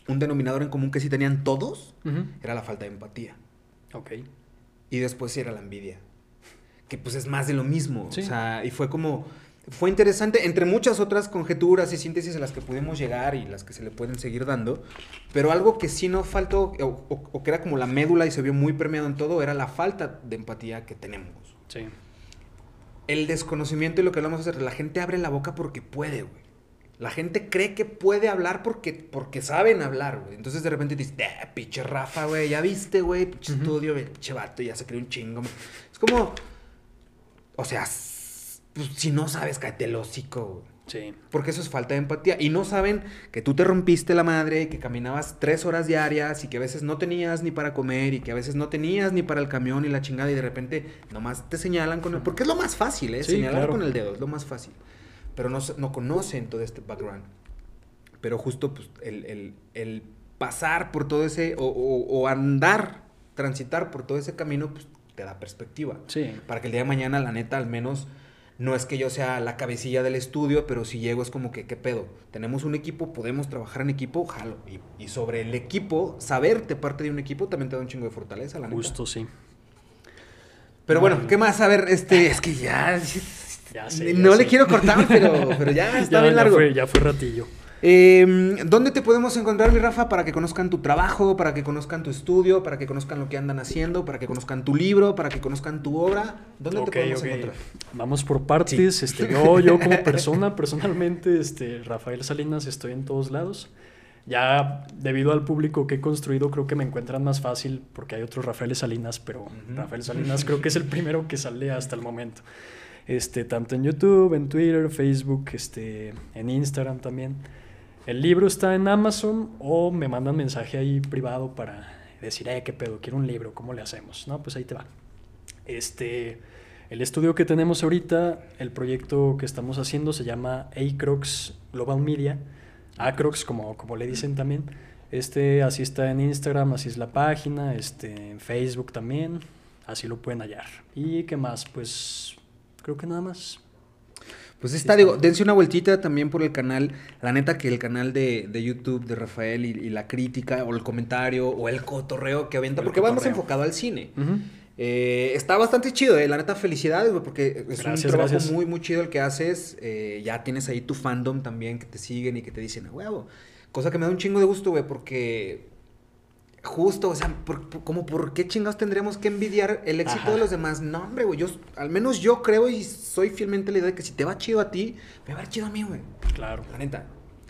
un denominador en común que sí tenían todos era la falta de empatía. Ok. Y después sí era la envidia. Que pues es más de lo mismo. Sí. O sea, y fue como. Fue interesante, entre muchas otras conjeturas y síntesis a las que pudimos llegar y las que se le pueden seguir dando. Pero algo que sí no faltó, o, o- o que era como la médula y se vio muy permeado en todo, era la falta de empatía que tenemos. Sí. El desconocimiento y lo que hablamos hacer. La gente abre la boca porque puede, güey. La gente cree que puede hablar porque, porque saben hablar, güey. Entonces de repente dices, "Ah, pinche Rafa, güey, ya viste, güey, pinche Ujú. estudio, pinche vato, ya se creó un chingo. Es como, o sea, pues, si no sabes, cállate el hocico, güey. Sí. Porque eso es falta de empatía. Y no saben que tú te rompiste la madre, que caminabas tres horas diarias y que a veces no tenías ni para comer y que a veces no tenías ni para el camión y la chingada y de repente nomás te señalan con el... Porque es lo más fácil, ¿eh? Sí, Señalar claro. con el dedo es lo más fácil. Pero no, no conocen todo este background. Pero justo pues, el, el- el pasar por todo ese... O, o- o andar, transitar por todo ese camino, pues te da perspectiva Sí. para que el día de mañana, la neta, al menos, no es que yo sea la cabecilla del estudio, pero si llego es como que, ¿qué pedo? Tenemos un equipo, podemos trabajar en equipo, jalo. Y, y sobre el equipo, saberte parte de un equipo también te da un chingo de fortaleza, la neta. Justo, sí. Pero Bueno. ¿qué más? A ver, este, es que ya... Ya sé, ya no le quiero cortar, pero, pero ya está Ya, bien ya largo. fue, ya fue ratillo. Eh, ¿Dónde te podemos encontrar, mi Rafa, para que conozcan tu trabajo, para que conozcan tu estudio, para que conozcan lo que andan haciendo, para que conozcan tu libro, para que conozcan tu obra? ¿Dónde te podemos encontrar? Vamos por partes. Este, yo, yo como persona, personalmente, este, Rafael Salinas, estoy en todos lados. Ya debido al público que he construido, creo que me encuentran más fácil porque hay otros Rafael Salinas, pero. Rafael Salinas creo que es el primero que sale hasta el momento. Este, tanto en YouTube, en Twitter, Facebook, este, en Instagram también. El libro está en Amazon o me mandan mensaje ahí privado para decir, eh, qué pedo, quiero un libro, ¿cómo le hacemos? No, pues ahí te va. Este, el estudio que tenemos ahorita, el proyecto que estamos haciendo se llama Acrox Global Media. Acrox, como, como le dicen también. Este, así está en Instagram, así es la página, este, en Facebook también, así lo pueden hallar. ¿Y qué más? Pues creo que nada más. Pues está, digo, dense una vueltita también por el canal. La neta que el canal de, de YouTube de Rafael y, y la crítica o el comentario o el cotorreo que avienta, El porque vamos cotorreo. enfocado al cine. Eh, está bastante chido, eh. la neta, felicidades, güey, porque es un trabajo gracias. muy, muy chido el que haces. Eh, ya tienes ahí tu fandom también que te siguen y que te dicen, "A huevo. Cosa que me da un chingo de gusto, güey, porque justo, o sea, por, por- como por qué chingados tendríamos que envidiar el éxito Ajá. de los demás. No, hombre, güey, yo, al menos yo creo y soy fielmente la idea de que si te va chido a ti, me va a ir chido a mí, güey. Claro. La neta.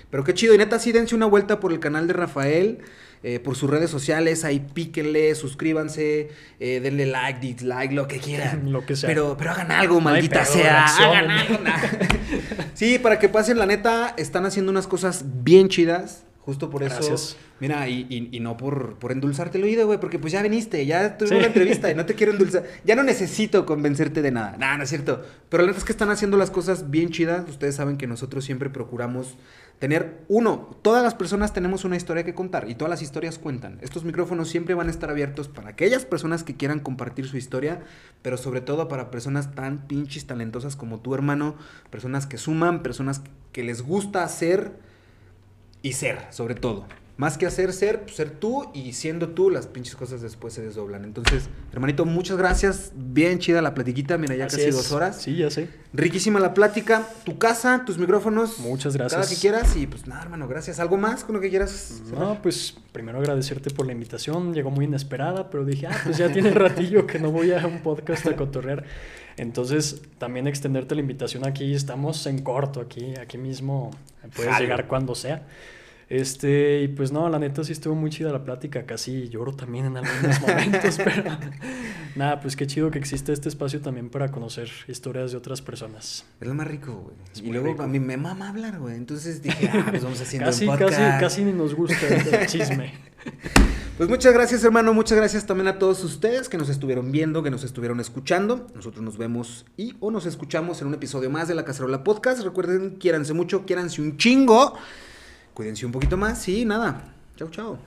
Pero qué chido. Y neta, sí, dense una vuelta por el canal de Rafael, eh, por sus redes sociales. Ahí píquenle, suscríbanse, eh, denle like, dislike, lo que quieran. Lo que sea. Pero, pero hagan algo, maldita sea. Hagan algo. sí, para que pasen, la neta, están haciendo unas cosas bien chidas. Justo por eso. Gracias. Mira, y, y- y no por, por endulzarte el oído, güey, porque pues ya viniste, ya Sí. la entrevista y no te quiero endulzar. Ya no necesito convencerte de nada. Nah, no es cierto. Pero la neta es que están haciendo las cosas bien chidas. Ustedes saben que nosotros siempre procuramos tener, uno, todas las personas tenemos una historia que contar y todas las historias cuentan. Estos micrófonos siempre van a estar abiertos para aquellas personas que quieran compartir su historia, pero sobre todo para personas tan pinches talentosas como tu hermano, personas que suman, personas que les gusta hacer y ser, sobre todo. Más que hacer ser, pues, ser tú y siendo tú, las pinches cosas después se desdoblan. Entonces, hermanito, muchas gracias. Bien chida la platiquita, mira, ya Así casi es. dos horas. Sí, ya sé. Riquísima la plática. Tu casa, tus micrófonos. Muchas gracias. Cada que quieras. Y pues nada, hermano, gracias. ¿Algo más con lo que quieras? cerrar? No, pues primero agradecerte por la invitación. Llegó muy inesperada, pero dije, ah, pues ya tiene ratillo que no voy a un podcast a cotorrear. Entonces, también extenderte la invitación aquí. Estamos en corto aquí, aquí mismo. Puedes llegar cuando sea. Este, y pues no, la neta sí estuvo muy chida la plática. Casi lloro también en algunos momentos, pero nada, pues qué chido que existe este espacio también para conocer historias de otras personas. Es lo más rico, güey. Es Y luego rico. a mí me mama hablar, güey. Entonces dije, ah, pues vamos haciendo Casi, un casi, casi ni nos gusta el chisme. Pues muchas gracias, hermano. Muchas gracias también a todos ustedes que nos estuvieron viendo, que nos estuvieron escuchando. Nosotros nos vemos y o nos escuchamos en un episodio más de La Cacerola Podcast. Recuerden, quiéranse mucho, quiéranse un chingo. Cuídense un poquito más y nada. Chau, chau.